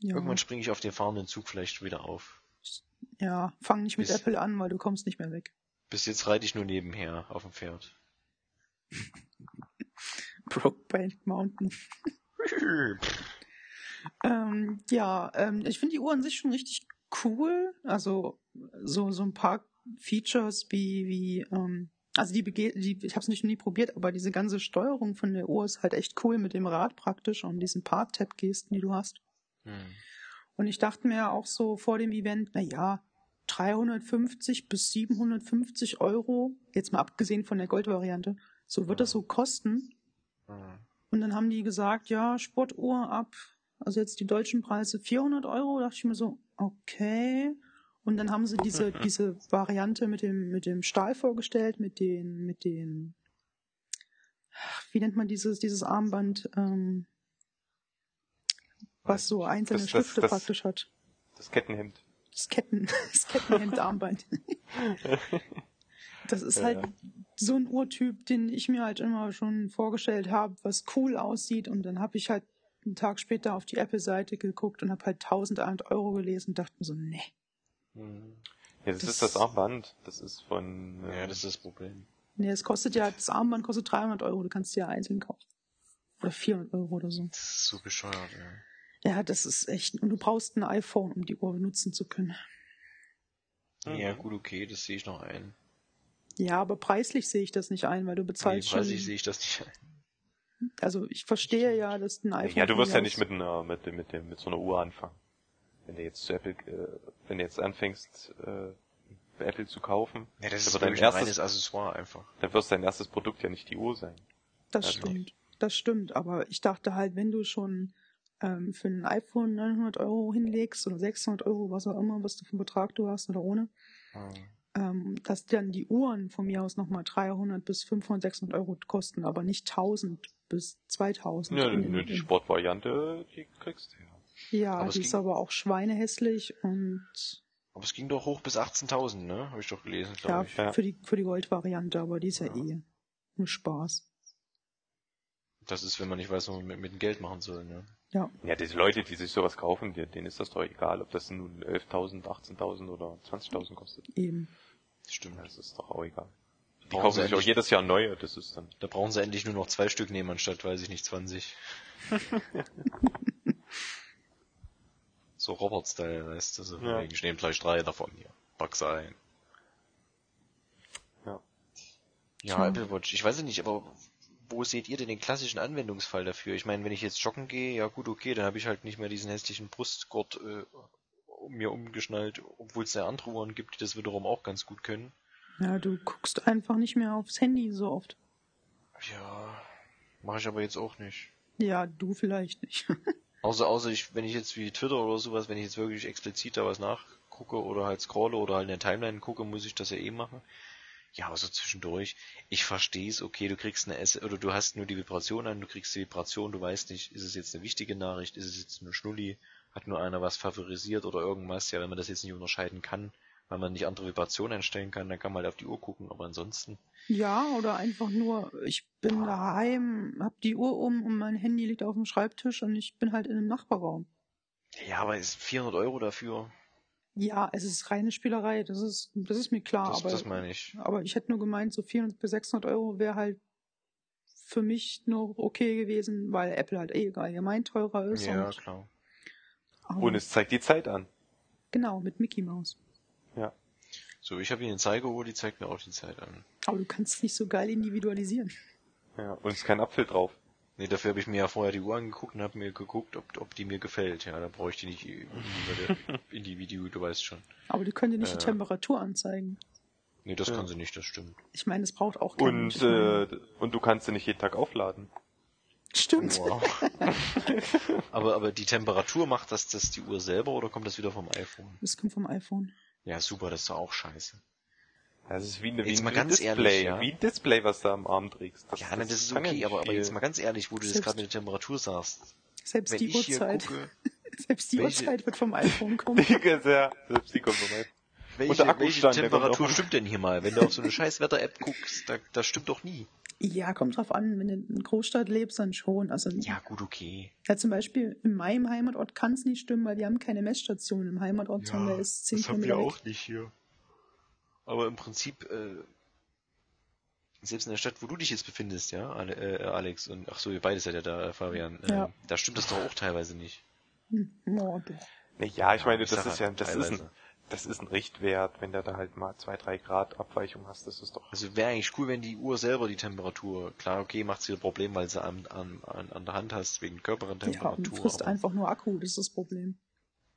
äh, Ja, irgendwann springe ich auf den fahrenden Zug vielleicht wieder auf. ja, fang nicht mit Bis- Apple an, weil du kommst nicht mehr weg. Bis jetzt reite ich nur nebenher auf dem Pferd. [laughs] Brokeback Mountain. [laughs] Ähm, ja, ähm, ich finde die Uhr an sich schon richtig cool. Also so so ein paar Features wie wie ähm, also die, bege- die ich habe es nicht nie probiert, aber diese ganze Steuerung von der Uhr ist halt echt cool mit dem Rad praktisch und diesen Part-Tab-Gesten, die du hast. Hm. Und ich dachte mir auch so vor dem Event, na ja, 350 bis 750 Euro, jetzt mal abgesehen von der Goldvariante, so wird das so kosten. Hm. Und dann haben die gesagt, ja, Sportuhr ab, also jetzt die deutschen Preise 400 Euro. Da dachte ich mir so, okay. Und dann haben sie diese, [laughs] diese Variante mit dem, mit dem Stahl vorgestellt, mit den, mit den, wie nennt man dieses, dieses Armband, ähm, was so einzelne Das- das- Stifte das- praktisch hat. Das Kettenhemd. Das Ketten, [laughs] das Kettenhemdarmband. [laughs] Das ist Ja, halt ja. so ein Urtyp, den ich mir halt immer schon vorgestellt habe, was cool aussieht. Und dann habe ich halt einen Tag später auf die Apple-Seite geguckt und habe halt 1100 Euro gelesen und dachte mir so, nee. Hm. Ja, das, Das- ist das Armband. Das ist von. Ja, äh, das ist das Problem. Nee, es kostet ja, das Armband kostet 300 Euro, du kannst dir ja einzeln kaufen. Oder 400 Euro oder so. Das ist so bescheuert, ja. Ja, das ist echt, und du brauchst ein iPhone, um die Uhr benutzen zu können. Mhm. Ja, gut, okay, das sehe ich noch ein. Ja, aber preislich sehe ich das nicht ein, weil du Nee, bezahlst schon. preislich sehe ich das nicht ein. Also ich verstehe ja, dass ein iPhone. ja, du wirst ja nicht mit einer, mit, dem- mit, dem, mit so einer Uhr anfangen. Wenn du jetzt zu Apple, äh, wenn du jetzt anfängst, äh, bei Apple zu kaufen, Ja, das dann ist dein erstes, Accessoire einfach. dann wird dein erstes Produkt ja nicht die Uhr sein. Das Also- stimmt, das stimmt. Aber ich dachte halt, wenn du schon ähm, für ein iPhone 900 Euro hinlegst oder 600 Euro, was auch immer, was du für einen Betrag du hast oder ohne, ähm, dass dann die Uhren von mir aus nochmal 300 bis 500, 600 Euro kosten, aber nicht 1000 bis 2000. Ja, nö, die Sportvariante, die kriegst du ja. ja, Aber es die ist ging- aber auch schweinehässlich und Aber es ging doch hoch bis 18.000, ne? Habe ich doch gelesen, ja, glaube ich. Ja. für die für die Goldvariante, aber die ist ja, Ja. eh nur Spaß. Das ist, wenn man nicht weiß, was man mit, mit dem Geld machen soll, ne? Ja, Ja, diese Leute, die sich sowas kaufen, denen ist das doch egal, ob das nun 11.000, 18.000 oder 20.000 kostet. eben. Das stimmt. Das ist doch auch egal. Die Brauchen kaufen sie sich auch jedes Jahr neue, das ist dann. Da brauchen sie endlich nur noch zwei Stück nehmen anstatt, weiß ich nicht, 20. [laughs] so Robert-Style, weißt du, so Ja. ich nehme gleich drei davon hier. Pack's ein. Ja. Ja. Apple Watch, ich weiß nicht, aber wo seht ihr denn den klassischen Anwendungsfall dafür? Ich meine, wenn ich jetzt joggen gehe, ja gut, okay, dann habe ich halt nicht mehr diesen hässlichen Brustgurt äh, um mir umgeschnallt, obwohl es ja andere Uhren gibt, die das wiederum auch ganz gut können. Ja, du guckst einfach nicht mehr aufs Handy so oft. Ja, mache ich aber jetzt auch nicht. Ja, du vielleicht nicht. [laughs] Außer, außer ich, wenn ich jetzt wie Twitter oder sowas, wenn ich jetzt wirklich explizit da was nachgucke oder halt scrolle oder halt in der Timeline gucke, muss ich das ja eh machen. Ja, aber so zwischendurch, ich verstehe es, okay, du kriegst eine S oder du hast nur die Vibration an, du kriegst die Vibration, du weißt nicht, ist es jetzt eine wichtige Nachricht, ist es jetzt nur Schnulli, hat nur einer was favorisiert oder irgendwas, ja, wenn man das jetzt nicht unterscheiden kann, weil man nicht andere Vibrationen einstellen kann, dann kann man halt auf die Uhr gucken, aber ansonsten, ja, oder einfach nur, ich bin daheim, hab die Uhr um und mein Handy liegt auf dem Schreibtisch und ich bin halt in einem Nachbarraum. ja, aber ist 400 Euro dafür, Ja, es ist reine Spielerei, das ist, das ist mir klar, das, aber, das meine ich. aber ich hätte nur gemeint, so 400 bis 600 Euro wäre halt für mich noch okay gewesen, weil Apple halt eh allgemein teurer ist. Ja, und, klar. aber, Und es zeigt die Zeit an. genau, mit Mickey Mouse. Ja. So, ich habe hier eine Zeigeruhr, die zeigt mir auch die Zeit an. Aber du kannst es nicht so geil individualisieren. Ja. Und es ist kein Apfel drauf. Nee, dafür habe ich mir ja vorher die Uhr angeguckt und habe mir geguckt, ob, ob die mir gefällt. Ja, da brauche ich die nicht individu- [laughs] individu, du weißt schon. Aber die können dir nicht die Äh. Temperatur anzeigen. Nee, das Ja. kann sie nicht, das stimmt. Ich meine, es braucht auch Und, äh, und du kannst sie nicht jeden Tag aufladen. Stimmt. Wow. [laughs] aber, aber die Temperatur macht das, das die Uhr selber oder kommt das wieder vom iPhone? Das kommt vom iPhone. Ja, super, das ist doch auch scheiße. Das ist wie, eine, wie Jetzt ein mal ganz Display, ehrlich, ja. wie ein Display, was du am Arm trägst. ja, ne, das ist kann ja okay, aber, aber jetzt mal ganz ehrlich, wo du das Selbst- gerade mit der Temperatur sagst. Selbst die Uhrzeit. gucke, [laughs] Selbst die welche- Uhrzeit wird vom iPhone kommen. [laughs] Sehr, selbst die kommt welche, Und der welche Temperatur stimmt denn hier mal? Wenn du auf so eine [laughs] scheiß Wetter-App guckst, da, das stimmt doch nie. Ja, kommt drauf an, wenn du in Großstadt lebst, dann schon. Also Ja, gut, okay. ja, zum Beispiel in meinem Heimatort kann es nicht stimmen, weil wir haben keine Messstation. Im Heimatort Ja, haben wir ist 10 das haben wir weg. auch nicht hier. Aber im Prinzip, äh, selbst in der Stadt, wo du dich jetzt befindest, ja, Ale äh, Alex und ach so, ihr beide seid ja da, äh, Fabian, äh, Ja. da stimmt das doch auch teilweise nicht. Hm, doch. Nee, ja, ich meine, ich das ist ja, halt das ist ein, das ist ein Richtwert, wenn du da halt mal zwei, drei Grad Abweichung hast, das ist doch, Also wäre eigentlich cool, wenn die Uhr selber die Temperatur, klar, okay, macht sie ein Problem, weil sie an, an, an, an der Hand hast, wegen Ja, und Körpertemperatur. frisst einfach nur Akku, das ist das Problem.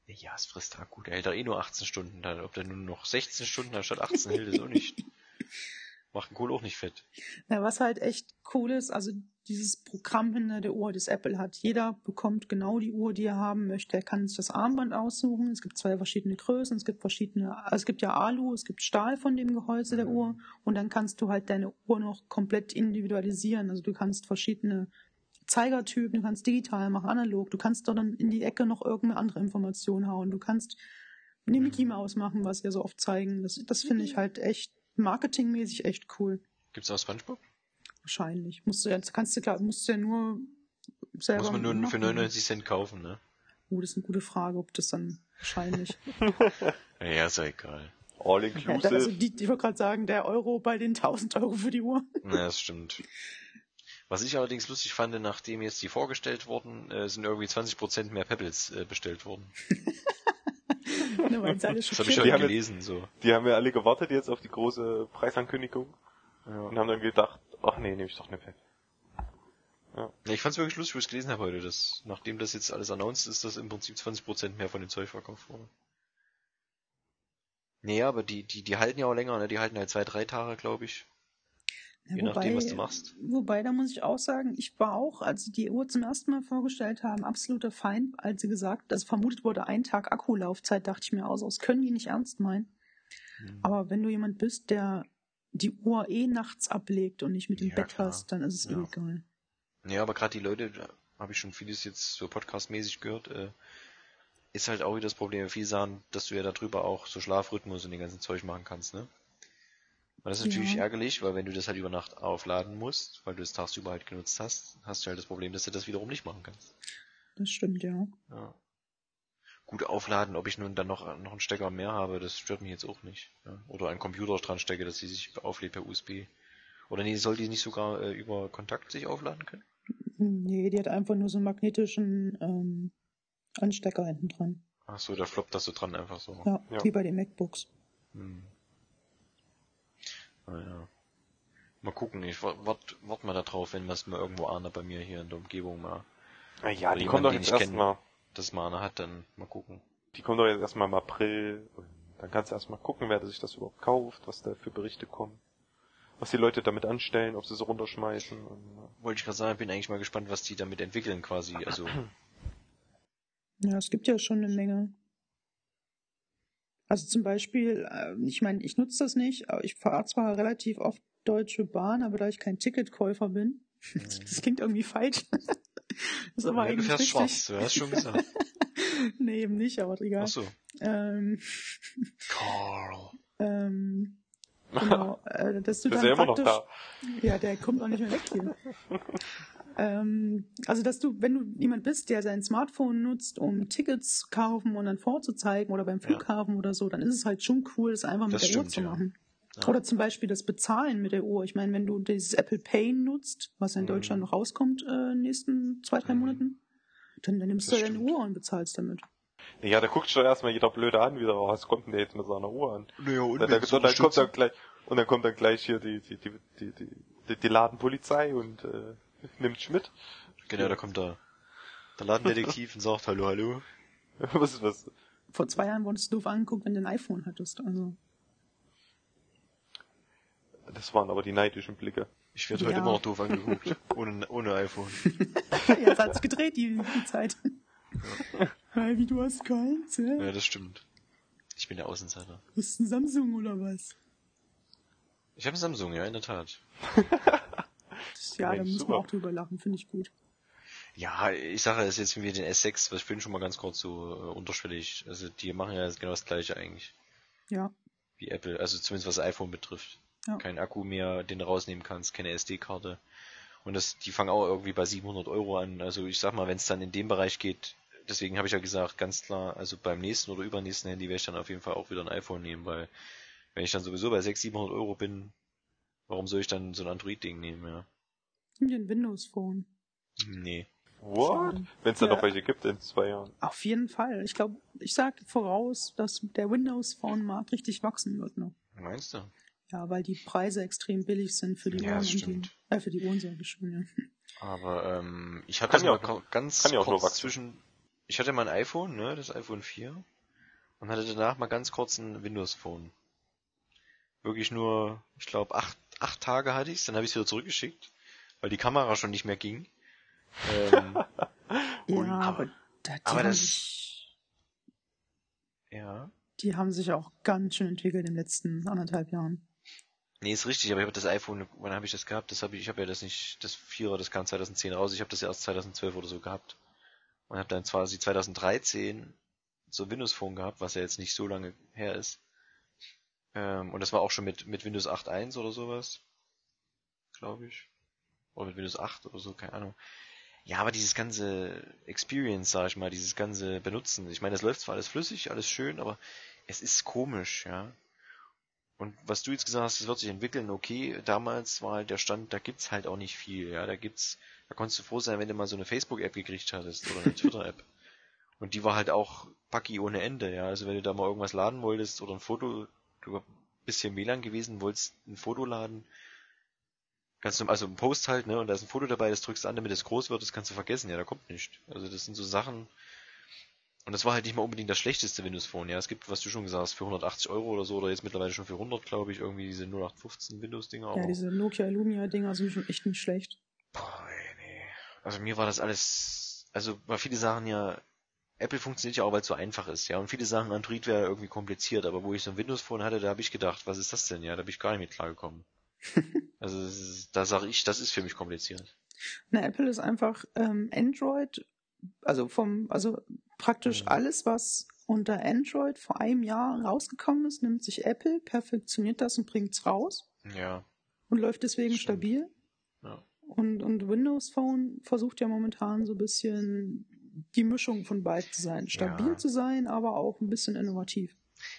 Ja, es frisst Akku. Der hält doch eh nur 18 Stunden. Dann, ob der nur noch 16 Stunden anstatt 18 hält, ist auch nicht. [laughs] Macht den Kohl auch nicht fett. Ja, was halt echt cool ist, also dieses Programm hinter der Uhr, das Apple hat. Jeder bekommt genau die Uhr, die er haben möchte. Er kann sich das Armband aussuchen. Es gibt zwei verschiedene Größen. Es gibt verschiedene, also es gibt ja Alu, es gibt Stahl von dem Gehäuse der Uhr. Und dann kannst du halt deine Uhr noch komplett individualisieren. Also du kannst verschiedene Zeigertypen, du kannst digital machen, analog. Du kannst dann in die Ecke noch irgendeine andere Information hauen. Du kannst eine Mickey Maus machen, was wir so oft zeigen. Das, das finde ich halt echt marketingmäßig echt cool. Gibt's auch Spongebob? Wahrscheinlich. Musst du ja, kannst du klar, musst du ja nur selber Muss man nur machen. für 99 Cent kaufen, ne? Oh, das ist eine gute Frage, ob das dann wahrscheinlich. [laughs] Ja, ist ja egal. all ja, inclusive. da- also die, ich wollte gerade sagen, der Euro bei den 1000 Euro für die Uhr. Ja, das stimmt. Was ich allerdings lustig fand, nachdem jetzt die vorgestellt wurden, äh, sind irgendwie 20% mehr Pebbles äh, bestellt worden. [laughs] Das habe ich haben jetzt- gelesen, so. Die haben ja alle gewartet jetzt auf die große Preisankündigung Ja. und haben dann gedacht, ach nee, nehme ich doch eine Pep. Ja, ich fand's wirklich lustig, wo ich gelesen habe heute, dass nachdem das jetzt alles announced ist, dass im Prinzip 20% mehr von dem Zeug verkauft wurde. Nee, aber die, die, die halten ja auch länger, ne? Die halten halt zwei, drei Tage, glaube ich. Ja, Je nachdem, was du machst. Wobei, da muss ich auch sagen, ich war auch, als sie die Uhr zum ersten Mal vorgestellt haben, absoluter Feind, als sie gesagt, also vermutet wurde, ein Tag Akkulaufzeit, dachte ich mir aus, das können die nicht ernst meinen. Hm. Aber wenn du jemand bist, der die Uhr eh nachts ablegt und nicht mit dem Ja, Bett klar. hast, dann ist es eh Ja. egal. Ja, aber gerade die Leute, da habe ich schon vieles jetzt so podcastmäßig gehört, äh, ist halt auch wieder das Problem, viele sagen, dass du ja darüber auch so Schlafrhythmus und den ganzen Zeug machen kannst, ne? Und das ist natürlich Ja. ärgerlich, weil wenn du das halt über Nacht aufladen musst, weil du es tagsüber halt genutzt hast, hast du halt das Problem, dass du das wiederum nicht machen kannst. Das stimmt, ja. Ja. Gut aufladen, ob ich nun dann noch, noch einen Stecker mehr habe, das stört mich jetzt auch nicht. Ja. Oder einen Computer dran stecke, dass sie sich auflädt per USB. Oder nee, soll die nicht sogar äh, über Kontakt sich aufladen können? Nee, die hat einfach nur so einen magnetischen ähm, Anstecker hinten dran. Ach so, da floppt das so dran einfach so. Ja, Ja. wie bei den MacBooks. Hm. Naja. Mal gucken, ich wart, wart, mal da drauf, wenn was mal irgendwo einer bei mir hier in der Umgebung mal Na ja, die jemand, kommt doch jetzt erstmal, das mal einer hat, dann mal gucken. die kommt doch jetzt erstmal im April. Und dann kannst du erstmal gucken, wer sich das überhaupt kauft, was da für Berichte kommen. Was die Leute damit anstellen, ob sie so runterschmeißen. Und, Wollte ich gerade sagen, bin eigentlich mal gespannt, was die damit entwickeln quasi. Also, [clears throat] Ja, es gibt ja schon eine Menge. Also zum Beispiel, äh, ich meine, ich nutze das nicht, aber ich fahre zwar relativ oft Deutsche Bahn, aber da ich kein Ticketkäufer bin, [laughs] das klingt irgendwie falsch. das ist aber ja, du eigentlich fährst richtig. schwarz, du hast schon gesagt. [laughs] nee, eben nicht, aber egal. Ach so. Ähm, Carl. [laughs] ähm, genau, äh, dass du ist dann ja immer noch da. Ja, der kommt auch nicht mehr weg hier. Ähm, also, dass du, wenn du jemand bist, der sein Smartphone nutzt, um Tickets zu kaufen und dann vorzuzeigen oder beim Flughafen oder so, dann ist es halt schon cool, das einfach mit Das der Uhr stimmt, zu ja. machen. Ja. Oder zum Beispiel das Bezahlen mit der Uhr. Ich meine, wenn du dieses Apple Pay nutzt, was in Mhm. Deutschland noch rauskommt äh, in den nächsten zwei, drei Mhm. Monaten, dann, dann nimmst Das du deine stimmt. Uhr und bezahlst damit. Ja, da guckt schon erstmal jeder blöde an, wieder, oh, was kommt denn der jetzt mit seiner Uhr an? Naja, und dann, dann, dann kommt dann gleich, und dann kommt dann gleich hier die, die, die, die, die, die, die Ladenpolizei und äh, [laughs] nimmt mit. Genau, da kommt der, der Ladendetektiv und sagt, hallo, hallo. [laughs] was ist was? Vor zwei Jahren wurdest du doof angeguckt, wenn du ein iPhone hattest. Also, Das waren aber die neidischen Blicke. Ich werde heute Ja. immer noch doof angeguckt. [laughs] Ohne, ohne iPhone. ja, es hat sich gedreht, die, die Zeit. Hey, wie du hast keins, hä? Ja, das stimmt. Ich bin der Außenseiter. Ist ein Samsung oder was? Ich habe ein Samsung, ja, in der Tat. Das, ja, Mensch, da muss super. man auch drüber lachen, finde ich gut. Ja, ich sage es jetzt wie den S6, was ich bin schon mal ganz kurz so äh, unterschwellig. Also die machen ja genau das gleiche eigentlich. Ja. Wie Apple, also zumindest was iPhone betrifft. Ja. Kein Akku mehr, den du rausnehmen kannst, keine SD-Karte. Und das, die fangen auch irgendwie bei 700 Euro an. Also ich sag mal, wenn es dann in dem Bereich geht, deswegen habe ich ja gesagt, ganz klar, also beim nächsten oder übernächsten Handy werde ich dann auf jeden Fall auch wieder ein iPhone nehmen, weil wenn ich dann sowieso bei 600, 700 Euro bin, warum soll ich dann so ein Android-Ding nehmen, ja? Nimm dir ein Windows-Phone. Nee. What? Wenn es dann Ja. noch welche gibt in zwei Jahren. Auf jeden Fall. Ich glaube, ich sage voraus, dass der Windows-Phone-Markt richtig wachsen wird noch. Meinst du? Ja, weil die Preise extrem billig sind für die Ja, Uhren die, äh, für die Uhren sage ich schon, ja. Aber ähm, ich hatte ja mal auch- ganz kann ja auch nur kurz wachsen. zwischen. Ich hatte mal ein iPhone, ne, das iPhone 4, und hatte danach mal ganz kurz ein Windows Phone. Wirklich nur, ich glaube, acht, acht Tage hatte ich's, dann habe ich es wieder zurückgeschickt, weil die Kamera schon nicht mehr ging. Ähm, [laughs] Ja, aber, da, die, aber haben das- sich, ja. die haben sich auch ganz schön entwickelt in den letzten anderthalb Jahren. Nee, ist richtig, aber ich habe das iPhone, wann habe ich das gehabt? Das habe ich, ich habe ja das nicht, das Vierer, das kam 2010 raus, ich habe das ja erst 2012 oder so gehabt. Und habe dann quasi 2013 so Windows Phone gehabt, was ja jetzt nicht so lange her ist. Ähm, und das war auch schon mit, mit Windows 8.1 oder sowas. Glaube ich. Oder mit Windows 8 oder so, keine Ahnung. Ja, aber dieses ganze Experience, sag ich mal, dieses ganze Benutzen, ich meine, das läuft zwar alles flüssig, alles schön, aber es ist komisch, ja. Und was du jetzt gesagt hast, es wird sich entwickeln, okay, damals war halt der Stand, da gibt's halt auch nicht viel, ja, da gibt's, da konntest du froh sein, wenn du mal so eine Facebook-App gekriegt hattest oder eine [laughs] Twitter-App. Und die war halt auch packi ohne Ende, ja, also wenn du da mal irgendwas laden wolltest oder ein Foto, du bist hier in gewesen, wolltest ein Foto laden, ganz normal, also ein Post halt, ne, und da ist ein Foto dabei, das drückst du an, damit es groß wird, das kannst du vergessen, ja, da kommt nicht. Also das sind so Sachen, und das war halt nicht mal unbedingt das schlechteste Windows Phone. Ja, es gibt, was du schon gesagt hast, für 180 Euro oder so, oder jetzt mittlerweile schon für 100, glaube ich, irgendwie diese 0815 Windows-Dinger. Ja, diese Nokia Lumia-Dinger sind schon echt nicht schlecht. Boah, ey, nee. Also mir war das alles, also weil viele sagen ja, Apple funktioniert ja auch, weil es so einfach ist, ja. Und viele sagen, Android wäre irgendwie kompliziert, aber wo ich so ein Windows Phone hatte, da habe ich gedacht, was ist das denn? Ja, da bin ich gar nicht mit klargekommen. [laughs] also ist, da sage ich, das ist für mich kompliziert. Na, Apple ist einfach ähm, Android, also vom, also praktisch Mhm. alles, was unter Android vor einem Jahr rausgekommen ist, nimmt sich Apple, perfektioniert das und bringt's raus Ja. und läuft deswegen Stimmt. stabil. Ja. Und, und Windows Phone versucht ja momentan so ein bisschen die Mischung von beiden zu sein. Stabil Ja. zu sein, aber auch ein bisschen innovativ.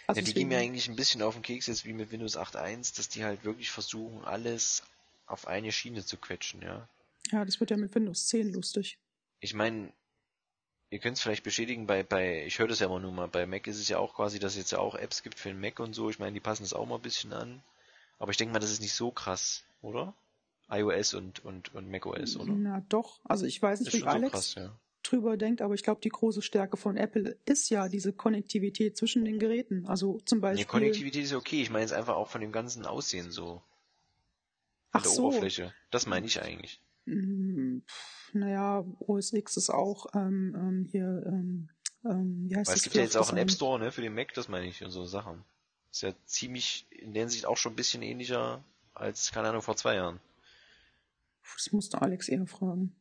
Also ja, die gehen mir eigentlich ein bisschen auf den Keks jetzt wie mit Windows 8.1, dass die halt wirklich versuchen, alles auf eine Schiene zu quetschen, ja. Ja, das wird ja mit Windows 10 lustig. Ich meine, ihr könnt es vielleicht bestätigen, bei, bei, ich höre das ja immer nur mal, bei Mac ist es ja auch quasi, dass es jetzt ja auch Apps gibt für den Mac und so. Ich meine, die passen das auch mal ein bisschen an. Aber ich denke mal, das ist nicht so krass, oder? iOS und, und, und macOS, oder? Na doch, also ich weiß nicht, wie schon so Alex krass, ja. Drüber denkt, aber ich glaube, die große Stärke von Apple ist ja diese Konnektivität zwischen den Geräten. Also zum Die Beispiel. Konnektivität ist okay, ich meine jetzt einfach auch von dem ganzen Aussehen so. Ach der so. Oberfläche. Das meine ich eigentlich. Pf, Naja, OS X ist auch ähm, ähm, hier, ähm, ähm, wie heißt Weil das? es gibt ja jetzt auch einen? App Store, ne, für den Mac, das meine ich, und so Sachen. Ist ja ziemlich, in der Hinsicht auch schon ein bisschen ähnlicher als, keine Ahnung, vor zwei Jahren. Das musste Alex eher fragen.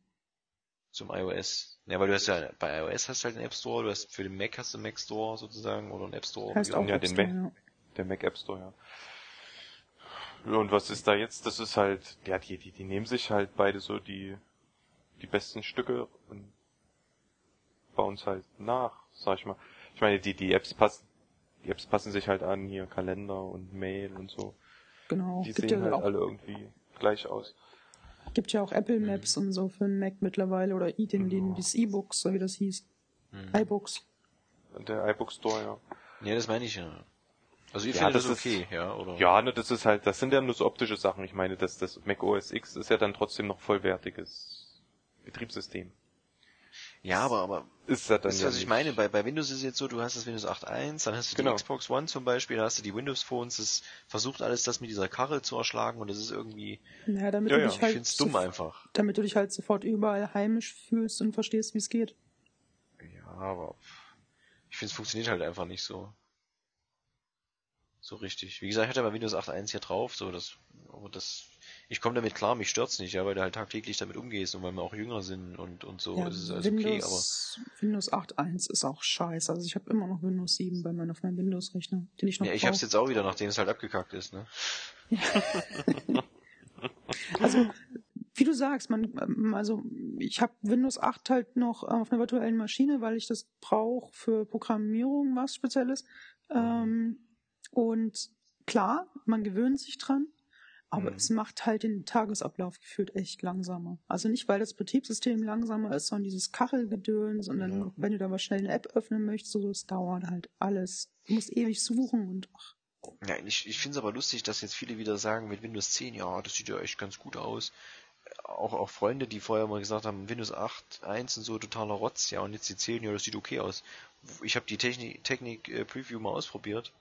Zum iOS. Ja, weil du hast ja, bei iOS hast du halt einen App Store, du hast für den Mac hast du einen Mac Store sozusagen, oder einen App Store. Heißt auch ja, den Store, Mac. ja. Der Mac App Store, ja. Ja, Und was ist da jetzt? Das ist halt, ja, die, die, die nehmen sich halt beide so die, die besten Stücke und bauen es halt nach, sag ich mal. Ich meine, die, die Apps passen, die Apps passen sich halt an, hier Kalender und Mail und so. Genau. Die sehen ja, halt auch, alle irgendwie gleich aus. Gibt ja auch Apple Maps und so für den Mac mittlerweile oder i- den, den, Genau. das E-Books, so wie das hieß. Mhm. iBooks. Der iBook Store, ja. Ja, das meine ich ja. Also ihr Ja, findet das das ist- okay, ja, oder? Ja, ne, das ist halt, das sind ja nur so optische Sachen. Ich meine, das, das Mac OS X ist ja dann trotzdem noch vollwertiges Betriebssystem. Ja, aber, aber Ist ja dann ihr, ja was ich nicht- meine? Bei, bei Windows ist es jetzt so, du hast das Windows 8.1, dann hast du Genau. die Xbox One zum Beispiel, da hast du die Windows Phones, das versucht alles das mit dieser Karre zu erschlagen und das ist irgendwie, Naja, damit Ja, du ja, dich ich halt find's dumm einfach. damit du dich halt sofort überall heimisch fühlst und verstehst, wie es geht. Ja, aber ich finde es funktioniert halt einfach nicht so. So richtig. Wie gesagt, ich hatte bei Windows 8.1 hier drauf, so das, aber das, ich komme damit klar, mich stört's nicht, ja, weil du halt tagtäglich damit umgehst und weil wir auch jünger sind und, und so, ja, ist es also okay, aber, Windows, Windows 8.1 ist auch scheiße. Also ich habe immer noch Windows 7 bei meinem, auf meinem Windows-Rechner, den ich noch ja, ich brauch. hab's jetzt auch wieder, nachdem es halt abgekackt ist, ne? [laughs] Also, wie du sagst, man, ähm, also ich habe Windows 8 halt noch äh, auf einer virtuellen Maschine, weil ich das brauche für Programmierung, was Spezielles. Ähm, und klar, man gewöhnt sich dran, aber Mhm. es macht halt den Tagesablauf gefühlt echt langsamer. Also nicht, weil das Betriebssystem langsamer ist, sondern dieses Kachelgedöns und dann, Ja. wenn du da mal schnell eine App öffnen möchtest, so, es dauert halt alles. Du musst ewig suchen und ach, Ja, ich, ich finde es aber lustig, dass jetzt viele wieder sagen mit Windows 10, ja, das sieht ja echt ganz gut aus. Auch, auch Freunde, die vorher mal gesagt haben, Windows 8, 1 und so, totaler Rotz, ja, und jetzt die 10, ja, das sieht okay aus. Ich habe die Technik, Technik äh, Preview mal ausprobiert.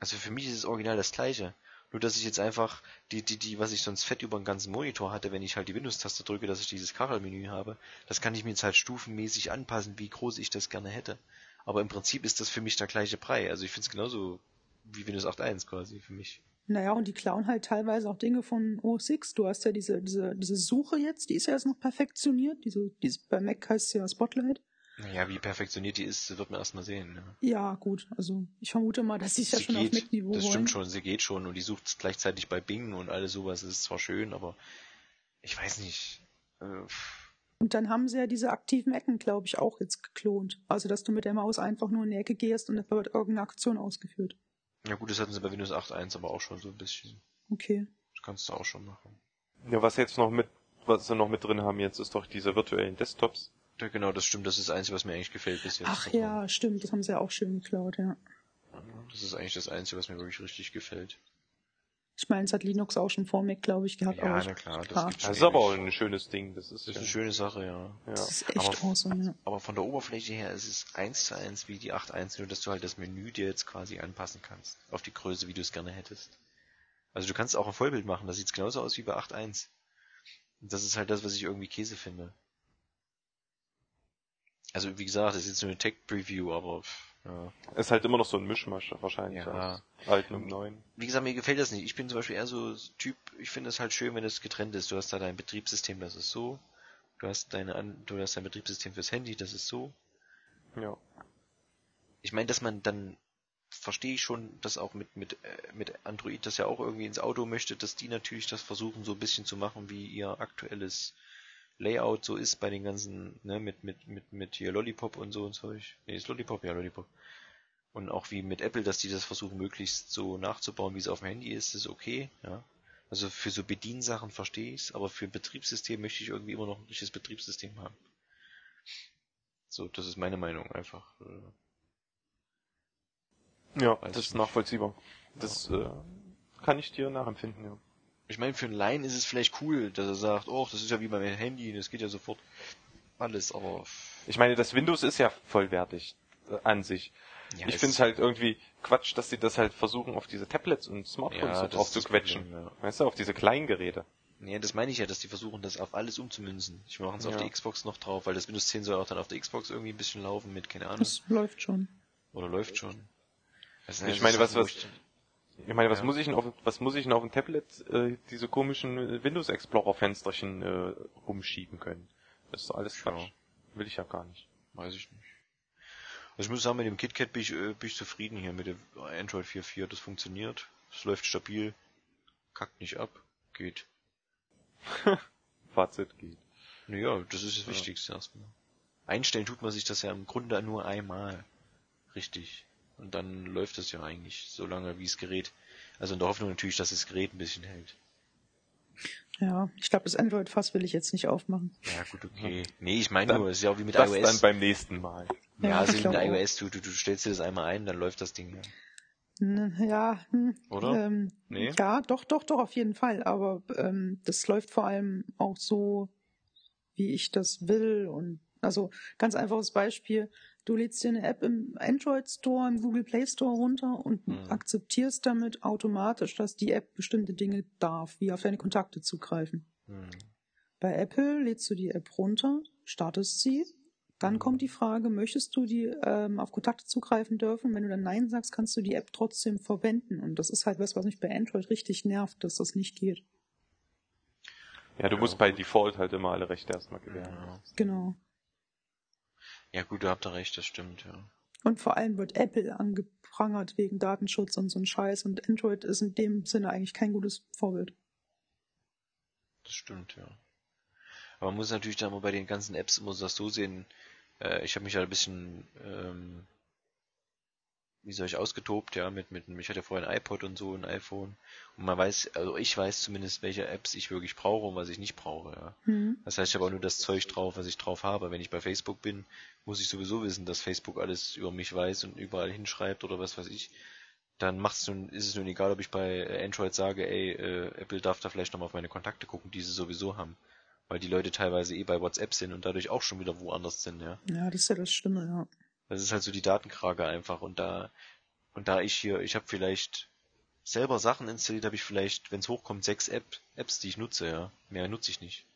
Also für mich ist es original das gleiche. Nur dass ich jetzt einfach die, die, die, was ich sonst fett über den ganzen Monitor hatte, wenn ich halt die Windows-Taste drücke, dass ich dieses Kachelmenü habe, das kann ich mir jetzt halt stufenmäßig anpassen, wie groß ich das gerne hätte. Aber im Prinzip ist das für mich der gleiche Brei. Also ich finde es genauso wie Windows 8.1 quasi für mich. Naja, und die klauen halt teilweise auch Dinge von OS X. Du hast ja diese, diese, diese Suche jetzt, die ist ja jetzt noch perfektioniert. Diese, diese, bei Mac heißt es ja Spotlight. Naja, wie perfektioniert die ist, wird man erstmal sehen. Ne? Ja, gut. Also ich vermute mal, dass sie es ja schon auf Mac-Niveau das wollen. stimmt schon, sie geht schon und die sucht gleichzeitig bei Bing und alles sowas. Das ist zwar schön, aber ich weiß nicht. Äh, pff. Und dann haben sie ja diese aktiven Ecken, glaube ich, auch jetzt geklont. Also, dass du mit der Maus einfach nur in die Ecke gehst und dann wird irgendeine Aktion ausgeführt. ja gut, das hatten sie bei Windows 8.1 aber auch schon so ein bisschen. Okay. Das kannst du auch schon machen. Ja, was jetzt noch mit, was sie noch mit drin haben jetzt, ist doch diese virtuellen Desktops. Ja, genau, das stimmt. Das ist das Einzige, was mir eigentlich gefällt bis jetzt. Ach ja, stimmt. Das haben sie ja auch schön geklaut, ja. Das ist eigentlich das Einzige, was mir wirklich richtig gefällt. Ich meine, es hat Linux auch schon vor Mac, glaube ich, gehabt. Ja, aber na ich- klar, das klar, Das schon ist aber auch ein schönes Ding. Das ist, Das ist ja, eine schöne Sache, ja. ja. das ist echt Aber- awesome, ja. Aber von der Oberfläche her ist es eins zu eins wie die 8.1, nur dass du halt das Menü dir jetzt quasi anpassen kannst. Auf die Größe, wie du es gerne hättest. Also du kannst auch ein Vollbild machen, das sieht genauso aus wie bei 8.1. Und das ist halt das, was ich irgendwie Käse finde. Also wie gesagt, das ist jetzt nur eine Tech-Preview, aber ja. Ist halt immer noch so ein Mischmasch wahrscheinlich Ja. alten und neuen. Wie gesagt, mir gefällt das nicht. Ich bin zum Beispiel eher so Typ, ich finde es halt schön, wenn es getrennt ist. Du hast da dein Betriebssystem, das ist so. Du hast deine, du hast dein Betriebssystem fürs Handy, das ist so. Ja. ich meine, dass man dann verstehe ich schon, dass auch mit mit äh, mit Android das ja auch irgendwie ins Auto möchte, dass die natürlich das versuchen so ein bisschen zu machen, wie ihr aktuelles Layout so ist bei den ganzen, ne, mit mit mit mit hier Lollipop und so und Zeug. Nee, ist Lollipop, ja Lollipop. Und auch wie mit Apple, dass die das versuchen möglichst so nachzubauen, wie es auf dem Handy ist, ist okay, ja. Also für so Bediensachen verstehe ich's, aber für Betriebssystem möchte ich irgendwie immer noch ein richtiges Betriebssystem haben. So, das ist meine Meinung einfach. äh. Ja, Weiß das ist nicht. nachvollziehbar. Das äh, kann ich dir nachempfinden, ja. Ich meine, für einen Laien ist es vielleicht cool, dass er sagt, oh, das ist ja wie bei meinem Handy, das geht ja sofort alles, aber Ich meine, das Windows ist ja vollwertig äh, an sich. ja, ich finde es halt irgendwie Quatsch, dass sie das halt versuchen, auf diese Tablets und Smartphones Ja, drauf ist zu quetschen. Problem, ja. Weißt du, auf diese kleinen Geräte. Ja, das meine ich ja, dass die versuchen, das auf alles umzumünzen. Ich mache es auf Ja. der Xbox noch drauf, weil das Windows 10 soll auch dann auf der Xbox irgendwie ein bisschen laufen mit, keine Ahnung. Das läuft schon. Oder läuft schon. Das Ich meine, was- was- ich- meine, was Ja. muss ich denn auf, was muss ich denn auf dem Tablet äh, diese komischen äh, Windows Explorer Fensterchen äh, rumschieben können? Das ist doch alles Ja. Quatsch. Will ich ja gar nicht. Weiß ich nicht. Also ich muss sagen, mit dem KitKat bin ich, äh, bin ich zufrieden hier mit dem Android 4.4. Das funktioniert. Es läuft stabil. Kackt nicht ab. Geht. [laughs] Fazit geht. Naja, das ist das Ja. Wichtigste erstmal. Einstellen tut man sich das ja im Grunde nur einmal. Richtig. Und dann läuft es ja eigentlich so lange, wie das Gerät. Also in der Hoffnung natürlich, dass das Gerät ein bisschen hält. Ja, ich glaube, das Android-Fass will ich jetzt nicht aufmachen. Ja, gut, okay. Nee, ich meine nur, es ist ja auch wie mit das iOS. dann beim nächsten Mal. ja, Ja, also mit iOS, du, du, du stellst dir das einmal ein, dann läuft das Ding ja. N- Ja, hm, Oder? Ähm, Nee? Ja, doch, doch, doch, auf jeden Fall. Aber ähm, das läuft vor allem auch so, wie ich das will. Und also ganz einfaches Beispiel. Du lädst dir eine App im Android Store, im Google Play Store runter und Mhm. akzeptierst damit automatisch, dass die App bestimmte Dinge darf, wie auf deine Kontakte zugreifen. Hm. Bei Apple lädst du die App runter, startest sie, dann Mhm. kommt die Frage, möchtest du die ähm, auf Kontakte zugreifen dürfen? Wenn du dann Nein sagst, kannst du die App trotzdem verwenden. Und das ist halt was, was mich bei Android richtig nervt, dass das nicht geht. Ja, du Ja, musst bei. Default halt immer alle Rechte erstmal gewähren. Genau. Ja gut, du habt da recht, das stimmt, ja. Und vor allem wird Apple angeprangert wegen Datenschutz und so ein Scheiß. Und Android ist in dem Sinne eigentlich kein gutes Vorbild. Das stimmt, ja. Aber man muss natürlich dann mal bei den ganzen Apps immer das so sehen. Äh, ich habe mich ja ein bisschen, ähm, wie soll ich ausgetobt, ja, mit, mit, ich hatte vorher ein iPod und so, ein iPhone. Und man weiß, also ich weiß zumindest, welche Apps ich wirklich brauche und was ich nicht brauche, ja. Hm. Das heißt, ich habe auch nur das Zeug drauf, was ich drauf habe. Wenn ich bei Facebook bin, muss ich sowieso wissen, dass Facebook alles über mich weiß und überall hinschreibt oder was weiß ich. Dann macht's nun, ist es nun egal, ob ich bei Android sage, ey, äh, Apple darf da vielleicht nochmal auf meine Kontakte gucken, die sie sowieso haben. Weil die Leute teilweise eh bei WhatsApp sind und dadurch auch schon wieder woanders sind, ja. Ja, das ist ja das Schlimme, ja. Das ist halt so die Datenkrage einfach und da und da ich hier, ich habe vielleicht selber Sachen installiert, habe ich vielleicht, wenn es hochkommt, sechs App, Apps, die ich nutze, ja. Mehr nutze ich nicht.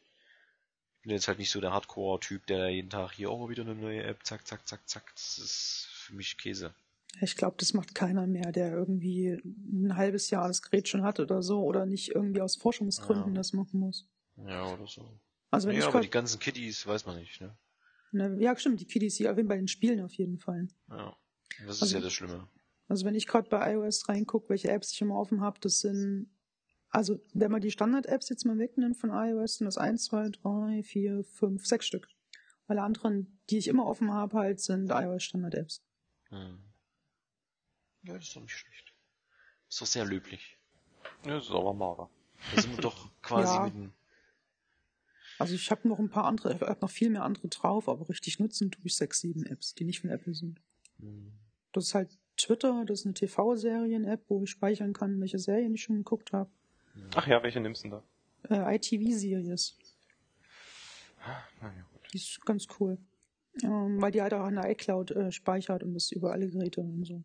Ich bin jetzt halt nicht so der Hardcore-Typ, der jeden Tag hier auch wieder eine neue App, zack, zack, zack, zack. Das ist für mich Käse. Ich glaube, das macht keiner mehr, der irgendwie ein halbes Jahr das Gerät schon hat oder so oder nicht irgendwie aus Forschungsgründen Ja. das machen muss. Ja, oder so. Also wenn ja, ich aber die ganzen Kitties weiß man nicht, ne? Ja stimmt, die Kiddies hier erwähnen bei den Spielen auf jeden Fall. Ja. Das ist Also- ja das Schlimme. Also wenn ich gerade bei iOS reingucke, welche Apps ich immer offen habe, das sind, also wenn man die Standard-Apps jetzt mal wegnimmt von iOS, sind das 1, 2, 3, 4, 5, 6 Stück. Alle anderen, die ich immer offen habe, halt sind iOS-Standard-Apps. Hm. Ja, das ist doch nicht schlecht. Ist doch sehr löblich. Ja, das ist aber mager. Da sind wir doch quasi Ja. mit dem Also ich habe noch ein paar andere, ich habe noch viel mehr andere drauf, aber richtig nutzen tue ich 6, 7 Apps, die nicht von Apple sind. hm. Das ist halt Twitter, das ist eine TV-Serien-App, wo ich speichern kann, welche Serien ich schon geguckt habe. Ach ja, welche nimmst du denn da? Äh, ITV-Series. Naja, gut. Die ist ganz cool. Ähm, weil die halt auch in der iCloud äh, speichert und das über alle Geräte und so.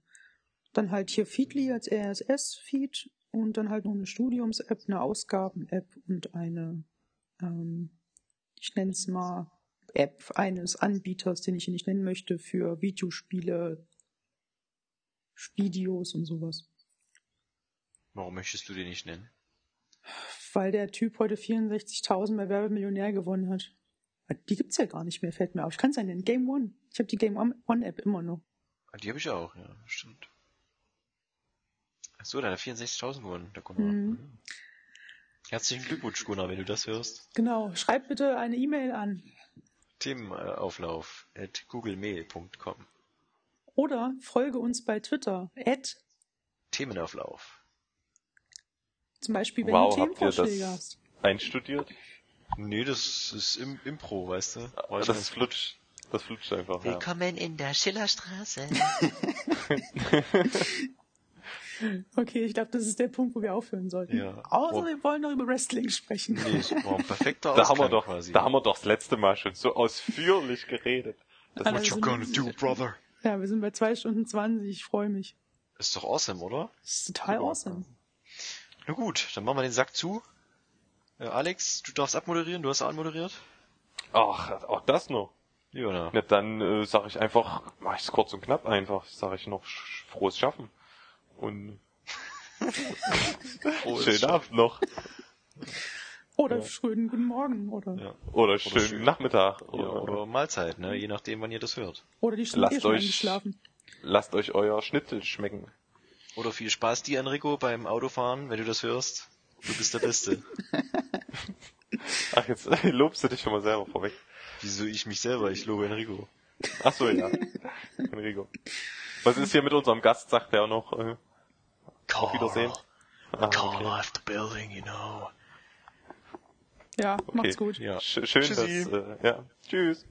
Dann halt hier Feedly als RSS-Feed und dann halt noch eine Studiums-App, eine Ausgaben-App und eine, ähm, ich nenne es mal, App eines Anbieters, den ich hier nicht nennen möchte, für Videospiele, Videos und sowas. Warum möchtest du den nicht nennen? Weil der Typ heute 64.000 bei Werbemillionär gewonnen hat. Die gibt's ja gar nicht mehr, fällt mir auf. Ich kann es ja nennen. Game One. Ich habe die Game One App immer noch. Ah, Die habe ich auch, ja, stimmt. Ach so, da hat er 64.000 gewonnen, der Gunnar. Mhm. Herzlichen Glückwunsch, Gunnar, wenn du das hörst. Genau. Schreib bitte eine E-Mail an. Themenauflauf at googlemail.com. Oder folge uns bei Twitter. At Themenauflauf. Zum Beispiel, wenn Wow, du habt ihr Themenvorschläge das hast. einstudiert? Nee, das ist im Impro, weißt du? War ich Das ganz flutscht. Das flutscht einfach. Ja. Willkommen in der Schillerstraße. [laughs] [laughs] [laughs] Okay, ich glaube, das ist der Punkt, wo wir aufhören sollten. Ja. Außer Oh. wir wollen noch über Wrestling sprechen. nee, ein perfekter [laughs] Da haben wir doch, quasi. da haben wir doch das letzte Mal schon so ausführlich geredet. Das Alter, What you gonna do, brother? Ja, wir sind bei zwei Stunden 20, ich freue mich. Ist doch awesome, oder? Ist total awesome. Na gut, dann machen wir den Sack zu. Äh, Alex, du darfst abmoderieren, du hast anmoderiert. Ach, auch das noch. Ja, na. Ja, dann äh, sage ich einfach, mach ich's kurz und knapp einfach, sage ich noch frohes Schaffen. Und [laughs] Frohes schönen Schaffen. Abend noch. Oder schönen guten Morgen. Oder, Ja. Oder schönen schön. Nachmittag. Ja, Oder, oder Mahlzeit, ne? Je nachdem, wann ihr das hört. oder die Lasst euch- eingeschlafen. Lasst euch euer Schnitzel schmecken. Oder viel Spaß dir, Enrico, beim Autofahren, wenn du das hörst. Du bist der Beste. [laughs] Ach, jetzt [laughs] lobst du dich schon mal selber vorweg. Wieso ich mich selber? Ich lobe Enrico. Ach so, ja. Enrico. Was ist hier mit unserem Gast, sagt er auch noch. Äh, auf Wiedersehen. Ah, Call okay. off the building, you know. Ja, okay. macht's gut. Ja. Sch schön, Tschüssi. dass, äh, ja. Tschüss.